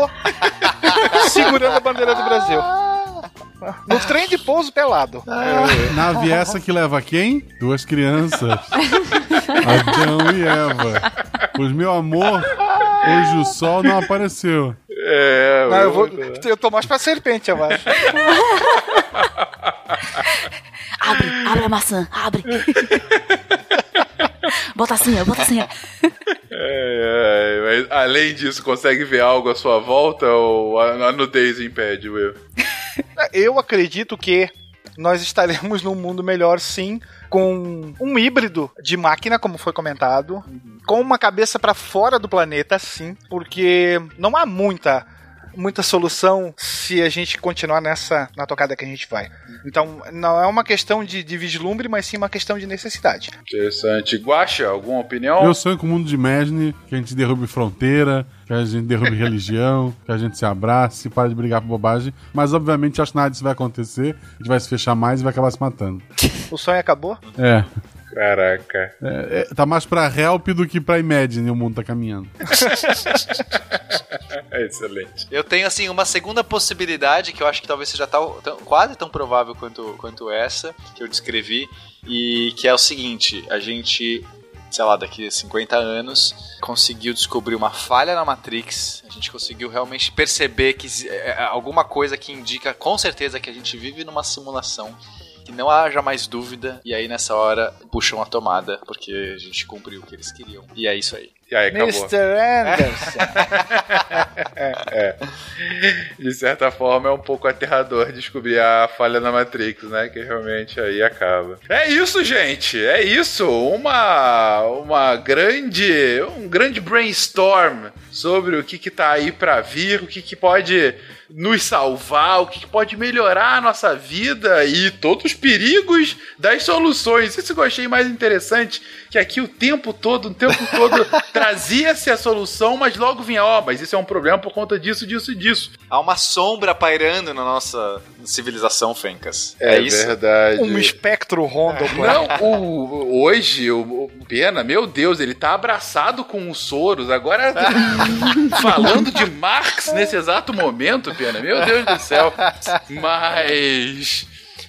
segurando a bandeira do Brasil. No trem de pouso pelado. Nave essa que leva quem? Duas crianças. Adão e Eva. Pois, meu amor, hoje o sol não apareceu. É, Não, eu, vou, eu tô mais pra serpente, eu acho. Abre, a maçã, abre. bota assim, ó, bota assim, ó. É, é, mas além disso, consegue ver algo à sua volta ou a, a nudez impede, Will? Eu acredito que nós estaremos num mundo melhor, sim, com um híbrido de máquina, como foi comentado, com uma cabeça para fora do planeta, sim, porque não há muita muita solução se a gente continuar nessa na tocada que a gente vai. Então, não é uma questão de, de vislumbre, mas sim uma questão de necessidade. Interessante. Guaxa, alguma opinião? Eu sonho com o mundo de Imagine, que a gente derrube fronteira, que a gente derrube religião, que a gente se abrace, pare de brigar por bobagem. Mas, obviamente, acho que nada disso vai acontecer. A gente vai se fechar mais e vai acabar se matando. O sonho acabou? É. Caraca. É, é, tá mais pra Help do que pra Imagine o mundo tá caminhando. É excelente. Eu tenho, assim, uma segunda possibilidade que eu acho que talvez seja tal, tão- quase tão provável quanto, quanto essa que eu descrevi, e que é o seguinte: a gente, sei lá, daqui a 50 anos, conseguiu descobrir uma falha na Matrix, a gente conseguiu realmente perceber que é, é alguma coisa que indica com certeza que a gente vive numa simulação. Que não haja mais dúvida, e aí nessa hora puxam a tomada, porque a gente cumpriu o que eles queriam. E é isso aí. E aí, acabou. Mr. Anderson. É. De certa forma, é um pouco aterrador descobrir a falha na Matrix, né? Que realmente aí acaba. É isso, gente. É isso. Uma, uma grande, um grande brainstorm sobre o que, que tá aí pra vir, o que, que pode nos salvar, o que, que pode melhorar a nossa vida e todos os perigos das soluções. Isso que eu achei mais interessante, que aqui o tempo todo, o tempo todo trazia-se a solução, mas logo vinha, ó, mas isso é um problema por conta disso, disso e disso. Há uma sombra pairando na nossa civilização, Fencas. É, isso. verdade. um espectro ronda o planeta. Não, o, o- hoje, o, o Pena, meu Deus, ele tá abraçado com o Soros. Agora, falando de Marx nesse exato momento, Pena, meu Deus do céu. Mas.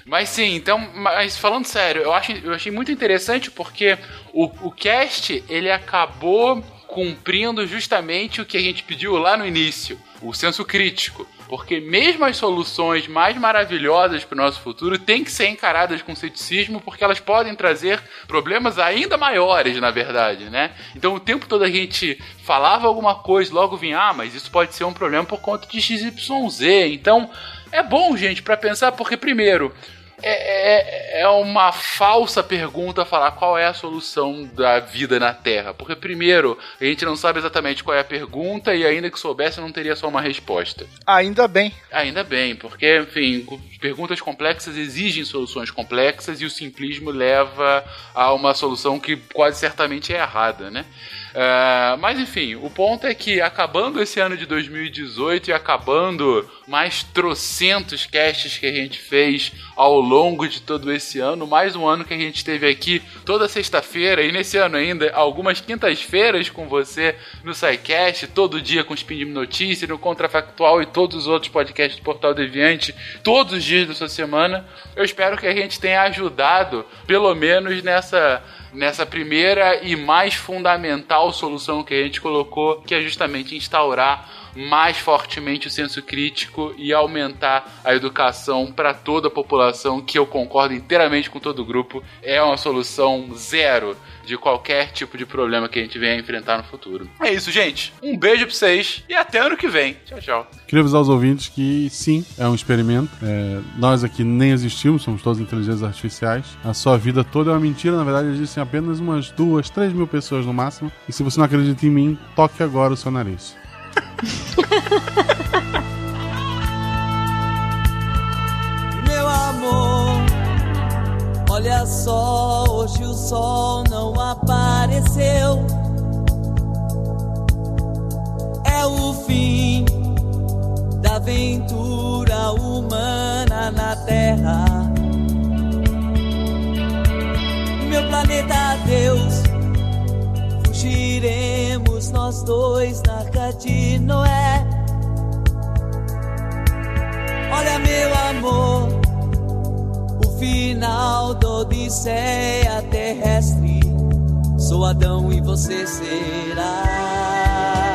Mas sim, então, mas falando sério, eu, acho, eu achei muito interessante porque o, o cast ele acabou cumprindo justamente o que a gente pediu lá no início, o senso crítico. Porque mesmo as soluções mais maravilhosas para o nosso futuro têm que ser encaradas com ceticismo, porque elas podem trazer problemas ainda maiores, na verdade, né? Então o tempo todo a gente falava alguma coisa, logo vinha, ah, mas isso pode ser um problema por conta de XYZ. Então é bom, gente, para pensar, porque primeiro. É, é, é uma falsa pergunta falar qual é a solução da vida na Terra. Porque, primeiro, a gente não sabe exatamente qual é a pergunta e, ainda que soubesse, não teria só uma resposta. Ainda bem. Ainda bem, porque, enfim, perguntas complexas exigem soluções complexas e o simplismo leva a uma solução que quase certamente é errada, né? Ah, mas enfim, o ponto é que acabando esse ano de 2018 e acabando mais trocentos casts que a gente fez ao longo de todo esse ano, mais um ano que a gente teve aqui toda sexta-feira e nesse ano ainda algumas quintas-feiras com você no SciCast, todo dia com Spin de Notícia, no Contrafactual e todos os outros podcasts do Portal Deviante, todos os dias da sua semana. Eu espero que a gente tenha ajudado, pelo menos nessa nessa primeira e mais fundamental solução que a gente colocou, que é justamente instaurar mais fortemente o senso crítico e aumentar a educação para toda a população, que eu concordo inteiramente com todo o grupo, é uma solução zero de qualquer tipo de problema que a gente venha enfrentar no futuro. É isso, gente. Um beijo pra vocês e até ano que vem. Tchau, tchau. Queria avisar os ouvintes que sim, é um experimento. É, nós aqui nem existimos, somos todos inteligências artificiais. A sua vida toda é uma mentira, na verdade existem apenas umas duas, três mil pessoas no máximo. E se você não acredita em mim, toque agora o seu nariz. Meu amor, olha só, hoje o sol não apareceu. É o fim da aventura humana na Terra. Meu planeta Deus, fugiremos nós dois na arca de Noé. Olha, meu amor, o final da Odisseia terrestre. Sou Adão e você será.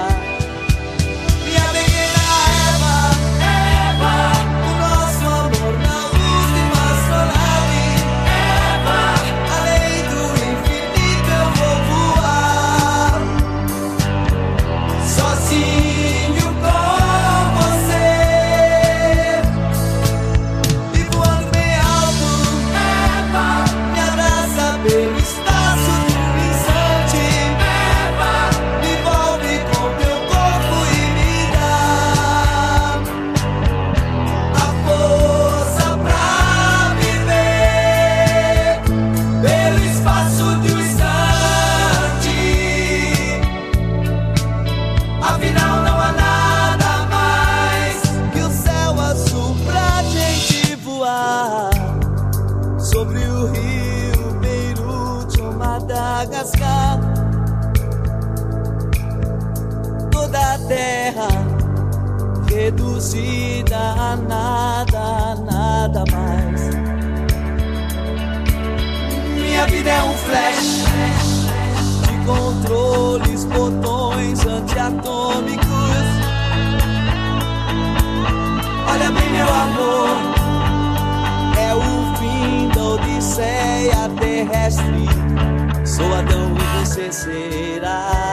controles, botões antiatômicos. Olha bem, meu amor, é o fim da Odisseia terrestre. Sou Adão e você será.